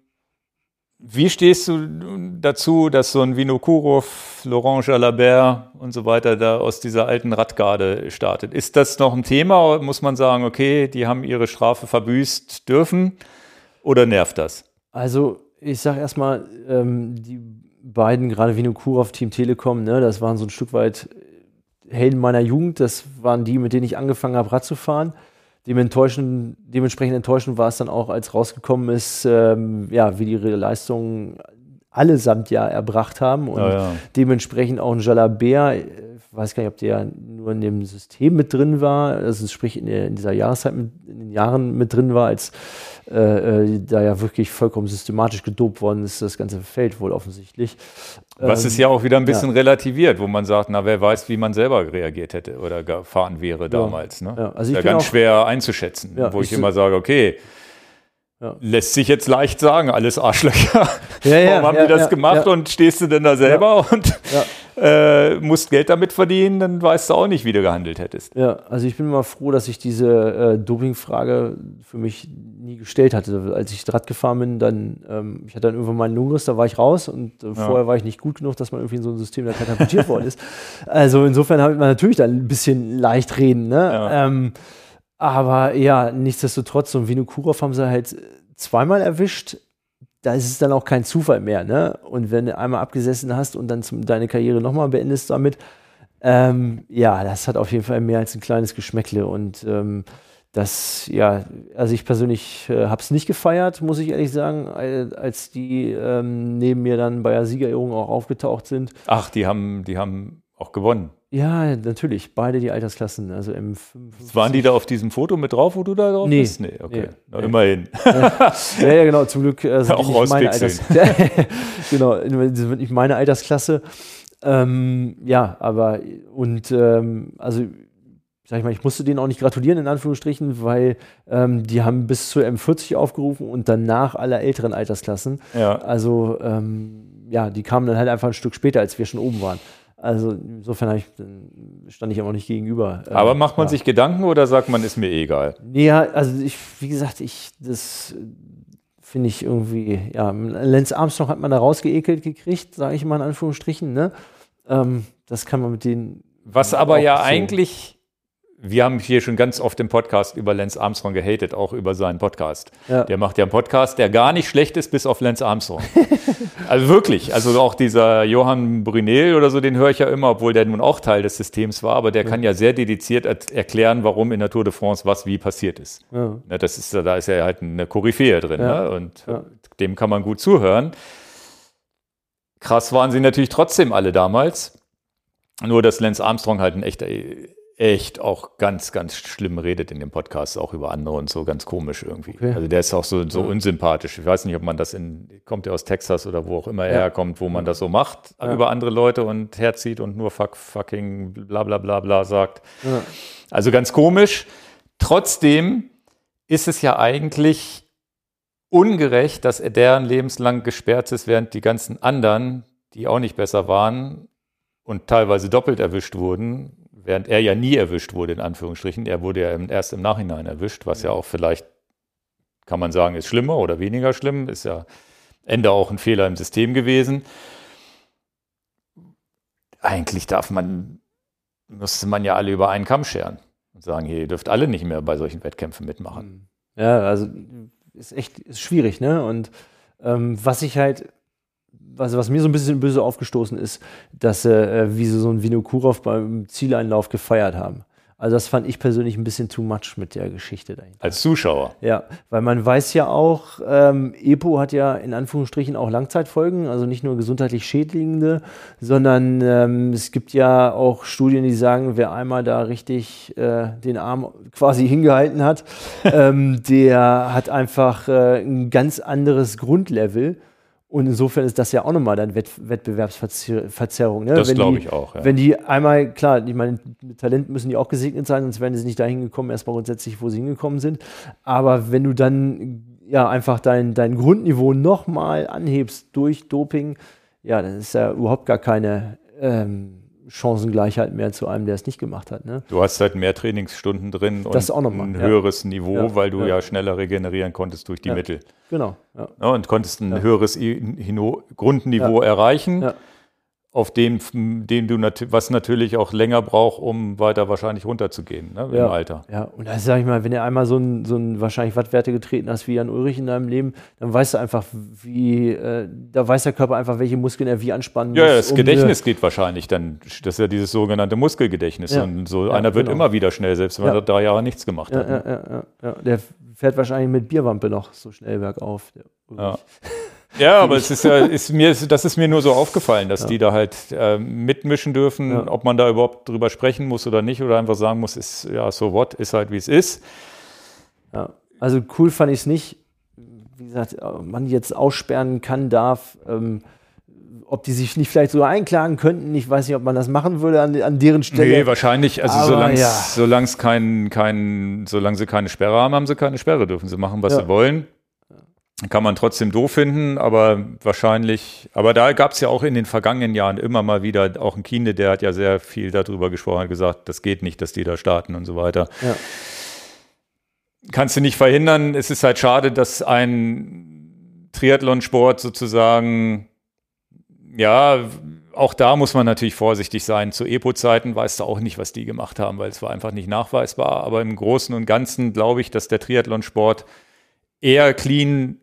wie stehst du dazu, dass so ein Vinokurov, Laurent Jalabert und so weiter da aus dieser alten Radgarde startet? Ist das noch ein Thema? Muss man sagen, okay, die haben ihre Strafe verbüßt dürfen? Oder nervt das? Also, ich sag erstmal, ähm, die beiden, gerade Vinokurov, Team Telekom, ne, das waren so ein Stück weit Helden meiner Jugend. Das waren die, mit denen ich angefangen habe, Rad zu fahren. Dementsprechend, dementsprechend enttäuschend war es dann auch, als rausgekommen ist, ähm, ja, wie die ihre Leistungen allesamt ja erbracht haben. Und Ja, ja. dementsprechend auch ein Jalabert, ich weiß gar nicht, ob der nur in dem System mit drin war, also sprich in, der, in dieser Jahreszeit, mit, in den Jahren mit drin war, als äh, äh, da ja wirklich vollkommen systematisch gedopt worden ist, das ganze Feld wohl offensichtlich. Was Ähm, es ja auch wieder ein bisschen relativiert, wo man sagt, na, wer weiß, wie man selber reagiert hätte oder gefahren wäre damals. Ne? Ja, also ich ja ganz auch- schwer einzuschätzen, Ja, wo ich ich- immer sage, okay, Ja. lässt sich jetzt leicht sagen, alles Arschlöcher. Ja, ja, Warum haben die das gemacht und stehst du denn da selber und äh, musst Geld damit verdienen, dann weißt du auch nicht, wie du gehandelt hättest. Ja, also ich bin mal froh, dass ich diese äh, Doping-Frage für mich nie gestellt hatte. Als ich Rad gefahren bin, dann, ähm, ich hatte dann irgendwann meinen Lungenriss, da war ich raus und äh, vorher war ich nicht gut genug, dass man irgendwie in so ein System da katapultiert worden ist. Also insofern hat man natürlich dann ein bisschen leicht reden, ne? Ja. Ähm, aber ja, nichtsdestotrotz, so ein Vinokurov haben sie halt zweimal erwischt. Da ist es dann auch kein Zufall mehr, ne? Und wenn du einmal abgesessen hast und dann zum, deine Karriere nochmal beendest damit, ähm, ja, das hat auf jeden Fall mehr als ein kleines Geschmäckle und ähm, das, ja, also ich persönlich äh, habe es nicht gefeiert, muss ich ehrlich sagen, als die ähm, neben mir dann bei der Siegerehrung auch aufgetaucht sind. Ach, die haben, die haben auch gewonnen. Ja, natürlich, beide die Altersklassen, also M55. Waren die da auf diesem Foto mit drauf, wo du da drauf Nee. bist? Nee, okay. Nee. Immerhin. Ja, ja, genau, zum Glück äh, sind Auch die nicht meine rauspixeln. Alters Genau, sind nicht meine Altersklasse. Ähm, ja, aber und ähm, also sag ich mal, ich musste denen auch nicht gratulieren, in Anführungsstrichen, weil ähm, die haben bis zur M40 aufgerufen und danach alle älteren Altersklassen. Ja. Also ähm, ja, die kamen dann halt einfach ein Stück später, als wir schon oben waren. Also insofern ich, stand ich aber nicht gegenüber. Ähm, Aber macht man ja. sich Gedanken oder sagt man, ist mir egal? Ja, also ich, wie gesagt, ich, das äh, finde ich irgendwie, ja, Lance Armstrong hat man da rausgeekelt gekriegt, sage ich mal in Anführungsstrichen, ne? Ähm, das kann man mit den. Was aber ja so. eigentlich, wir haben hier schon ganz oft im Podcast über Lance Armstrong gehatet, auch über seinen Podcast. Ja. Der macht ja einen Podcast, der gar nicht schlecht ist, bis auf Lance Armstrong. also wirklich, also auch dieser Johann Brunel oder so, den höre ich ja immer, obwohl der nun auch Teil des Systems war, aber der kann ja sehr dediziert er erklären, warum in der Tour de France was wie passiert ist. Ja. Das ist, da ist ja halt eine Koryphäe drin Ja. ne? und Ja. dem kann man gut zuhören. Krass waren sie natürlich trotzdem alle damals. Nur, dass Lance Armstrong halt ein echter, echt auch ganz, ganz schlimm redet in dem Podcast, auch über andere und so ganz komisch irgendwie. Okay. Also der ist auch so, so unsympathisch. Ich weiß nicht, ob man das in, kommt er aus Texas oder wo auch immer er Ja. herkommt, wo man das so macht, Ja. über andere Leute und herzieht und nur fuck, fucking bla bla bla bla sagt. Ja. Also ganz komisch. Trotzdem ist es ja eigentlich ungerecht, dass er deren lebenslang gesperrt ist, während die ganzen anderen, die auch nicht besser waren und teilweise doppelt erwischt wurden, während er ja nie erwischt wurde, in Anführungsstrichen. Er wurde ja erst im Nachhinein erwischt, was ja auch vielleicht, kann man sagen, ist schlimmer oder weniger schlimm, ist ja Ende auch ein Fehler im System gewesen. Eigentlich darf man, müsste man ja alle über einen Kamm scheren und sagen, hier, ihr dürft alle nicht mehr bei solchen Wettkämpfen mitmachen. Ja, also ist echt ist schwierig, ne? Und ähm, was ich halt, was, was mir so ein bisschen böse aufgestoßen ist, dass äh, wie sie so ein Vinokurov beim Zieleinlauf gefeiert haben. Also das fand ich persönlich ein bisschen too much mit der Geschichte dahinter. Als Zuschauer. Ja, weil man weiß ja auch, ähm, EPO hat ja in Anführungsstrichen auch Langzeitfolgen, also nicht nur gesundheitlich schädlingende, sondern ähm, es gibt ja auch Studien, die sagen, wer einmal da richtig äh, den Arm quasi hingehalten hat, ähm, der hat einfach äh, ein ganz anderes Grundlevel. Und insofern ist das ja auch nochmal dann Wett Wettbewerbsverzerrung. Ne? Das glaube ich auch. Ja. Wenn die einmal, klar, ich meine, mit Talent müssen die auch gesegnet sein, sonst wären sie nicht dahin gekommen, erstmal grundsätzlich, wo sie hingekommen sind. Aber wenn du dann ja einfach dein, dein Grundniveau nochmal anhebst durch Doping, ja, dann ist ja überhaupt gar keine ähm, Chancengleichheit mehr zu einem, der es nicht gemacht hat. Ne? Du hast halt mehr Trainingsstunden drin das und mal, ein ja. höheres Niveau, ja, weil du ja. ja. schneller regenerieren konntest durch die Mittel. Genau. und konntest ein höheres Grundniveau erreichen auf den, den du nat was natürlich auch länger braucht, um weiter wahrscheinlich runterzugehen ne, ja, im Alter. Ja, und da sage ich mal, wenn du einmal so ein, so ein wahrscheinlich Wattwerte getreten hast wie Jan Ulrich in deinem Leben, dann weißt du einfach, wie, äh, da weiß der Körper einfach, welche Muskeln er wie anspannen ja, muss. Ja, das um Gedächtnis geht wahrscheinlich dann, das ist ja dieses sogenannte Muskelgedächtnis. Ja, und so einer wird genau. immer wieder schnell, selbst wenn er drei Jahre nichts gemacht hat. Ne? Ja, ja, ja, Der fährt wahrscheinlich mit Bierwampe noch so schnell bergauf. Ja. Ja, aber es ist ja, ist mir, das ist mir nur so aufgefallen, dass ja. die da halt äh, mitmischen dürfen, ja. ob man da überhaupt drüber sprechen muss oder nicht, oder einfach sagen muss, ist ja so what, ist halt wie es ist. Ja, also cool fand ich es nicht. Wie gesagt, man jetzt aussperren kann, darf. Ähm, ob die sich nicht vielleicht sogar einklagen könnten. Ich weiß nicht, ob man das machen würde an, an deren Stelle. Nee, wahrscheinlich. Also solange ja. solange kein, kein, solange sie keine Sperre haben, haben sie keine Sperre, dürfen sie machen, was ja. sie wollen. Kann man trotzdem doof finden, aber wahrscheinlich, aber da gab es ja auch in den vergangenen Jahren immer mal wieder, auch ein Kinde, der hat ja sehr viel darüber gesprochen, hat gesagt, das geht nicht, dass die da starten und so weiter. Ja. Kannst du nicht verhindern. Es ist halt schade, dass ein Triathlonsport sozusagen, ja, auch da muss man natürlich vorsichtig sein. Zu Epo-Zeiten weißt du auch nicht, was die gemacht haben, weil es war einfach nicht nachweisbar. Aber im Großen und Ganzen glaube ich, dass der Triathlonsport eher clean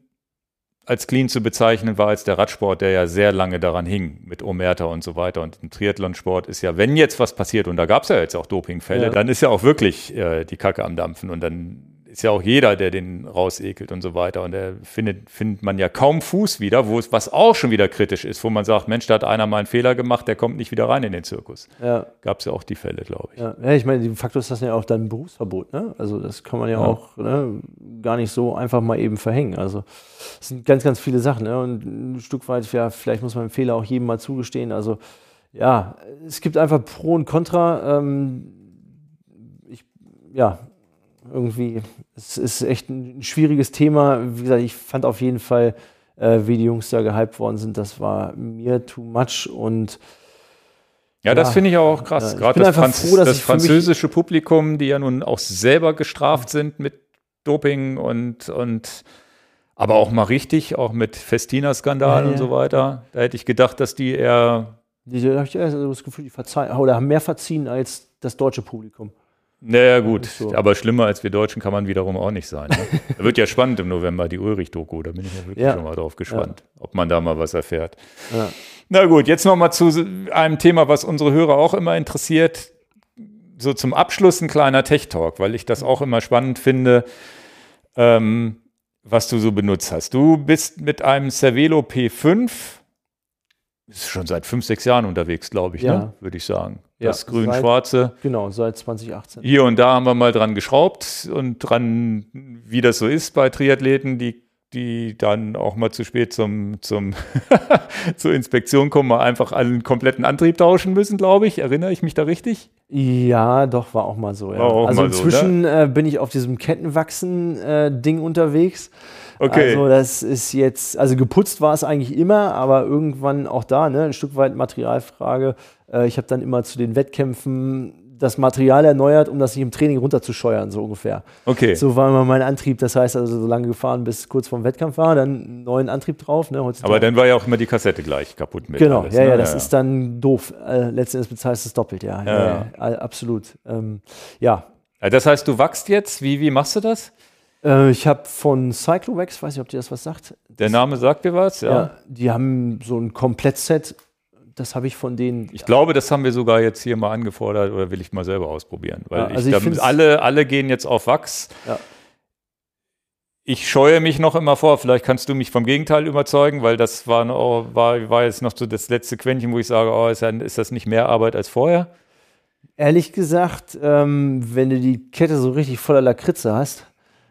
als clean zu bezeichnen war als der Radsport, der ja sehr lange daran hing mit Omerta und so weiter. Und im Triathlonsport ist ja, wenn jetzt was passiert, und da gab es ja jetzt auch Dopingfälle, ja. dann ist ja auch wirklich äh, die Kacke am Dampfen und dann ist ja auch jeder, der den rausekelt und so weiter. Und der findet, findet man ja kaum Fuß wieder, wo es, was auch schon wieder kritisch ist, wo man sagt, Mensch, da hat einer mal einen Fehler gemacht, der kommt nicht wieder rein in den Zirkus. Ja. Gab es ja auch die Fälle, glaube ich. Ja. ja, ich meine, de facto ist das ja auch dann ein Berufsverbot, ne? Also das kann man ja, ja. auch ne, gar nicht so einfach mal eben verhängen. Also es sind ganz, ganz viele Sachen, ne? Und ein Stück weit, ja, vielleicht muss man einen Fehler auch jedem mal zugestehen. Also ja, es gibt einfach Pro und Contra. Ähm, ich, ja, irgendwie, es ist echt ein schwieriges Thema. Wie gesagt, ich fand auf jeden Fall, äh, wie die Jungs da gehypt worden sind, das war mir too much und ja, das finde ich auch krass. Ja, Gerade das, Franz froh, das französische Publikum, die ja nun auch selber gestraft sind mit Doping und, und aber auch mal richtig, auch mit Festina-Skandal ja, und so weiter. Da hätte ich gedacht, dass die eher. Die, da habe ich das Gefühl, die verzeihen oder haben mehr verziehen als das deutsche Publikum. Naja, gut, so. aber schlimmer als wir Deutschen kann man wiederum auch nicht sein. Ne? da wird ja spannend im November, die Ulrich-Doku, da bin ich ja wirklich ja. schon mal drauf gespannt, ja. ob man da mal was erfährt. Ja. Na gut, jetzt nochmal zu einem Thema, was unsere Hörer auch immer interessiert. So zum Abschluss ein kleiner Tech-Talk, weil ich das auch immer spannend finde, ähm, was du so benutzt hast. Du bist mit einem Cervelo P5, ist schon seit fünf, sechs Jahren unterwegs, glaube ich, ne? würde ich sagen. Das ja, grün-schwarze. Genau, seit 2018. Hier und da haben wir mal dran geschraubt und dran, wie das so ist bei Triathleten, die, die dann auch mal zu spät zum, zum zur Inspektion kommen, mal einfach einen kompletten Antrieb tauschen müssen, glaube ich. Erinnere ich mich da richtig? Ja, doch, war auch mal so. Ja. also inzwischen so, äh, bin ich auf diesem Kettenwachsen-Ding äh, unterwegs. Okay. Also das ist jetzt, also geputzt war es eigentlich immer, aber irgendwann auch da, ne, ein Stück weit Materialfrage. Äh, ich habe dann immer zu den Wettkämpfen das Material erneuert, um das nicht im Training runterzuscheuern, so ungefähr. Okay. So war immer mein Antrieb. Das heißt also, so lange gefahren, bis kurz vorm Wettkampf war, dann einen neuen Antrieb drauf. Ne, Aber dann war ja auch immer die Kassette gleich kaputt mit. Genau, alles, ja, ne? ja, das ja, ist dann doof. Äh, letzten Endes bezahlst du es doppelt, ja. ja, ja absolut. Ähm, ja. Das heißt, du wachst jetzt. Wie, wie machst du das? Äh, ich habe von Cyclowax, weiß nicht, ob dir das was sagt. Der Name sagt dir was, ja. ja die haben so ein Komplettset das habe ich von denen. Ich glaube, das haben wir sogar jetzt hier mal angefordert oder will ich mal selber ausprobieren. Weil Ja, also ich, ich alle, alle gehen jetzt auf Wachs. Ja. Ich scheue mich noch immer vor, vielleicht kannst du mich vom Gegenteil überzeugen, weil das war, noch, war, war jetzt noch so das letzte Quäntchen, wo ich sage, oh, ist, ja- ist das nicht mehr Arbeit als vorher? Ehrlich gesagt, ähm, wenn du die Kette so richtig voller Lakritze hast,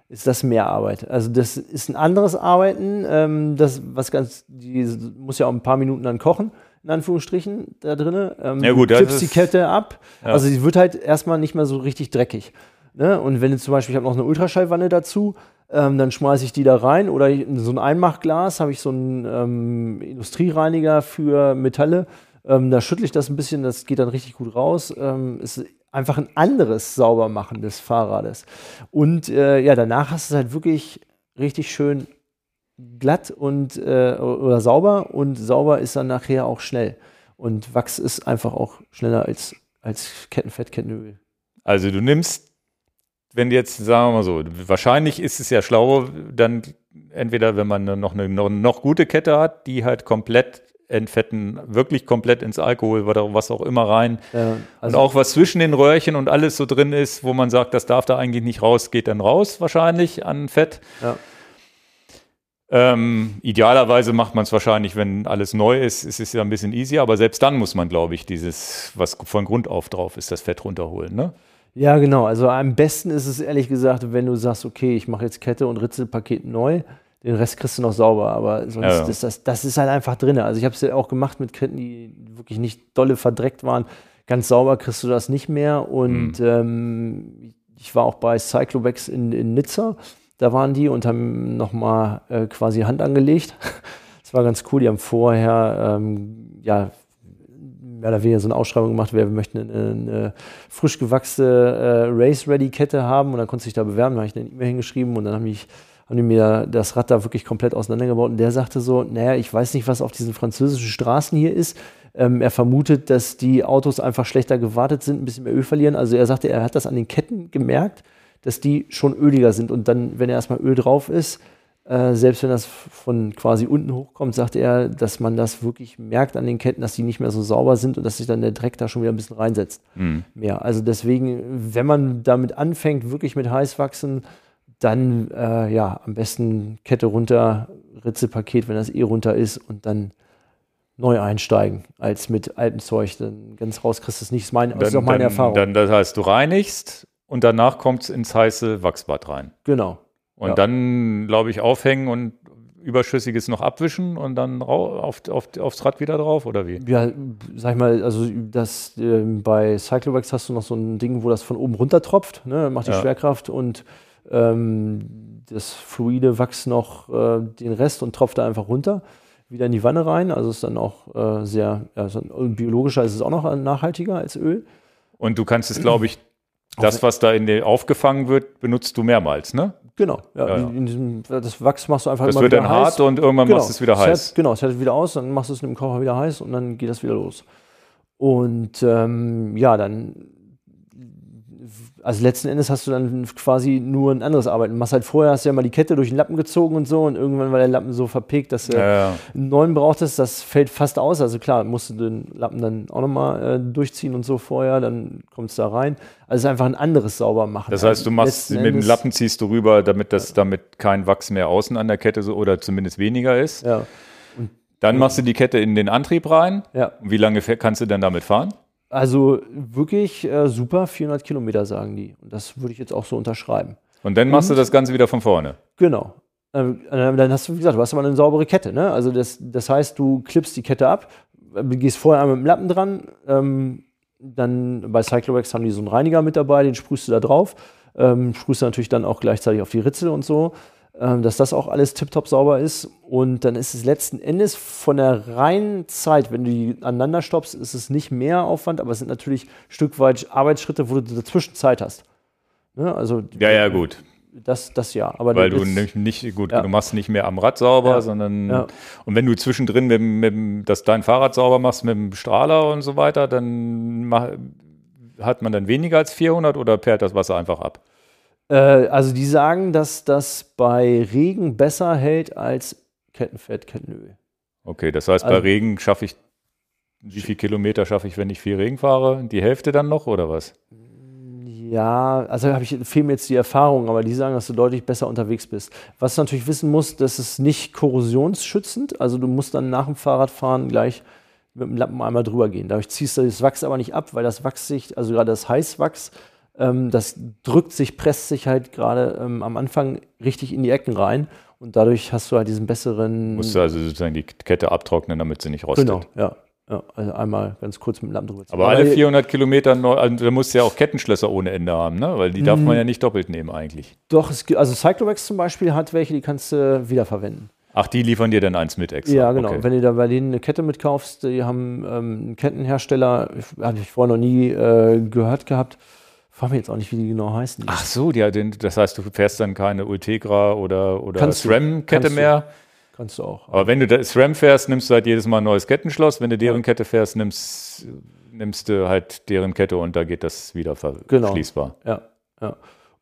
ist das mehr Arbeit. Also das ist ein anderes Arbeiten. Ähm, das was ganz, die muss ja auch ein paar Minuten dann kochen, in Anführungsstrichen da drinne. Ähm, Ja, gut, klippst die Kette ab. Ja. Also sie wird halt erstmal nicht mehr so richtig dreckig. Ne? Und wenn du zum Beispiel, ich habe noch eine Ultraschallwanne dazu, ähm, dann schmeiße ich die da rein oder so ein Einmachglas habe ich so einen ähm, Industriereiniger für Metalle. Ähm, da schüttle ich das ein bisschen, das geht dann richtig gut raus. Ähm, ist einfach ein anderes Saubermachen des Fahrrades. Und äh, ja, danach hast du es halt wirklich richtig schön glatt und äh, oder sauber und sauber ist dann nachher auch schnell. Und Wachs ist einfach auch schneller als, als Kettenfett, Kettenöl. Also du nimmst, wenn jetzt, sagen wir mal so, wahrscheinlich ist es ja schlau, dann entweder, wenn man noch eine noch, noch gute Kette hat, die halt komplett entfetten, wirklich komplett ins Alkohol, oder was auch immer rein. Und also auch was zwischen den Röhrchen und alles so drin ist, wo man sagt, das darf da eigentlich nicht raus, geht dann raus wahrscheinlich an Fett. Ja. Ähm, idealerweise macht man es wahrscheinlich, wenn alles neu ist, ist es ja ein bisschen easier, aber selbst dann muss man, glaube ich, dieses, was von Grund auf drauf ist, das Fett runterholen. Ne? Ja, genau. Also am besten ist es ehrlich gesagt, wenn du sagst, okay, ich mache jetzt Kette und Ritzelpaket neu, den Rest kriegst du noch sauber, aber sonst Ja, ja. ist das, das ist halt einfach drin. Also ich habe es ja auch gemacht mit Ketten, die wirklich nicht dolle verdreckt waren. Ganz sauber kriegst du das nicht mehr. Und Hm. ähm, ich war auch bei Cyclobex in, in Nizza. Da waren die und haben nochmal äh, quasi Hand angelegt. Das war ganz cool. Die haben vorher ähm, ja mehr oder weniger so eine Ausschreibung gemacht, wer möchte eine, eine frisch gewachsene äh, Race-Ready-Kette haben und dann konnte sich da bewerben, da habe ich eine E-Mail hingeschrieben und dann haben, ich, haben die mir das Rad da wirklich komplett auseinandergebaut und der sagte so, naja, ich weiß nicht, was auf diesen französischen Straßen hier ist. Ähm, er vermutet, dass die Autos einfach schlechter gewartet sind, ein bisschen mehr Öl verlieren. Also er sagte, er hat das an den Ketten gemerkt, dass die schon öliger sind und dann, wenn erstmal Öl drauf ist, äh, selbst wenn das von quasi unten hochkommt, sagt er, dass man das wirklich merkt an den Ketten, dass die nicht mehr so sauber sind und dass sich dann der Dreck da schon wieder ein bisschen reinsetzt. Hm. Mehr. Also deswegen, wenn man damit anfängt, wirklich mit Heißwachsen, dann äh, ja, am besten Kette runter, Ritzelpaket, wenn das eh runter ist und dann neu einsteigen, als mit altem Zeug. Dann ganz raus kriegst du es nicht. Das ist, mein, das ist auch meine dann, Erfahrung. Dann, das heißt, du reinigst und danach kommt es ins heiße Wachsbad rein. genau. Und Ja. dann, glaube ich, aufhängen und Überschüssiges noch abwischen und dann auf, auf, aufs Rad wieder drauf, oder wie? Ja, sag ich mal, also das ähm, bei Cyclowax hast du noch so ein Ding, wo das von oben runter tropft, ne? macht die Ja. Schwerkraft und ähm, das fluide Wachs noch äh, den Rest und tropft da einfach runter, wieder in die Wanne rein. Also ist dann auch äh, sehr, ja, so, und biologischer ist es auch noch nachhaltiger als Öl. Und du kannst es, glaube ich, das, was da in der aufgefangen wird, benutzt du mehrmals, ne? Genau, ja, Ja, ja. Diesem, das Wachs machst du einfach Das immer wird wieder dann heiß. hart und irgendwann machst du es wieder es heiß. Hält, genau, es hält wieder aus, dann machst du es mit dem Kocher wieder heiß und dann geht das wieder los. Und ähm, ja, dann, also letzten Endes hast du dann quasi nur ein anderes Arbeiten. Du machst halt vorher, hast du ja mal die Kette durch den Lappen gezogen und so und irgendwann war der Lappen so verpickt, dass du Ja, ja. einen neuen brauchtest, das fällt fast aus. Also klar, musst du den Lappen dann auch nochmal äh, durchziehen und so vorher, dann kommt es da rein. Also es ist einfach ein anderes Saubermachen. Das heißt, du machst mit dem Lappen ziehst du rüber, damit das damit kein Wachs mehr außen an der Kette so oder zumindest weniger ist. Ja, Dann machst du die Kette in den Antrieb rein. ja. Wie lange kannst du denn damit fahren? Also wirklich äh, super, 400 Kilometer sagen die. Und das würde ich jetzt auch so unterschreiben. Und dann machst du das Ganze wieder von vorne. Genau. Ähm, äh, dann hast du, wie gesagt, du hast aber eine saubere Kette. Ne? Also das, das heißt, du klippst die Kette ab, äh, gehst vorher einmal mit dem Lappen dran, ähm, dann bei Cyclowax haben die so einen Reiniger mit dabei, den sprühst du da drauf, ähm, sprühst du natürlich dann auch gleichzeitig auf die Ritzel und so, dass das auch alles tiptop sauber ist. Und dann ist es letzten Endes von der reinen Zeit, wenn du die aneinander stoppst, ist es nicht mehr Aufwand, aber es sind natürlich ein Stück weit Arbeitsschritte, wo du dazwischen Zeit hast. Ne? Also Ja, ja, gut. das, das ja. Aber Weil du das- nicht, gut, Ja. du machst nicht mehr am Rad sauber, Ja. sondern Ja. und wenn du zwischendrin mit, mit, das dein Fahrrad sauber machst mit dem Strahler und so weiter, dann mach, hat man dann weniger als 400 oder perlt das Wasser einfach ab? Äh, also die sagen, dass das bei Regen besser hält als Kettenfett, Kettenöl. Okay, das heißt, bei Also- Regen schaffe ich wie viel Kilometer schaffe ich, wenn ich viel Regen fahre? Die Hälfte dann noch oder was? Ja, also habe ich fehlen mir jetzt die Erfahrung, aber die sagen, dass du deutlich besser unterwegs bist. Was du natürlich wissen musst, das ist nicht korrosionsschützend. Also du musst dann nach dem Fahrradfahren gleich mit dem Lappen einmal drüber gehen. Dadurch ziehst du das Wachs aber nicht ab, weil das Wachs sich, also gerade das Heißwachs, das drückt sich, presst sich halt gerade ähm, am Anfang richtig in die Ecken rein und dadurch hast du halt diesen besseren. Musst du also sozusagen die Kette abtrocknen, damit sie nicht rostet. Genau, ja. Ja, also einmal ganz kurz mit dem Lappen drüber ziehen. Aber alle 400 Kilometer, also da musst du ja auch Kettenschlösser ohne Ende haben, ne? weil die darf man ja nicht doppelt nehmen eigentlich. Doch, es, also Cyclovax zum Beispiel hat welche, die kannst du wiederverwenden. Ach, die liefern dir dann eins mit extra? Ja, genau. Okay. Wenn du da bei denen eine Kette mitkaufst, die haben ähm, einen Kettenhersteller, habe ich vorher noch nie äh, gehört gehabt, frage mich jetzt auch nicht, wie die genau heißen. Ach so, ja, das heißt, du fährst dann keine Ultegra oder, oder SRAM-Kette mehr? Kannst du auch. Aber wenn du das SRAM fährst, nimmst du halt jedes Mal ein neues Kettenschloss. Wenn du deren ja. Kette fährst, nimmst, nimmst du halt deren Kette und da geht das wieder genau. verschließbar. Ja, ja.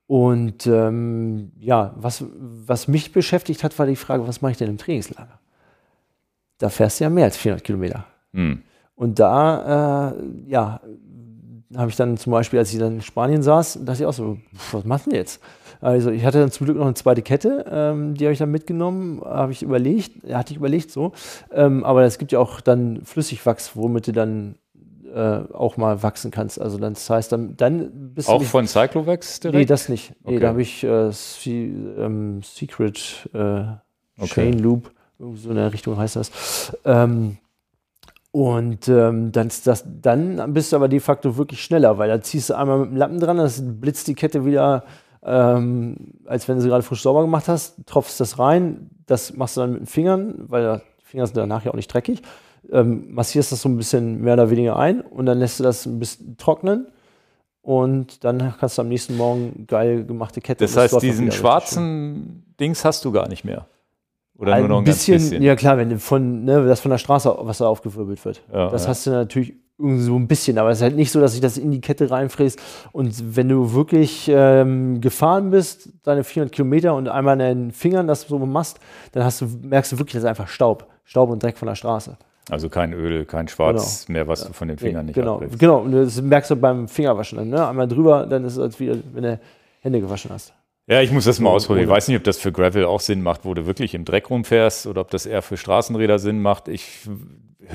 Und ähm, ja, was, was mich beschäftigt hat, war die Frage, was mache ich denn im Trainingslager? Da fährst du ja mehr als 400 Kilometer. Hm. Und da, äh, ja, habe ich dann zum Beispiel, als ich dann in Spanien saß, dachte ich auch so, was machst du denn jetzt? Also ich hatte dann zum Glück noch eine zweite Kette, ähm, die habe ich dann mitgenommen, habe ich überlegt, hatte ich überlegt so. Ähm, aber es gibt ja auch dann Flüssigwachs, womit du dann äh, auch mal wachsen kannst. Also dann, das heißt, dann, dann bist auch du. Auch von Cyclovax direkt? Nee, das nicht. Nee, okay. da habe ich äh, ähm, Secret äh, okay. Chain Loop, so in der Richtung heißt das. Ähm, und ähm, dann, das, dann bist du aber de facto wirklich schneller, weil da ziehst du einmal mit dem Lappen dran, das blitzt die Kette wieder ähm, als wenn du sie gerade frisch sauber gemacht hast, tropfst das rein, das machst du dann mit den Fingern, weil die Finger sind danach ja auch nicht dreckig, ähm, massierst das so ein bisschen mehr oder weniger ein und dann lässt du das ein bisschen trocknen und dann kannst du am nächsten Morgen geil gemachte Kette. Das heißt, diesen schwarzen Dings hast du gar nicht mehr. Oder ein nur noch ein bisschen, bisschen, Ja klar, wenn von, ne, das von der Straße Wasser aufgewirbelt wird. Ja, das ja. hast du natürlich so ein bisschen, aber es ist halt nicht so, dass ich das in die Kette reinfräst. Und wenn du wirklich ähm, gefahren bist, deine 400 Kilometer und einmal in deinen Fingern das so machst, dann hast du, merkst du wirklich, das ist einfach Staub. Staub und Dreck von der Straße. Also kein Öl, kein Schwarz genau. mehr, was du von den Fingern nee, nicht genau. Abbrichst. Genau, und das merkst du beim Fingerwaschen dann. Ne? Einmal drüber, dann ist es als wie, wenn du Hände gewaschen hast. Ja, ich muss das mal ausprobieren. Ich weiß nicht, ob das für Gravel auch Sinn macht, wo du wirklich im Dreck rumfährst oder ob das eher für Straßenräder Sinn macht. Ich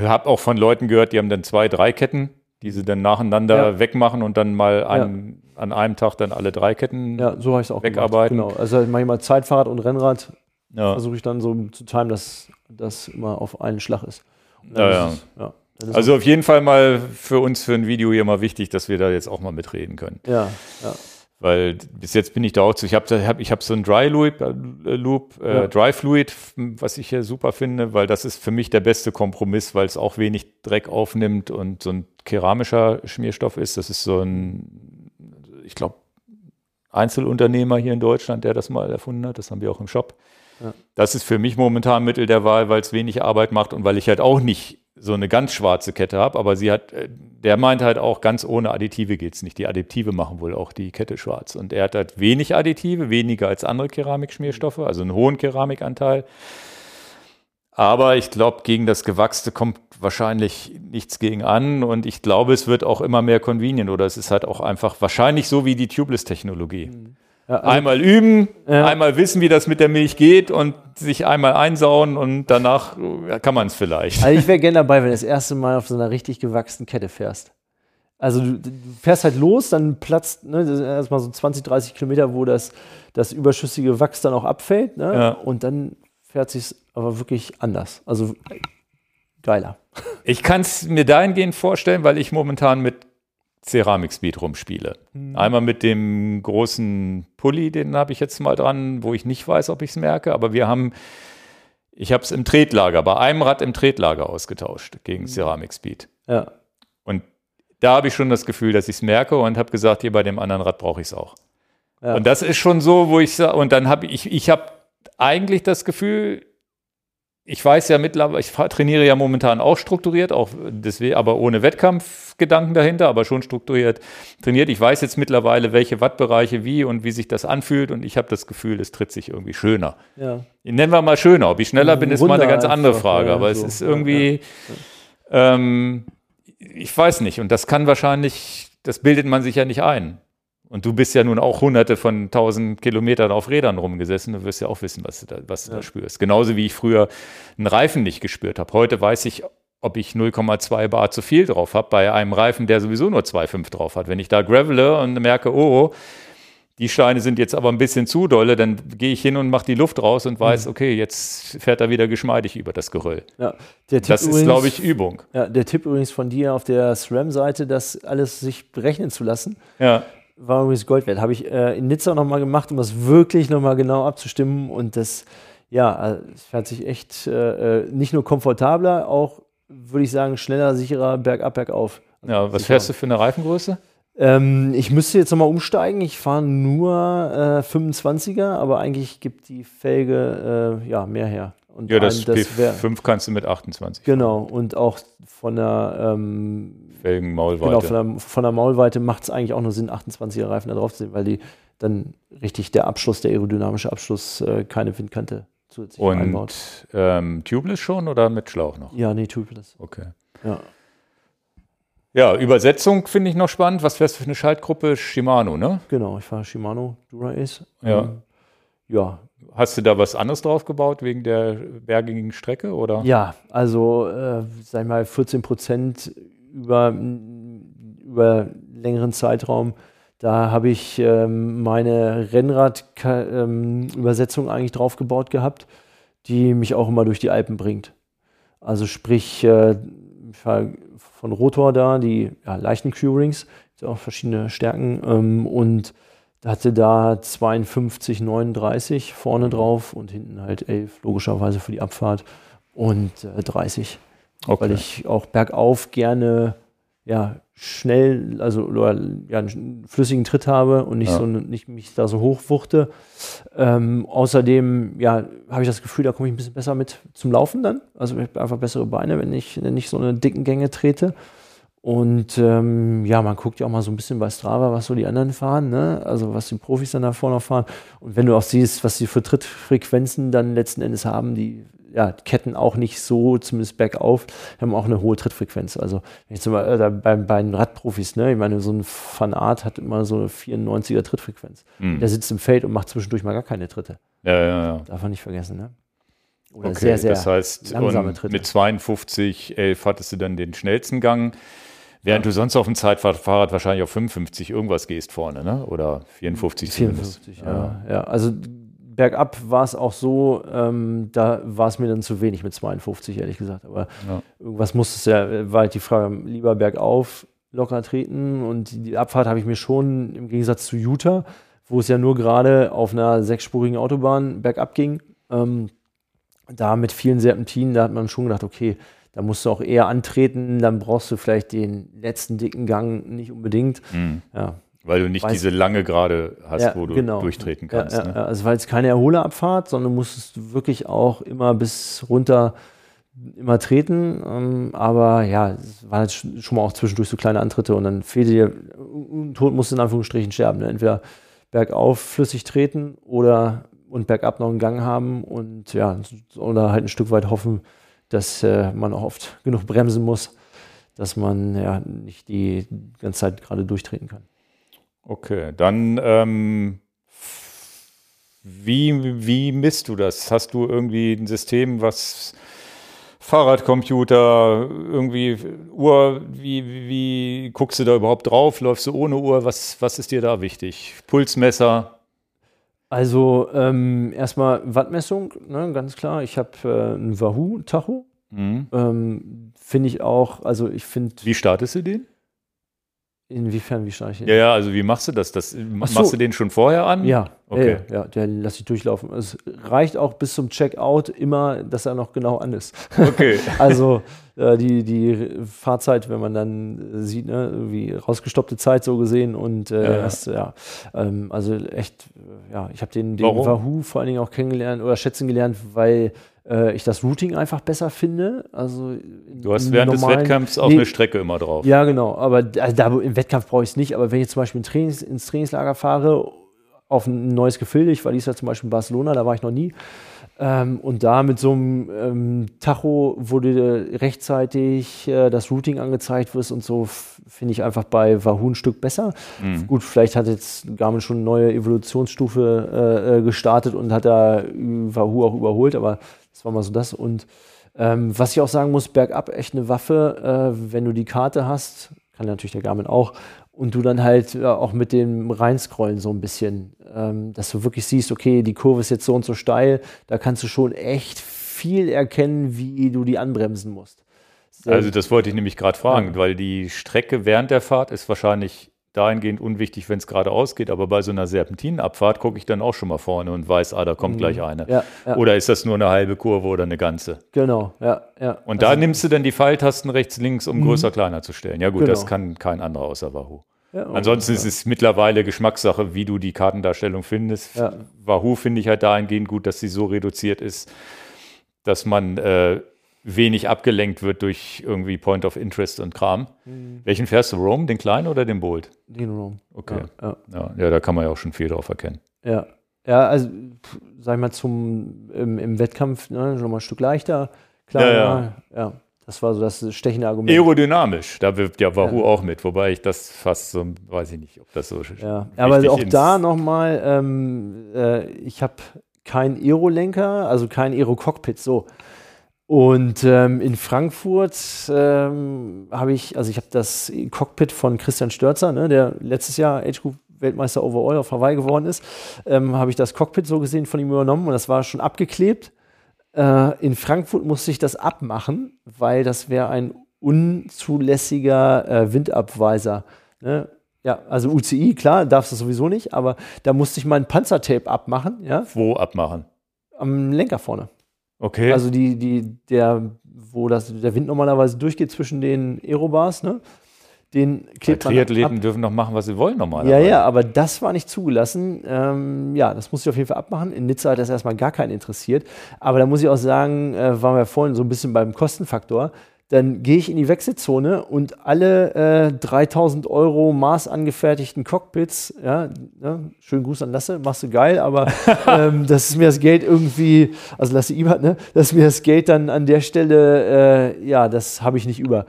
habe auch von Leuten gehört, die haben dann zwei, drei Ketten, die sie dann nacheinander ja. wegmachen und dann mal ein, ja. an einem Tag dann alle drei Ketten ja, so ich auch wegarbeiten. Gemacht. Genau. Also manchmal Zeitfahrrad und Rennrad ja. versuche ich dann so zu timen, dass das immer auf einen Schlag ist. Ja, ja. Ist, ja. Also auf jeden Fall mal für uns für ein Video hier mal wichtig, dass wir da jetzt auch mal mitreden können. Ja, ja. Weil bis jetzt bin ich da auch zu. Ich habe hab, ich hab so ein Dry Loop, äh, Loop äh, ja. Dry Fluid, was ich hier super finde, weil das ist für mich der beste Kompromiss, weil es auch wenig Dreck aufnimmt und so ein keramischer Schmierstoff ist. Das ist so ein, ich glaube, Einzelunternehmer hier in Deutschland, der das mal erfunden hat. Das haben wir auch im Shop. Ja. Das ist für mich momentan Mittel der Wahl, weil es wenig Arbeit macht und weil ich halt auch nicht so eine ganz schwarze Kette habe, aber sie hat, äh, der meint halt auch, ganz ohne Additive geht es nicht. Die Additive machen wohl auch die Kette schwarz. Und er hat halt wenig Additive, weniger als andere Keramikschmierstoffe, also einen hohen Keramikanteil. Aber ich glaube, gegen das Gewachste kommt wahrscheinlich nichts gegen an. Und ich glaube, es wird auch immer mehr convenient oder es ist halt auch einfach wahrscheinlich so wie die Tubeless-Technologie. Mhm. Ja, also, einmal üben, ja. einmal wissen, wie das mit der Milch geht und sich einmal einsauen und danach kann man es vielleicht. Also ich wäre gerne dabei, wenn du das erste Mal auf so einer richtig gewachsenen Kette fährst. Also du, du fährst halt los, dann platzt ne, erstmal so 20, 30 Kilometer, wo das, das überschüssige Wachs dann auch abfällt. Ne? Ja. Und dann fährt sich aber wirklich anders. Also geiler. Ich kann es mir dahingehend vorstellen, weil ich momentan mit Ceramic Speed rumspiele. Mhm. Einmal mit dem großen Pulli, den habe ich jetzt mal dran, wo ich nicht weiß, ob ich es merke, aber wir haben, ich habe es im Tretlager, bei einem Rad im Tretlager ausgetauscht gegen mhm. Ceramic Speed. Ja. Und da habe ich schon das Gefühl, dass ich es merke und habe gesagt, hier bei dem anderen Rad brauche ich es auch. Ja. Und das ist schon so, wo ich sage, und dann habe ich, ich habe eigentlich das Gefühl, ich weiß ja mittlerweile, ich trainiere ja momentan auch strukturiert, auch deswegen, aber ohne Wettkampfgedanken dahinter, aber schon strukturiert trainiert. Ich weiß jetzt mittlerweile, welche Wattbereiche wie und wie sich das anfühlt und ich habe das Gefühl, es tritt sich irgendwie schöner. Ja. Nennen wir mal schöner. Ob ich schneller bin, ist mal eine ganz andere Frage, ja, aber so. es ist irgendwie. Ähm, ich weiß nicht. Und das kann wahrscheinlich, das bildet man sich ja nicht ein. Und du bist ja nun auch hunderte von tausend Kilometern auf Rädern rumgesessen. Du wirst ja auch wissen, was du da, was du ja. da spürst. Genauso wie ich früher einen Reifen nicht gespürt habe. Heute weiß ich, ob ich 0,2 Bar zu viel drauf habe bei einem Reifen, der sowieso nur 2,5 drauf hat. Wenn ich da gravele und merke, oh, die Steine sind jetzt aber ein bisschen zu dolle, dann gehe ich hin und mache die Luft raus und weiß, mhm. okay, jetzt fährt er wieder geschmeidig über das Geröll. Ja, das ist, glaube ich, Übung. Ja, der Tipp übrigens von dir auf der SRAM-Seite, das alles sich berechnen zu lassen. Ja war übrigens Gold wert. Habe ich äh, in Nizza nochmal gemacht, um das wirklich nochmal genau abzustimmen. Und das, ja, es fährt sich echt äh, äh, nicht nur komfortabler, auch, würde ich sagen, schneller, sicherer bergab, bergauf. Also ja, was fährst du für eine Reifengröße? Ähm, ich müsste jetzt nochmal umsteigen. Ich fahre nur äh, 25er, aber eigentlich gibt die Felge äh, ja, mehr her. Und ja, das, das P5 kannst du mit 28. Genau, und auch von der ähm, Felgenmaulweite. Genau, von der, von der Maulweite macht es eigentlich auch nur Sinn, 28er Reifen da drauf zu sehen, weil die dann richtig der Abschluss, der aerodynamische Abschluss, äh, keine Windkante zusätzlich und, einbaut. Ähm, tubeless schon oder mit Schlauch noch? Ja, nee, tubeless. Okay. Ja. Ja, Übersetzung finde ich noch spannend. Was fährst du für eine Schaltgruppe? Shimano, ne? Genau, ich fahre Shimano Dura Ace. Ja. Ähm, ja. Hast du da was anderes drauf gebaut wegen der bergigen Strecke? Oder? Ja, also, äh, sag ich mal, 14 Prozent über, über längeren Zeitraum. Da habe ich ähm, meine Rennrad-Übersetzung ähm, eigentlich drauf gebaut gehabt, die mich auch immer durch die Alpen bringt. Also sprich, äh, von Rotor da, die ja, leichten Q-Rings, auch verschiedene Stärken ähm, und hatte da 52, 39 vorne drauf und hinten halt 11, logischerweise für die Abfahrt und äh, 30. Okay. Weil ich auch bergauf gerne ja, schnell, also oder, ja, einen flüssigen Tritt habe und nicht ja. so nicht mich da so hochwuchte. Ähm, außerdem ja, habe ich das Gefühl, da komme ich ein bisschen besser mit zum Laufen dann. Also ich habe einfach bessere Beine, wenn ich nicht so eine dicken Gänge trete. Und ähm, ja, man guckt ja auch mal so ein bisschen bei Strava, was so die anderen fahren, ne? also was die Profis dann da vorne fahren. Und wenn du auch siehst, was sie für Trittfrequenzen dann letzten Endes haben, die ja, Ketten auch nicht so, zumindest bergauf, haben auch eine hohe Trittfrequenz. Also wenn ich zum Beispiel äh, bei, bei den Radprofis, ne, ich meine, so ein Van Art hat immer so eine 94er Trittfrequenz. Mhm. Der sitzt im Feld und macht zwischendurch mal gar keine Tritte. Ja, ja, ja. Darf man nicht vergessen, ne? Oder okay, sehr, sehr das heißt, langsame Tritte. Mit 52, 11 hattest du dann den schnellsten Gang. Während du sonst auf dem Zeitfahrrad wahrscheinlich auf 55 irgendwas gehst vorne, ne? Oder 54 54, ja. ja. ja. Also bergab war es auch so, ähm, da war es mir dann zu wenig mit 52, ehrlich gesagt. Aber ja. irgendwas musste es ja, war halt die Frage, lieber bergauf locker treten. Und die Abfahrt habe ich mir schon im Gegensatz zu Utah, wo es ja nur gerade auf einer sechsspurigen Autobahn bergab ging, ähm, da mit vielen Serpentinen, da hat man schon gedacht, okay, da musst du auch eher antreten, dann brauchst du vielleicht den letzten dicken Gang nicht unbedingt. Mhm. Ja, weil du nicht Weiß diese lange Gerade hast, ja, wo du genau. durchtreten kannst. Ja, ja, ne? Also weil es keine Erholerabfahrt, sondern musstest du wirklich auch immer bis runter immer treten. Ähm, aber ja, es waren jetzt schon mal auch zwischendurch so kleine Antritte und dann fehlte dir, Tod musst du in Anführungsstrichen sterben. Ne? Entweder bergauf flüssig treten oder und bergab noch einen Gang haben und ja, oder halt ein Stück weit hoffen, dass äh, man auch oft genug bremsen muss, dass man ja nicht die ganze Zeit gerade durchtreten kann. Okay, dann ähm, wie, wie misst du das? Hast du irgendwie ein System, was Fahrradcomputer, irgendwie Uhr, wie, wie guckst du da überhaupt drauf? Läufst du ohne Uhr? Was, was ist dir da wichtig? Pulsmesser? Also ähm, erstmal Wattmessung, ne, ganz klar. Ich habe äh, ein Wahoo-Tacho. Mhm. Ähm, finde ich auch, also ich finde. Wie startest du den? Inwiefern, wie stark ich Ja, ja, also wie machst du das? das machst so. du den schon vorher an? Ja, okay. ja, ja, der lasse ich durchlaufen. Es reicht auch bis zum Checkout immer, dass er noch genau an ist. Okay. also äh, die, die Fahrzeit, wenn man dann sieht, ne, wie rausgestoppte Zeit so gesehen und äh, ja, das, ja ähm, also echt, ja, ich habe den, den Wahoo vor allen Dingen auch kennengelernt oder schätzen gelernt, weil äh, ich das Routing einfach besser finde. Also du hast während normalen, des Wettkampfs auch nee, eine Strecke immer drauf. Ja, genau. Aber also da, im Wettkampf brauche ich es nicht. Aber wenn ich zum Beispiel Trainings, ins Trainingslager fahre, auf ein neues Gefilde, ich war dieses Jahr zum Beispiel in Barcelona, da war ich noch nie, Ähm, und da mit so einem ähm, Tacho, wo dir rechtzeitig äh, das Routing angezeigt wird und so, finde ich einfach bei Wahoo ein Stück besser. Mhm. Gut, vielleicht hat jetzt Garmin schon eine neue Evolutionsstufe äh, äh gestartet und hat da Wahoo auch überholt, aber das war mal so das. Und ähm, was ich auch sagen muss, bergab echt eine Waffe, äh, wenn du die Karte hast, kann natürlich der Garmin auch, und du dann halt ja, auch mit dem Reinscrollen so ein bisschen, ähm, dass du wirklich siehst, okay, die Kurve ist jetzt so und so steil, da kannst du schon echt viel erkennen, wie du die anbremsen musst. Also das wollte ich nämlich gerade fragen, weil die Strecke während der Fahrt ist wahrscheinlich dahingehend unwichtig, wenn es geradeaus geht, aber bei so einer Serpentinenabfahrt gucke ich dann auch schon mal vorne und weiß, ah, da kommt mhm. gleich eine. Ja, ja. Oder ist das nur eine halbe Kurve oder eine ganze? Genau, ja, ja. Und also, da nimmst du dann die Pfeiltasten rechts, links, um mhm. größer, kleiner zu stellen. Ja gut, genau. das kann kein anderer außer Wahoo. Ja, Ansonsten ist es mittlerweile Geschmackssache, wie du die Kartendarstellung findest. Wahoo finde ich halt dahingehend gut, dass sie so reduziert ist, dass man äh, wenig abgelenkt wird durch irgendwie Point of Interest und Kram. Mhm. Welchen fährst du, Rome, den kleinen oder den Bolt? Den Rome. Okay. Ja, ja. ja, da kann man ja auch schon viel drauf erkennen. Ja, ja also sag ich mal, zum, im, im Wettkampf ne, schon mal ein Stück leichter. Klar, ja, ja. Das war so das stechende Argument. Aerodynamisch, da wirbt ja Wahoo ja. auch mit, wobei ich das fast so, weiß ich nicht, ob das so Ja, aber auch da nochmal, ähm, äh, ich habe kein Aero-Lenker, also kein Aero-Cockpit, so. Und ähm, in Frankfurt ähm, habe ich, also ich habe das Cockpit von Christian Störzer, ne, der letztes Jahr Age Group Weltmeister Overall auf Hawaii geworden ist, ähm, habe ich das Cockpit so gesehen von ihm übernommen und das war schon abgeklebt. Äh, in Frankfurt musste ich das abmachen, weil das wäre ein unzulässiger äh, Windabweiser. Ne? Ja, also UCI, klar, darfst du sowieso nicht, aber da musste ich mein Panzertape abmachen. Ja? Wo abmachen? Am Lenker vorne. Okay. Also die, die, der, wo das, der Wind normalerweise durchgeht zwischen den Aerobars, ne? Den klebt man Triathleten dürfen noch machen, was sie wollen normalerweise. Ja, ja, aber das war nicht zugelassen. Ähm, ja, das musste ich auf jeden Fall abmachen. In Nizza hat das erstmal gar keinen interessiert. Aber da muss ich auch sagen, äh, waren wir vorhin so ein bisschen beim Kostenfaktor dann gehe ich in die Wechselzone und alle äh, 3000 Euro maßangefertigten Cockpits, ja, ja, schönen Gruß an Lasse, machst du geil, aber ähm, das ist mir das Geld irgendwie, also Lasse Ibert, ne, das ist mir das Geld dann an der Stelle, äh, ja, das habe ich nicht über.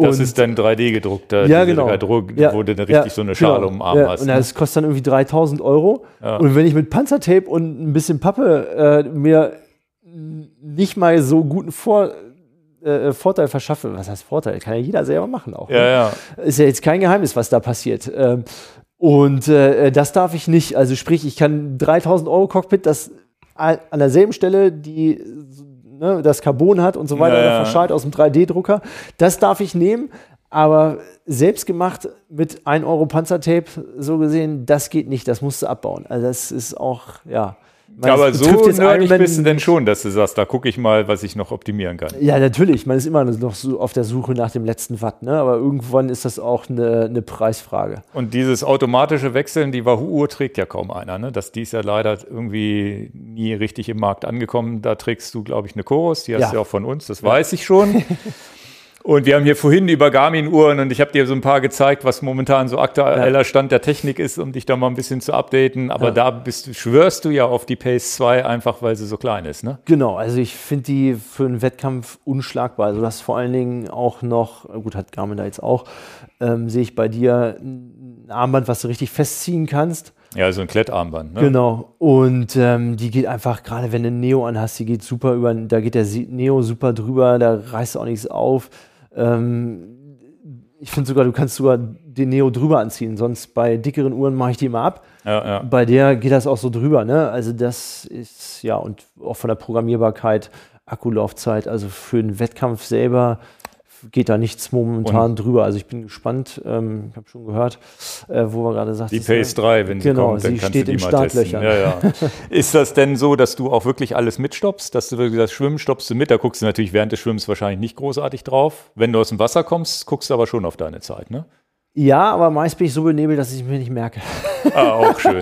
Und das ist dann 3D gedruckter, ja, genau. Druck, ja, wo du dann richtig ja, so eine Schale genau. um Arm ja, hast. Und ne? das kostet dann irgendwie 3000 Euro. Ja. Und wenn ich mit Panzertape und ein bisschen Pappe äh, mir nicht mal so guten Vor äh, äh, Vorteil verschaffe. Was heißt Vorteil? Kann ja jeder selber machen auch. Ja, ne? ja. Ist ja jetzt kein Geheimnis, was da passiert. Ähm, und äh, das darf ich nicht. Also sprich, ich kann 3000 Euro Cockpit, das an derselben Stelle die ne, das Carbon hat und so weiter, ja, verschalt aus dem 3D-Drucker, das darf ich nehmen. Aber selbst gemacht mit 1 Euro Panzertape, so gesehen, das geht nicht, das musst du abbauen. Also das ist auch, ja. Man, aber so nerdig bist du denn schon, dass du sagst, da gucke ich mal, was ich noch optimieren kann. Ja, natürlich. Man ist immer noch so auf der Suche nach dem letzten Watt, ne? aber irgendwann ist das auch eine, eine Preisfrage. Und dieses automatische Wechseln, die Wahoo-Uhr trägt ja kaum einer. Ne? Das, die ist ja leider irgendwie nie richtig im Markt angekommen. Da trägst du, glaube ich, eine Chorus, die hast ja. du ja auch von uns, das ja. weiß ich schon. Und wir haben hier vorhin über Garmin-Uhren und ich habe dir so ein paar gezeigt, was momentan so aktueller. Stand der Technik ist, um dich da mal ein bisschen zu updaten. Aber ja. da bist, schwörst du ja auf die Pace 2 einfach, weil sie so klein ist, ne? Genau, also ich finde die für einen Wettkampf unschlagbar. Also du hast vor allen Dingen auch noch, gut, hat Garmin da jetzt auch, ähm, sehe ich bei dir ein Armband, was du richtig festziehen kannst. Ja, so ein Klettarmband. Ne? Genau. Und ähm, die geht einfach, gerade wenn du Neo anhast, die geht super über, da geht der Neo super drüber, da reißt auch nichts auf. Ähm, ich finde sogar, du kannst sogar den Neo drüber anziehen, sonst bei dickeren Uhren mache ich die immer ab. Ja, ja. Bei der geht das auch so drüber, ne? Also das ist, ja, und auch von der Programmierbarkeit, Akkulaufzeit, also für den Wettkampf selber geht da nichts momentan und drüber. Also ich bin gespannt. Ähm, ich habe schon gehört, äh, wo wir gerade sagten. Die Pace 3, wenn sie genau, kommt, dann sie kannst steht du die in mal Startlöchern. Ja, ja. Ist das denn so, dass du auch wirklich alles mitstoppst? Dass du wirklich das Schwimmen stoppst du mit? Da guckst du natürlich während des Schwimmens wahrscheinlich nicht großartig drauf. Wenn du aus dem Wasser kommst, guckst du aber schon auf deine Zeit, ne? Ja, aber meist bin ich so benebelt, dass ich es mir nicht merke. Ah, auch schön.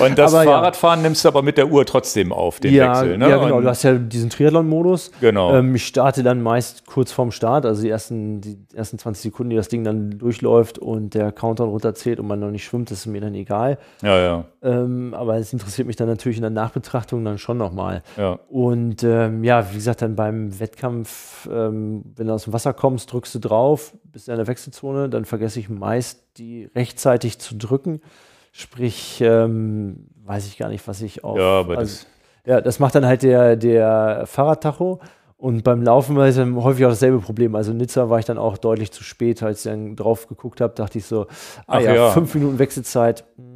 Und das Aber ja. Fahrradfahren nimmst du aber mit der Uhr trotzdem auf, den ja, Wechsel, ne? ja, genau. Und- Du hast ja diesen Triathlon-Modus. Genau. Ähm, ich starte dann meist kurz vorm Start, also die ersten, die ersten 20 Sekunden, die das Ding dann durchläuft und der Countdown runterzählt und man noch nicht schwimmt, das ist mir dann egal. ja, ja, Ähm, aber es interessiert mich dann natürlich in der Nachbetrachtung dann schon nochmal. ja. Und ähm, ja, wie gesagt, dann beim Wettkampf, ähm, wenn du aus dem Wasser kommst, drückst du drauf, bist in der Wechselzone, dann vergesse ich meist, die rechtzeitig zu drücken. Sprich, ähm, weiß ich gar nicht, was ich auf. Ja, aber also, das, ja, das macht dann halt der, der Fahrradtacho. Und beim Laufen war es dann häufig auch dasselbe Problem. Also in Nizza war ich dann auch deutlich zu spät, als ich dann drauf geguckt habe, dachte ich so, ah Ach ja, ja. fünf Minuten Wechselzeit. Hm,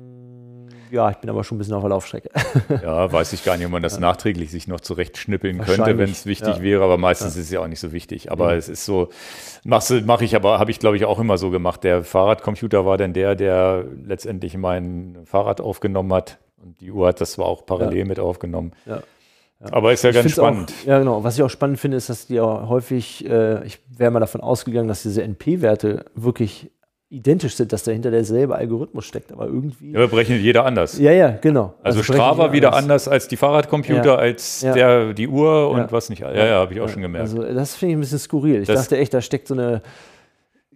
Ja, ich bin aber schon ein bisschen auf der Laufstrecke. ja, weiß ich gar nicht, ob man das nachträglich sich noch zurechtschnippeln könnte, wenn es wichtig ja. wäre, aber meistens ist es ja auch nicht so wichtig. Aber es ist so, mache mach ich aber, habe ich glaube ich auch immer so gemacht. Der Fahrradcomputer war dann der, der letztendlich mein Fahrrad aufgenommen hat. Und die Uhr hat das zwar auch parallel Ja. mit aufgenommen. Ja. Aber ist ja Ich ganz spannend. Auch, ja, genau. Was ich auch spannend finde, ist, dass die auch häufig, äh, ich wäre mal davon ausgegangen, dass diese NP-Werte wirklich identisch sind, dass dahinter derselbe Algorithmus steckt, aber irgendwie. Ja, berechnet jeder anders. Ja, ja, genau. Also, berechnet Strava wieder anders als die Fahrradcomputer, Ja. als Ja. der, die Uhr und Ja. was nicht. Ja, ja, habe ich auch schon gemerkt. Also das finde ich ein bisschen skurril. Ich Das- dachte echt, da steckt so eine.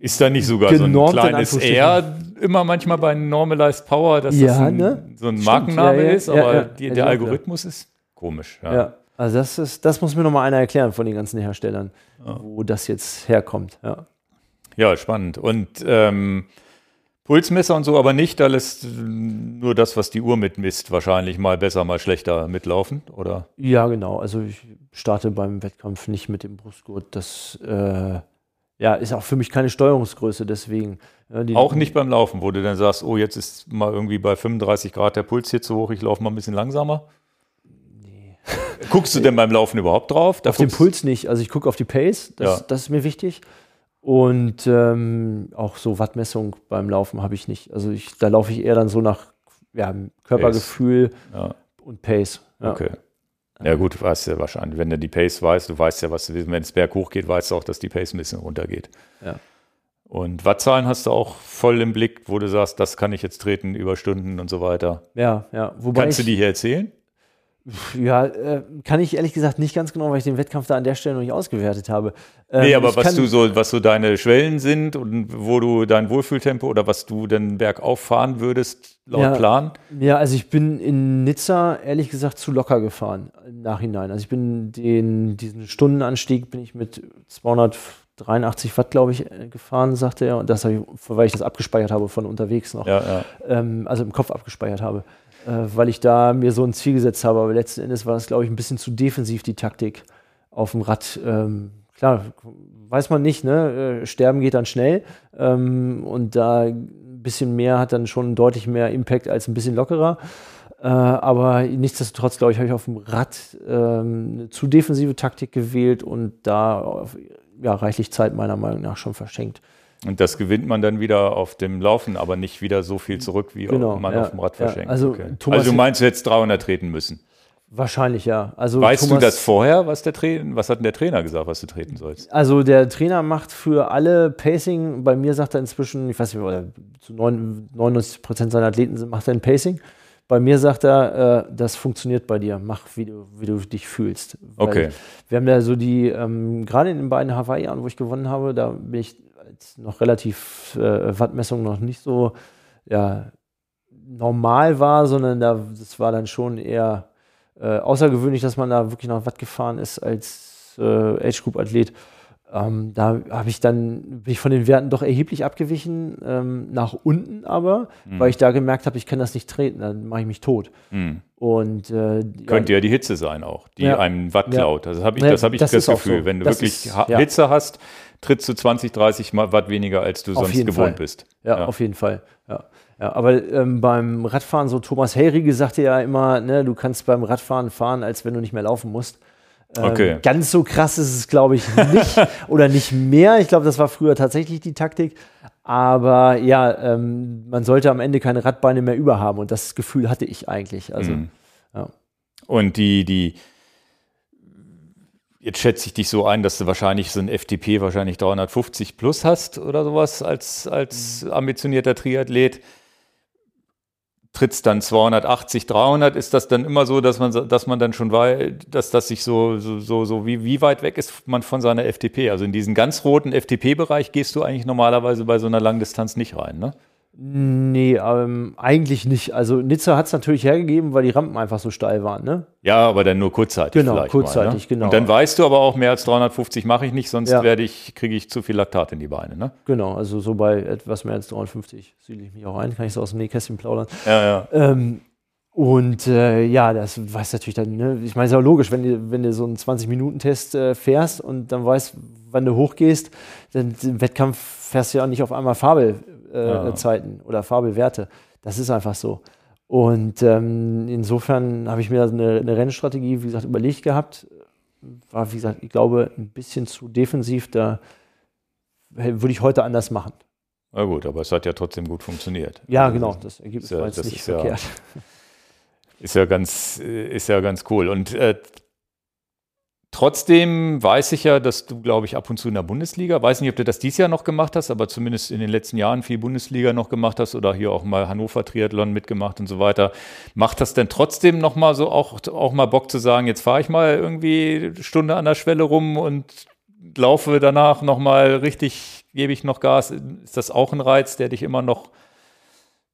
Ist da nicht sogar so ein kleines R immer manchmal bei Normalized Power, dass das Ja, ein, ne? so ein Stimmt, Markenname ja, ja, ist, ja, aber ja. die, Ja, der ja, Algorithmus ist komisch. Ja. Ja. Also das ist, das muss mir nochmal einer erklären von den ganzen Herstellern, wo das jetzt herkommt. Ja. Ja, spannend. Und ähm, Pulsmesser und so, aber nicht alles äh, nur das, was die Uhr mitmisst, wahrscheinlich mal besser, mal schlechter mitlaufen, oder? Ja, genau. Also ich starte beim Wettkampf nicht mit dem Brustgurt. Das äh, ja, ist auch für mich keine Steuerungsgröße, deswegen. Die, Auch nicht beim Laufen, wo du dann sagst, oh, jetzt ist mal irgendwie bei 35 Grad der Puls hier zu hoch, ich laufe mal ein bisschen langsamer. Guckst du denn beim Laufen überhaupt drauf? Da Auf den Puls nicht. Also ich gucke auf die Pace, das, Ja. das ist mir wichtig. Und ähm, auch so Wattmessung beim Laufen habe ich nicht. Also ich, da laufe ich eher dann so nach ja, Körpergefühl Ja. und Pace. Ja. Okay. Ja gut, weißt ja wahrscheinlich, wenn du die Pace weißt, du weißt ja, was du willst. Wenn es berg hoch geht, weißt du auch, dass die Pace ein bisschen runtergeht. Ja. Und Wattzahlen hast du auch voll im Blick, wo du sagst, das kann ich jetzt treten über Stunden und so weiter. Ja, ja. Wobei Kannst du die hier erzählen? Ja, äh, kann ich ehrlich gesagt nicht ganz genau, weil ich den Wettkampf da an der Stelle noch nicht ausgewertet habe. Ähm, nee, aber was du so, was so deine Schwellen sind und wo du dein Wohlfühltempo oder was du dann bergauf fahren würdest, laut Ja. Plan. Ja, also ich bin in Nizza ehrlich gesagt zu locker gefahren im Nachhinein. Also ich bin den, diesen Stundenanstieg bin ich mit 283 Watt, glaube ich, äh, gefahren, sagte er. Und das habe ich, weil ich das abgespeichert habe von unterwegs noch. Ja, ja. Ähm, also im Kopf abgespeichert habe. Äh, weil ich da mir so ein Ziel gesetzt habe. Aber letzten Endes war das, glaube ich, ein bisschen zu defensiv, die Taktik auf dem Rad. Ähm, klar, weiß man nicht, ne? Äh, Sterben geht dann schnell. Ähm, und da ein bisschen mehr hat dann schon deutlich mehr Impact als ein bisschen lockerer. Äh, aber nichtsdestotrotz, glaube ich, habe ich auf dem Rad ähm, eine zu defensive Taktik gewählt und da auf, ja, reichlich Zeit meiner Meinung nach schon verschenkt. Und das gewinnt man dann wieder auf dem Laufen, aber nicht wieder so viel zurück, wie Genau, man ja, auf dem Rad ja. verschenkt. Also, Thomas- also du meinst, du hättest 300 treten müssen. Wahrscheinlich ja. Also Weißt Thomas- du das vorher, was der Trainer, was hat denn der Trainer gesagt, was du treten sollst? Also der Trainer macht für alle Pacing, bei mir sagt er inzwischen, ich weiß nicht, oder zu 99 Prozent seiner Athleten macht er ein Pacing. Bei mir sagt er, äh, das funktioniert bei dir, mach wie du, wie du dich fühlst. Weil Okay. Wir haben da so die, ähm, gerade in den beiden Hawaii-Jahren, wo ich gewonnen habe, da bin ich als noch relativ äh, Wattmessung noch nicht so ja, normal war, sondern da, das war dann schon eher äh, außergewöhnlich, dass man da wirklich noch Watt gefahren ist als äh, Age-Group-Athlet. Ähm, da habe ich dann, bin ich von den Werten doch erheblich abgewichen, ähm, nach unten aber, weil ich da gemerkt habe, ich kann das nicht treten, dann mache ich mich tot. Hm. Und äh, Könnte ja die Hitze sein auch, die Ja. einem Watt Ja. klaut. Das habe ich, Ja, das, hab ich das das, Gefühl. so. Wenn du Das wirklich ist- ja. Hitze hast, trittst du 20, 30 Mal Watt weniger, als du Auf sonst gewohnt Fall. bist. Ja, Ja. auf jeden Fall. Ja. Ja, aber ähm, beim Radfahren, so Thomas Helrige sagte ja immer, ne, du kannst beim Radfahren fahren, als wenn du nicht mehr laufen musst. Ähm, Okay. Ganz so krass ist es, glaube ich, nicht oder nicht mehr. Ich glaube, das war früher tatsächlich die Taktik. Aber ja, ähm, man sollte am Ende keine Radbeine mehr überhaben und das Gefühl hatte ich eigentlich. Also, Mhm. ja. Und die, die, Jetzt schätze ich dich so ein, dass du wahrscheinlich so ein FTP wahrscheinlich 350 plus hast oder sowas als, als ambitionierter Triathlet trittst dann 280, 300, ist das dann immer so, dass man, dass man dann schon weiß, dass das sich so, so, so, so wie, wie weit weg ist man von seiner FTP? Also in diesen ganz roten FTP-Bereich gehst du eigentlich normalerweise bei so einer Langdistanz nicht rein, ne? Nee, ähm, eigentlich nicht. Also Nizza hat es natürlich hergegeben, weil die Rampen einfach so steil waren, ne? Ja, aber dann nur kurzzeitig. Genau, kurzzeitig, mal, ne? genau. Und dann weißt du aber auch, mehr als 350 mache ich nicht, sonst ja. werde ich, kriege ich zu viel Laktat in die Beine, ne? Genau, also so bei etwas mehr als 350 sühle ich mich auch ein, kann ich so aus dem Nähkästchen plaudern. Ja, ja. Ähm, und äh, ja, das weiß natürlich dann, ne? ich meine, es ist ja logisch, wenn du, wenn du so einen 20-Minuten-Test äh, fährst und dann weißt, wann du hochgehst, dann im Wettkampf fährst du ja auch nicht auf einmal Fabel ja. Zeiten oder Fabelwerte. Das ist einfach so. Und ähm, insofern habe ich mir eine, eine, Rennstrategie, wie gesagt, überlegt gehabt. War, wie gesagt, ich glaube, ein bisschen zu defensiv. Da würde ich heute anders machen. Na gut, aber es hat ja trotzdem gut funktioniert. Ja, also, genau. Das Ergebnis ja, war jetzt nicht verkehrt. Ja, ist ja ganz, ist ja ganz cool. Und äh, Trotzdem weiß ich ja, dass du, glaube ich, ab und zu in der Bundesliga, weiß nicht, ob du das dieses Jahr noch gemacht hast, aber zumindest in den letzten Jahren viel Bundesliga noch gemacht hast oder hier auch mal Hannover Triathlon mitgemacht und so weiter. Macht das denn trotzdem noch mal so auch, auch mal Bock zu sagen, jetzt fahre ich mal irgendwie eine Stunde an der Schwelle rum und laufe danach noch mal richtig, gebe ich noch Gas? Ist das auch ein Reiz, der dich immer noch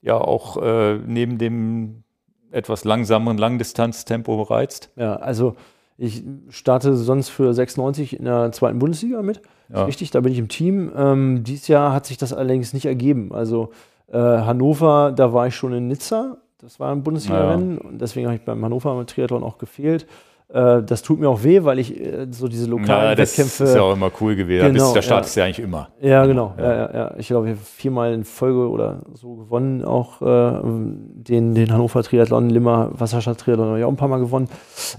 ja auch äh, neben dem etwas langsameren Langdistanztempo reizt? Ja, also ich starte sonst für 96 in der zweiten Bundesliga mit. Ja. Richtig, da bin ich im Team. Ähm, dieses Jahr hat sich das allerdings nicht ergeben. Also äh, Hannover, da war ich schon in Nizza. Das war ein Bundesliga-Rennen ja. und deswegen habe ich beim Hannover Triathlon auch gefehlt. Äh, das tut mir auch weh, weil ich äh, so diese lokalen ja, das Wettkämpfe. Das ist ja auch immer cool gewesen. Genau, da startest du ja. ja eigentlich immer. Ja, genau. Ja. Ja, ja, Ich glaube, ich habe viermal in Folge oder so gewonnen. Auch äh, den, den Hannover Triathlon, Limmer Wasserstadt Triathlon habe ich auch ein paar Mal gewonnen.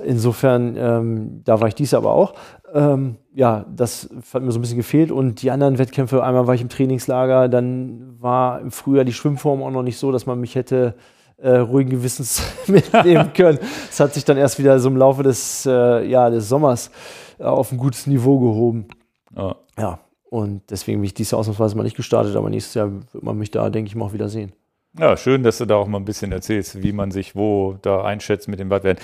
Insofern, ähm, da war ich dies aber auch. Ähm, ja, das hat mir so ein bisschen gefehlt. Und die anderen Wettkämpfe, einmal war ich im Trainingslager, dann war im Frühjahr die Schwimmform auch noch nicht so, dass man mich hätte äh, ruhigen Gewissens mitnehmen können. Es hat sich dann erst wieder so im Laufe des, äh, ja, des Sommers äh, auf ein gutes Niveau gehoben. Ja. ja. Und deswegen bin ich dieses Jahr ausnahmsweise mal nicht gestartet, aber nächstes Jahr wird man mich da, denke ich, mal auch wieder sehen. Ja, schön, dass du da auch mal ein bisschen erzählst, wie man sich wo da einschätzt mit dem Wattwert.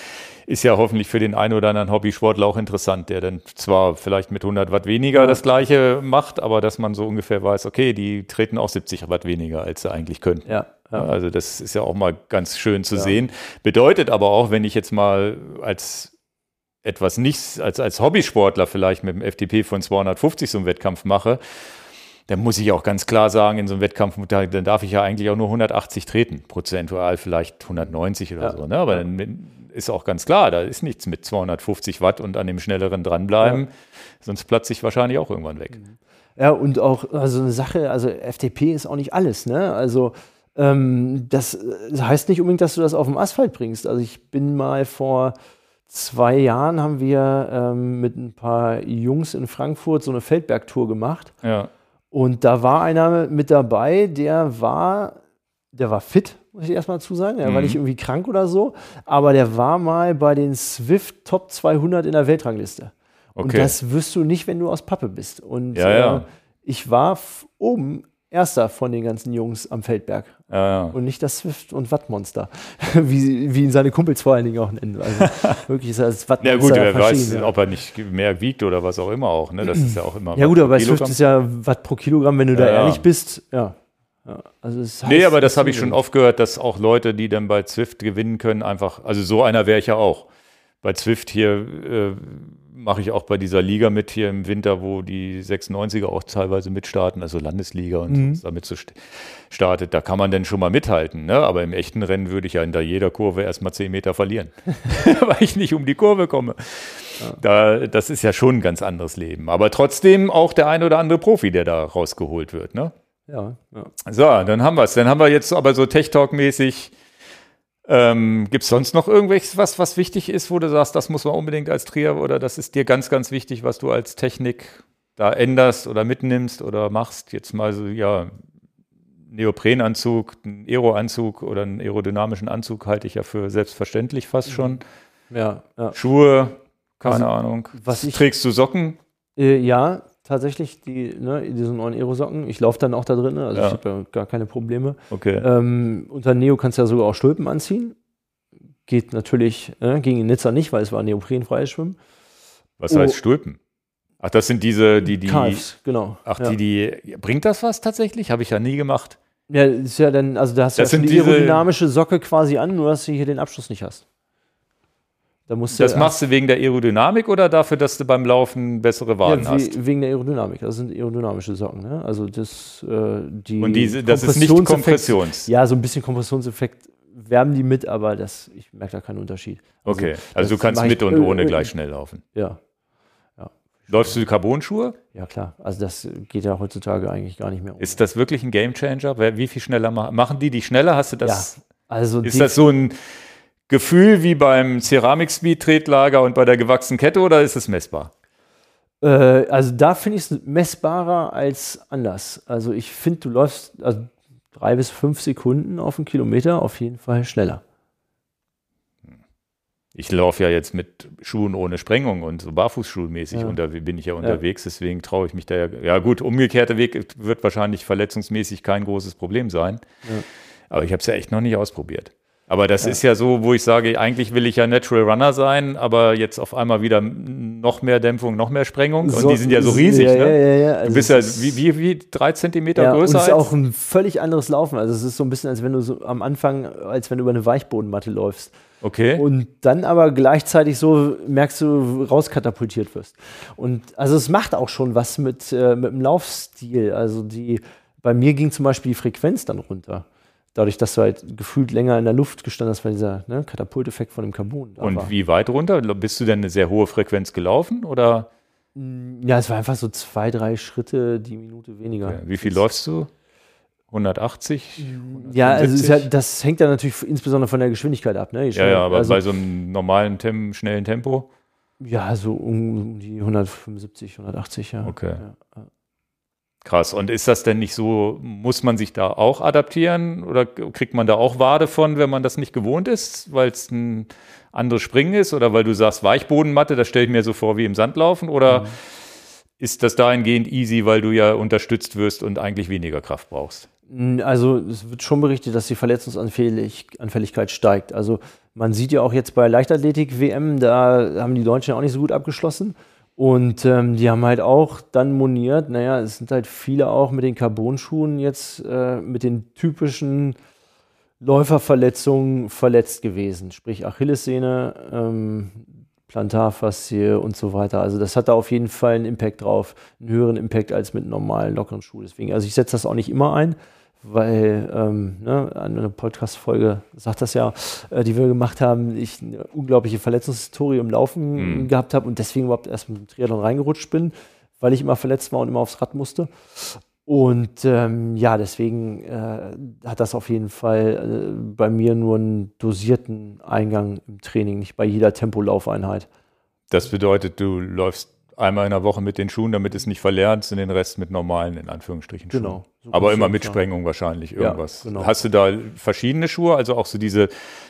Ist ja hoffentlich für den einen oder anderen Hobbysportler auch interessant, der dann zwar vielleicht mit 100 Watt weniger das Gleiche macht, aber dass man so ungefähr weiß, okay, die treten auch 70 Watt weniger, als sie eigentlich können. Ja, ja. Also das ist ja auch mal ganz schön zu ja. sehen. Bedeutet aber auch, wenn ich jetzt mal als etwas nichts, als, als Hobbysportler vielleicht mit dem FTP von 250 so einen Wettkampf mache, dann muss ich auch ganz klar sagen, in so einem Wettkampf, dann darf ich ja eigentlich auch nur 180 treten, prozentual vielleicht 190 oder ja. so. Ne? Aber dann ist auch ganz klar, da ist nichts mit 250 Watt und an dem schnelleren dranbleiben, ja. sonst platze ich wahrscheinlich auch irgendwann weg. Ja, und auch also eine Sache, also FTP ist auch nicht alles. Ne? Also ähm, das, das heißt nicht unbedingt, dass du das auf dem Asphalt bringst. Also ich bin mal vor zwei Jahren haben wir ähm, mit ein paar Jungs in Frankfurt so eine Feldbergtour gemacht. Ja. Und da war einer mit dabei, der war, der war fit, muss ich erstmal dazu sagen. Er mhm. war nicht irgendwie krank oder so, aber der war mal bei den Swift Top 200 in der Weltrangliste. Okay. Und das wirst du nicht, wenn du aus Pappe bist. Und ja, ja. Äh, ich war oben Erster von den ganzen Jungs am Feldberg. Ja. Und nicht das Swift- und Wattmonster, wie, wie ihn seine Kumpels vor allen Dingen auch nennen. Also wirklich ist er als Wattmonster. Ja, gut, wer weiß, ob er nicht mehr wiegt oder was auch immer auch. Ne? Das ist ja auch immer. Ja, gut, aber bei Swift ist ja Watt pro Kilogramm, wenn du da ehrlich bist. Ja. Ja, also es heißt, nee, aber das habe ich schon oft gehört, dass auch Leute, die dann bei Zwift gewinnen können, einfach, also so einer wäre ich ja auch. Bei Zwift hier äh, mache ich auch bei dieser Liga mit hier im Winter, wo die 96er auch teilweise mitstarten, also Landesliga und mhm. damit so startet. Da kann man dann schon mal mithalten. Ne? Aber im echten Rennen würde ich ja hinter jeder Kurve erstmal 10 Meter verlieren, weil ich nicht um die Kurve komme. Ja. Da, das ist ja schon ein ganz anderes Leben. Aber trotzdem auch der ein oder andere Profi, der da rausgeholt wird. Ne? Ja, ja. So, dann haben wir es. Dann haben wir jetzt aber so Tech-Talk-mäßig ähm, Gibt es sonst noch irgendwelches, was, was wichtig ist, wo du sagst, das muss man unbedingt als Trier oder das ist dir ganz, ganz wichtig, was du als Technik da änderst oder mitnimmst oder machst? Jetzt mal so, ja, Neoprenanzug, einen Aeroanzug oder einen aerodynamischen Anzug halte ich ja für selbstverständlich fast schon. Ja, ja. Schuhe, Keine Ahnung. Was ich, Trägst du Socken? äh, ja, tatsächlich, die, ne, diese neuen Aerosocken. Ich laufe dann auch da drin, also Ja. ich habe ja gar keine Probleme. Okay. Ähm, unter Neo kannst du ja sogar auch Stulpen anziehen. Geht natürlich, äh, ging in Nizza nicht, weil es war neoprenfreies Schwimmen. Was oh. heißt Stulpen? Ach, das sind diese, die, die. Calves, genau. Ach, ja. die, die. Bringt das was tatsächlich? Habe ich ja nie gemacht. Ja, ist ja dann, also da hast du ja die aerodynamische Socke quasi an, nur dass du hier den Abschluss nicht hast. Da musst du Das machst du wegen der Aerodynamik oder dafür, dass du beim Laufen bessere Waden ja, hast? wie, wegen der Aerodynamik. Das sind aerodynamische Socken. Ne? Also das, äh, die Und diese, das ist nicht Kompressionseffekt- Kompressions. Ja, so ein bisschen Kompressionseffekt wärmen die mit, aber das, ich merke da keinen Unterschied. Also, Okay, also du kannst mit und äh, ohne äh, gleich schnell laufen. Ja, Läufst du Carbon-Schuhe? ja klar. Also das geht ja heutzutage eigentlich gar nicht mehr um. Ist das wirklich ein Gamechanger? Wer- Wie viel schneller machen? Die die schneller? Hast du das? also Ist das so ein Gefühl wie beim Ceramik-Speed-Tretlager und bei der gewachsenen Kette oder ist es messbar? Äh, also da finde ich es messbarer als anders. Also ich finde, du läufst also drei bis fünf Sekunden auf einen Kilometer auf jeden Fall schneller. Ich laufe ja jetzt mit Schuhen ohne Sprengung und so barfußschuhmäßig Ja. unter, bin ich ja unterwegs, deswegen traue ich mich da ja. Ja, gut, umgekehrter Weg wird wahrscheinlich verletzungsmäßig kein großes Problem sein. Ja. Aber ich habe es ja echt noch nicht ausprobiert. Aber das ist ja so, wo ich sage, eigentlich will ich ja Natural Runner sein, aber jetzt auf einmal wieder noch mehr Dämpfung, noch mehr Sprengung. Und die sind ja so riesig. Ja, ne? ja, ja, ja. Du Also bist ja wie, wie, wie drei Zentimeter ja, und größer es ist auch ein völlig anderes Laufen. Also es ist so ein bisschen, als wenn du so am Anfang, als wenn du über eine Weichbodenmatte läufst. Okay. Und dann aber gleichzeitig so merkst du, rauskatapultiert wirst. Und also es macht auch schon was mit, äh, mit dem Laufstil. Also die, bei mir ging zum Beispiel die Frequenz dann runter. Dadurch, dass du halt gefühlt länger in der Luft gestanden hast, weil dieser ne, Katapulteffekt von dem Carbon da war. Und wie weit runter? Bist du denn eine sehr hohe Frequenz gelaufen? Oder Ja, es war einfach so zwei, drei Schritte die Minute weniger. ja, wie viel läufst du? 180? Ja, also es ist ja, 170? das hängt ja natürlich insbesondere von der Geschwindigkeit ab. Ne? Ja, ja, aber also, bei so einem normalen, Tem schnellen Tempo? ja, so um, um die 175, 180, ja. Okay. Ja. Krass. Und ist das denn nicht so, muss man sich da auch adaptieren oder kriegt man da auch Wade von, wenn man das nicht gewohnt ist, weil es ein anderes Springen ist oder weil du sagst Weichbodenmatte, das stelle ich mir so vor wie im Sandlaufen oder ist das dahingehend easy, weil du ja unterstützt wirst und eigentlich weniger Kraft brauchst? Also es wird schon berichtet, dass die Verletzungsanfälligkeit steigt. Also man sieht ja auch jetzt bei Leichtathletik-WM, da haben die Deutschen auch nicht so gut abgeschlossen. Und ähm, die haben halt auch dann moniert, naja, es sind halt viele auch mit den Carbon-Schuhen jetzt äh, mit den typischen Läuferverletzungen verletzt gewesen. Sprich Achillessehne, ähm, Plantarfaszie und so weiter. Also das hat da auf jeden Fall einen Impact drauf, einen höheren Impact als mit normalen, lockeren Schuhen. Deswegen, also ich setze das auch nicht immer ein, weil ähm, ne, eine Podcast-Folge sagt das ja, äh, die wir gemacht haben, ich eine unglaubliche Verletzungshistorie im Laufen Mhm. gehabt habe und deswegen überhaupt erst mit dem Triathlon reingerutscht bin, weil ich immer verletzt war und immer aufs Rad musste. Und ähm, ja, deswegen äh, hat das auf jeden Fall äh, bei mir nur einen dosierten Eingang im Training, nicht bei jeder Tempolaufeinheit. Das bedeutet, du läufst einmal in der Woche mit den Schuhen, damit es nicht verlernst, und den Rest mit normalen, in Anführungsstrichen, Schuhen. Genau. So Aber immer mit. Sprengung wahrscheinlich Ja, irgendwas. genau. Hast du da verschiedene Schuhe, also auch so diese,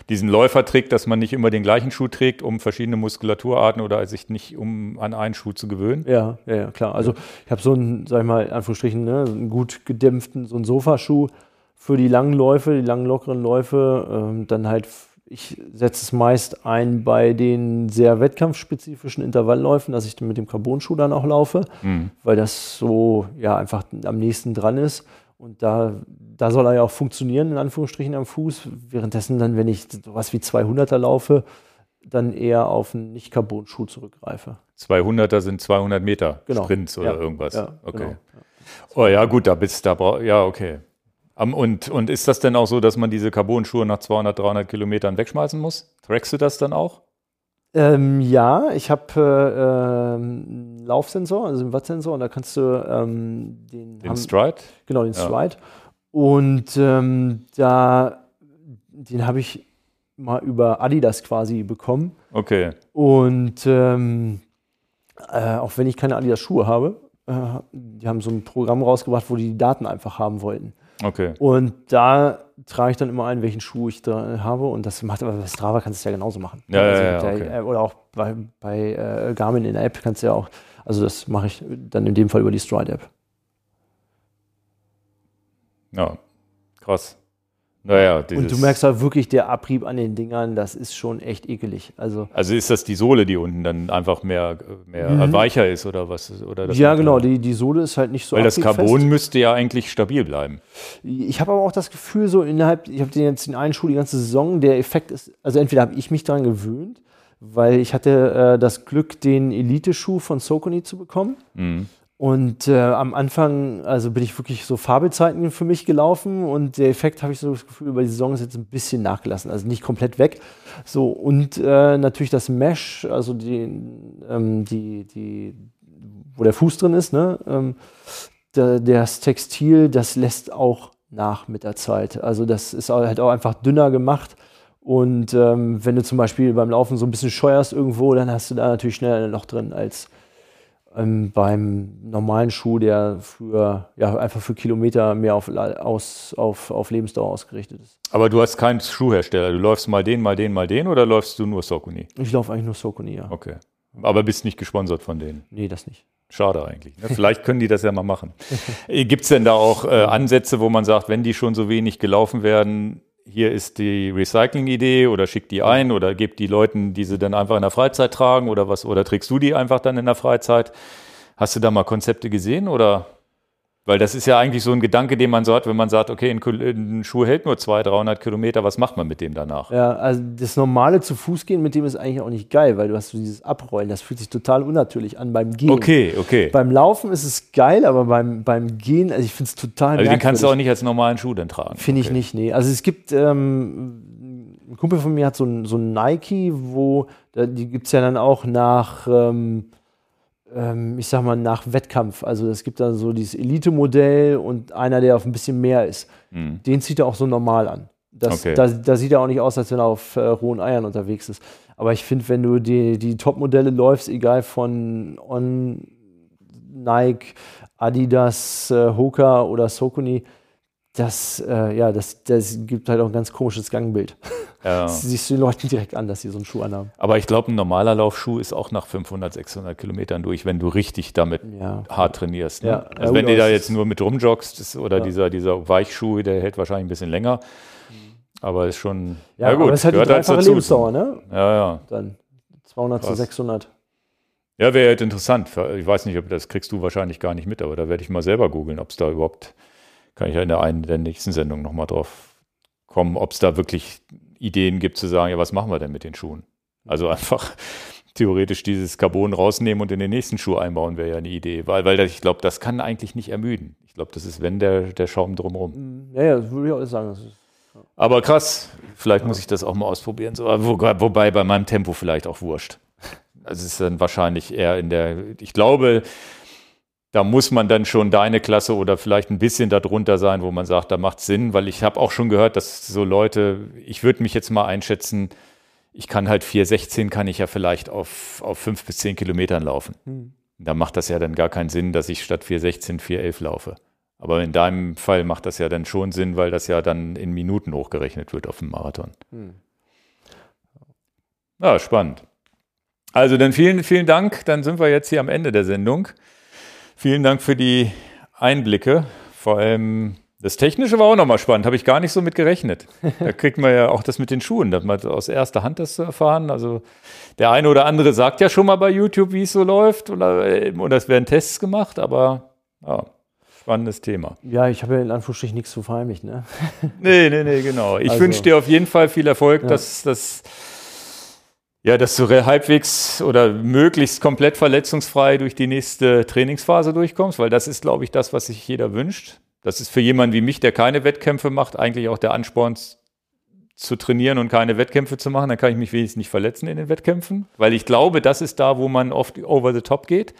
diesen Läufertrick, dass man nicht immer den gleichen Schuh trägt, um verschiedene Muskulaturarten oder sich nicht um an einen Schuh zu gewöhnen? Ja, ja, ja, klar. Also ich habe so einen, sag ich mal, in Anführungsstrichen, ne, einen gut gedämpften, so einen Sofaschuh für die langen Läufe, die langen lockeren Läufe. Ähm, dann halt, ich setze es meist ein bei den sehr wettkampfspezifischen Intervallläufen, dass ich dann mit dem Carbon-Schuh dann auch laufe, Hm. weil das so ja einfach am nächsten dran ist. Und da, da soll er ja auch funktionieren, in Anführungsstrichen am Fuß. Währenddessen dann, wenn ich sowas wie 200er laufe, dann eher auf einen Nicht-Carbon-Schuh zurückgreife. 200er sind 200 Meter Genau. Sprints oder Ja, irgendwas. Ja, okay. genau. Oh ja, gut, da bist da brau- ja okay. Am- Und, und ist das denn auch so, dass man diese Carbon-Schuhe nach 200, 300 Kilometern wegschmeißen muss? Trackst du das dann auch? Ähm, ja, ich habe äh, ähm, einen Laufsensor, also einen Wattsensor, und da kannst du ähm, den, Den haben- Stride? genau den Ja. Stride. Und ähm, da, den habe ich mal über Adidas quasi bekommen. Okay. Und ähm, äh, auch wenn ich keine Adidas Schuhe habe, äh, die haben so ein Programm rausgebracht, wo die die Daten einfach haben wollten. Okay. Und da trage ich dann immer ein, welchen Schuh ich da habe. Und das macht aber bei Strava kannst du es ja genauso machen. Ja, ja, also ja, der okay. App oder auch bei, bei äh, Garmin in der App kannst du ja auch, also das mache ich dann in dem Fall über die Stride-App. Ja, krass. Naja, Und du merkst halt wirklich, der Abrieb an den Dingern, das ist schon echt ekelig. Also Also ist das die Sohle, die unten dann einfach mehr, mehr Mhm. weicher ist oder was? Oder das ja, genau, die, die Sohle ist halt nicht so Weil das. Carbon müsste ja eigentlich stabil bleiben. Ich habe aber auch das Gefühl, so innerhalb, ich habe den jetzt den einen Schuh die ganze Saison, der Effekt ist, also entweder habe ich mich daran gewöhnt, weil ich hatte äh, das Glück, den Elite-Schuh von Socony zu bekommen. Mhm. Und äh, am Anfang, also bin ich wirklich so Fabelzeiten für mich gelaufen und der Effekt habe ich so das Gefühl, über die Saison ist jetzt ein bisschen nachgelassen, also nicht komplett weg. So, und äh, natürlich das Mesh, also die, ähm, die, die, wo der Fuß drin ist, ne? Ähm, da, das Textil, das lässt auch nach mit der Zeit. Also das ist halt auch einfach dünner gemacht. Und ähm, wenn du zum Beispiel beim Laufen so ein bisschen scheuerst irgendwo, dann hast du da natürlich schneller ein Loch drin als ähm, beim normalen Schuh, der für, ja, einfach für Kilometer mehr auf, aus, auf, auf Lebensdauer ausgerichtet ist. Aber du hast keinen Schuhhersteller. Du läufst mal den, mal den, mal den oder läufst du nur Sokuni? Ich laufe eigentlich nur Socony, ja. Okay. Aber bist nicht gesponsert von denen. Nee, das nicht. Schade eigentlich. Ne? Vielleicht können die das ja mal machen. Gibt es denn da auch äh, Ansätze, wo man sagt, wenn die schon so wenig gelaufen werden, hier ist die Recycling-Idee oder schickt die ein oder gebt die Leuten, die sie dann einfach in der Freizeit tragen oder was, oder trägst du die einfach dann in der Freizeit? Hast du da mal Konzepte gesehen oder? Weil das ist ja eigentlich so ein Gedanke, den man so hat, wenn man sagt, okay, ein, Schuh hält nur 200, 300 Kilometer, was macht man mit dem danach? Ja, also das normale zu Fuß gehen mit dem ist eigentlich auch nicht geil, weil du hast so dieses Abrollen, das fühlt sich total unnatürlich an beim Gehen. Okay, okay. Beim Laufen ist es geil, aber beim, beim Gehen, also ich finde es total Also den kannst du auch merkwürdig. nicht als normalen Schuh dann tragen. Finde ich Okay. nicht, nee. Also es gibt, ähm, ein Kumpel von mir hat so ein, so ein Nike, wo, die gibt es ja dann auch nach, ähm, ich sag mal, nach Wettkampf. Also es gibt dann so dieses Elite-Modell und einer, der auf ein bisschen mehr ist. Hm. Den zieht er auch so normal an. Das, Okay. da, da sieht er auch nicht aus, als wenn er auf äh, rohen Eiern unterwegs ist. Aber ich finde, wenn du die, die Top-Modelle läufst, egal von On, Nike, Adidas, äh, Hoka oder Sokuni, das, äh, ja, das, das gibt halt auch ein ganz komisches Gangbild. Ja. Das siehst du den Leuten direkt an, dass sie so einen Schuh anhaben. Aber ich glaube, ein normaler Laufschuh ist auch nach 500, 600 Kilometern durch, wenn du richtig damit Ja. hart trainierst. Ne? Ja. Also wenn gut, du da aber jetzt ist- nur mit rumjoggst das, oder dieser, dieser Weichschuh, der hält wahrscheinlich ein bisschen länger. Aber ist schon, Ja, aber es ist halt die halt dreifache dazu. Lebensdauer, ne? Ja, ja. Dann 200 zu Krass. 600. Ja, wäre halt interessant. Ich weiß nicht, ob das kriegst du wahrscheinlich gar nicht mit, aber da werde ich mal selber googeln, ob es da überhaupt, kann ich ja in der einen der nächsten Sendung nochmal drauf kommen, ob es da wirklich Ideen gibt zu sagen, ja, was machen wir denn mit den Schuhen? Also einfach theoretisch dieses Carbon rausnehmen und in den nächsten Schuh einbauen, wäre ja eine Idee. Weil, weil ich glaube, das kann eigentlich nicht ermüden. Ich glaube, das ist, wenn der, der Schaum drumherum. Ja, ja, das würde ich auch sagen. Ist, Aber krass, vielleicht muss ich das auch mal ausprobieren. So, wo, wobei bei meinem Tempo vielleicht auch wurscht. Also es ist dann wahrscheinlich eher in der, ich glaube, da muss man dann schon deine Klasse oder vielleicht ein bisschen darunter sein, wo man sagt, da macht Sinn, weil ich habe auch schon gehört, dass so Leute, ich würde mich jetzt mal einschätzen, ich kann halt 4,16 kann ich ja vielleicht auf, auf 5 bis 10 Kilometern laufen. hm. Da macht das ja dann gar keinen Sinn, dass ich statt 4,16 4,11 laufe. Aber in deinem Fall macht das ja dann schon Sinn, weil das ja dann in Minuten hochgerechnet wird auf dem Marathon. Hm. Ja, spannend. Also dann vielen, vielen Dank. Dann sind wir jetzt hier am Ende der Sendung. Vielen Dank für die Einblicke. Vor allem das Technische war auch nochmal spannend, habe ich gar nicht so mit gerechnet. Da kriegt man ja auch das mit den Schuhen, dass man aus erster Hand das zu erfahren. Also der eine oder andere sagt ja schon mal bei YouTube, wie es so läuft, oder, äh, oder es werden Tests gemacht, aber ja, spannendes Thema. Ja, ich habe ja in Anführungsstrichen nichts zu verheimlichen. Ne? Nee, nee, nee, genau. Ich Also- wünsche dir auf jeden Fall viel Erfolg, Ja. dass, dass, ja, dass du halbwegs oder möglichst komplett verletzungsfrei durch die nächste Trainingsphase durchkommst, weil das ist, glaube ich, das, was sich jeder wünscht. Das ist für jemanden wie mich, der keine Wettkämpfe macht, eigentlich auch der Ansporn zu trainieren und keine Wettkämpfe zu machen. Dann kann ich mich wenigstens nicht verletzen in den Wettkämpfen, weil ich glaube, das ist da, wo man oft over the top geht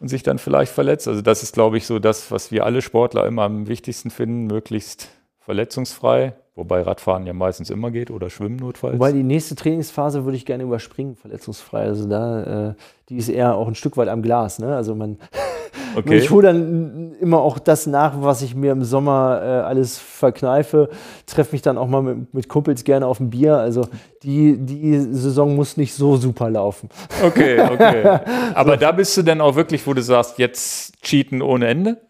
und sich dann vielleicht verletzt. Also das ist, glaube ich, so das, was wir alle Sportler immer am wichtigsten finden, möglichst verletzungsfrei, wobei Radfahren ja meistens immer geht oder Schwimmen notfalls. Wobei die nächste Trainingsphase würde ich gerne überspringen, verletzungsfrei. Also da, äh, die ist eher auch ein Stück weit am Glas. Ne? Also man, Okay. Ich hole dann immer auch das nach, was ich mir im Sommer äh, alles verkneife. Treffe mich dann auch mal mit, mit Kumpels gerne auf ein Bier. Also die, die Saison muss nicht so super laufen. Okay, okay. Aber da bist du dann auch wirklich, wo du sagst, jetzt cheaten ohne Ende?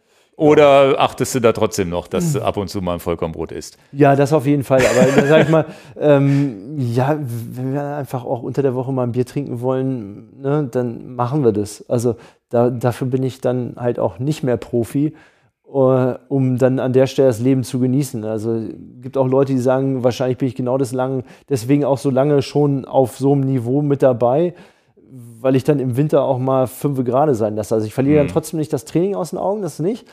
Oder achtest du da trotzdem noch, dass du ab und zu mal ein Vollkornbrot isst? Ja, das auf jeden Fall. Aber da sag ich mal, ähm, ja, wenn wir einfach auch unter der Woche mal ein Bier trinken wollen, ne, dann machen wir das. Also da, dafür bin ich dann halt auch nicht mehr Profi, uh, um dann an der Stelle das Leben zu genießen. Also gibt auch Leute, die sagen, wahrscheinlich bin ich genau das lang, deswegen auch so lange schon auf so einem Niveau mit dabei weil ich dann im Winter auch mal fünf Grad sein lasse. Also ich verliere mhm. dann trotzdem nicht das Training aus den Augen, das nicht.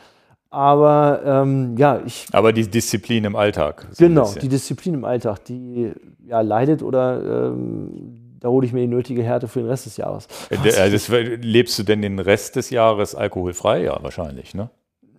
Aber ähm, ja, ich. Aber die Disziplin im Alltag. So genau, die Disziplin im Alltag, die ja leidet oder ähm, da hole ich mir die nötige Härte für den Rest des Jahres. Also lebst du denn den Rest des Jahres alkoholfrei? Ja, wahrscheinlich, ne?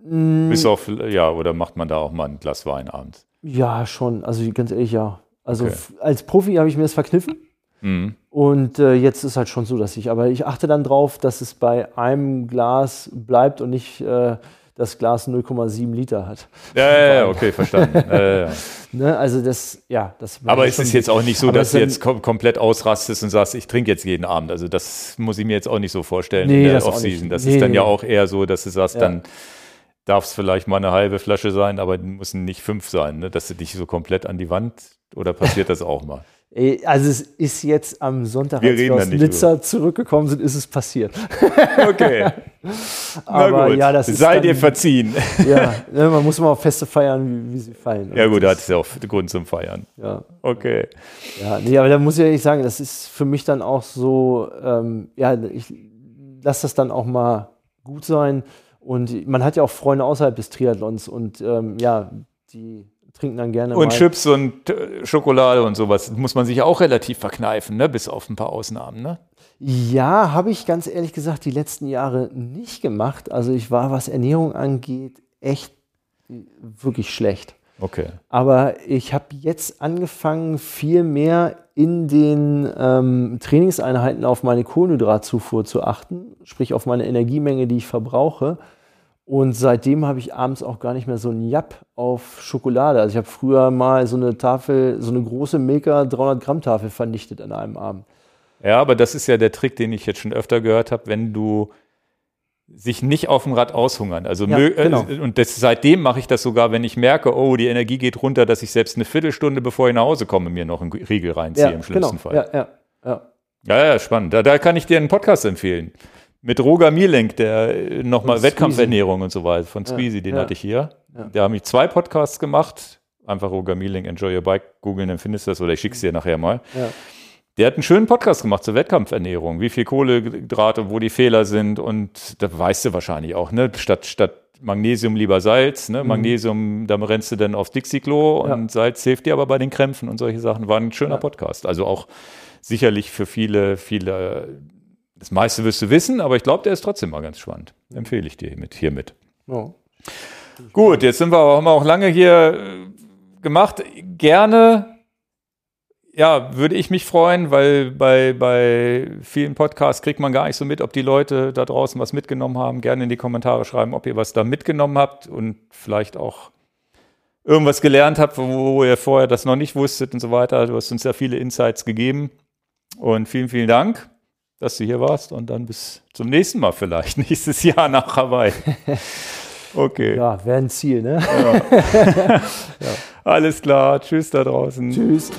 Mm. Bis auf, ja, oder macht man da auch mal ein Glas Wein abends? Ja, schon. Also ganz ehrlich, ja. Also okay. als Profi habe ich mir das verkniffen. Mhm. Und äh, jetzt ist halt schon so, dass ich, aber ich achte dann drauf, dass es bei einem Glas bleibt und nicht äh, das Glas 0,7 Liter hat. Ja, ja, ja okay, verstanden. ja, ja. Ne, also das, ja, das. Aber ist es jetzt auch nicht so, dass du jetzt kom komplett ausrastest und sagst, ich trinke jetzt jeden Abend. Also das muss ich mir jetzt auch nicht so vorstellen nee, in der Offseason. Das nee, ist dann nee. ja auch eher so, dass du sagst, dann darf es vielleicht mal eine halbe Flasche sein, aber müssen nicht fünf sein, ne? dass du dich so komplett an die Wand oder passiert das auch mal? Also es ist jetzt am Sonntag, wir als wir aus Nizza über. zurückgekommen sind, ist es passiert. Okay. Aber gut. ja, das ist Sei dann, dir verziehen. Ja, ne, man muss auf Feste feiern, wie, wie sie feiern. Ja gut, da hat es ja auch Grund zum Feiern. Ja. Okay. Ja, nee, aber da muss ich ehrlich sagen, das ist für mich dann auch so, ähm, ja, ich lasse das dann auch mal gut sein. Und man hat ja auch Freunde außerhalb des Triathlons und ähm, ja, die trinken dann gerne Und mal. Chips und äh, Schokolade und sowas muss man sich auch relativ verkneifen, ne? bis auf ein paar Ausnahmen. Ne? Ja, habe ich ganz ehrlich gesagt die letzten Jahre nicht gemacht. Also ich war, was Ernährung angeht, echt wirklich schlecht. Okay. Aber ich habe jetzt angefangen, viel mehr in den ähm, Trainingseinheiten auf meine Kohlenhydratzufuhr zu achten, sprich auf meine Energiemenge, die ich verbrauche. Und seitdem habe ich abends auch gar nicht mehr so ein Japp auf Schokolade. Also ich habe früher mal so eine Tafel, so eine große Milka 300 Gramm Tafel vernichtet an einem Abend. Ja, aber das ist ja der Trick, den ich jetzt schon öfter gehört habe, wenn du sich nicht auf dem Rad aushungern. Also ja, genau. und das, seitdem mache ich das sogar, wenn ich merke, oh, die Energie geht runter, dass ich selbst eine Viertelstunde, bevor ich nach Hause komme, mir noch einen Riegel reinziehe ja, im schlimmsten genau. Fall. Ja, ja, ja. Ja, ja, spannend. Da, da kann ich dir einen Podcast empfehlen mit Roger Mielenk, der nochmal Wettkampfernährung und so weiter von Squeezy, ja, den ja. hatte ich hier. Ja. Da haben ich zwei Podcasts gemacht. Einfach Roger Mielenk, Enjoy Your Bike, googeln, dann findest du das oder ich schick's dir nachher mal. Der hat einen schönen Podcast gemacht zur Wettkampfernährung, wie viel Kohlehydrate, wo die Fehler sind und da weißt du wahrscheinlich auch, ne? Statt, statt Magnesium lieber Salz, ne? Mhm. Magnesium, da rennst du dann aufs Dixie-Klo und Salz hilft dir aber bei den Krämpfen und solche Sachen. War ein schöner Podcast. Also auch sicherlich für viele, viele das meiste wirst du wissen, aber ich glaube, der ist trotzdem mal ganz spannend. Empfehle ich dir hiermit. hiermit. Ja. Gut, jetzt sind wir, haben wir auch lange hier äh, gemacht. Gerne, ja, würde ich mich freuen, weil bei, bei vielen Podcasts kriegt man gar nicht so mit, ob die Leute da draußen was mitgenommen haben. Gerne in die Kommentare schreiben, ob ihr was da mitgenommen habt und vielleicht auch irgendwas gelernt habt, wo, wo ihr vorher das noch nicht wusstet und so weiter. Du hast uns ja viele Insights gegeben. Und vielen, vielen Dank dass du hier warst und dann bis zum nächsten Mal vielleicht, nächstes Jahr nach Hawaii. Okay. Ja, wäre ein Ziel, ne? Ja. ja. Alles klar. Tschüss da draußen. Tschüss.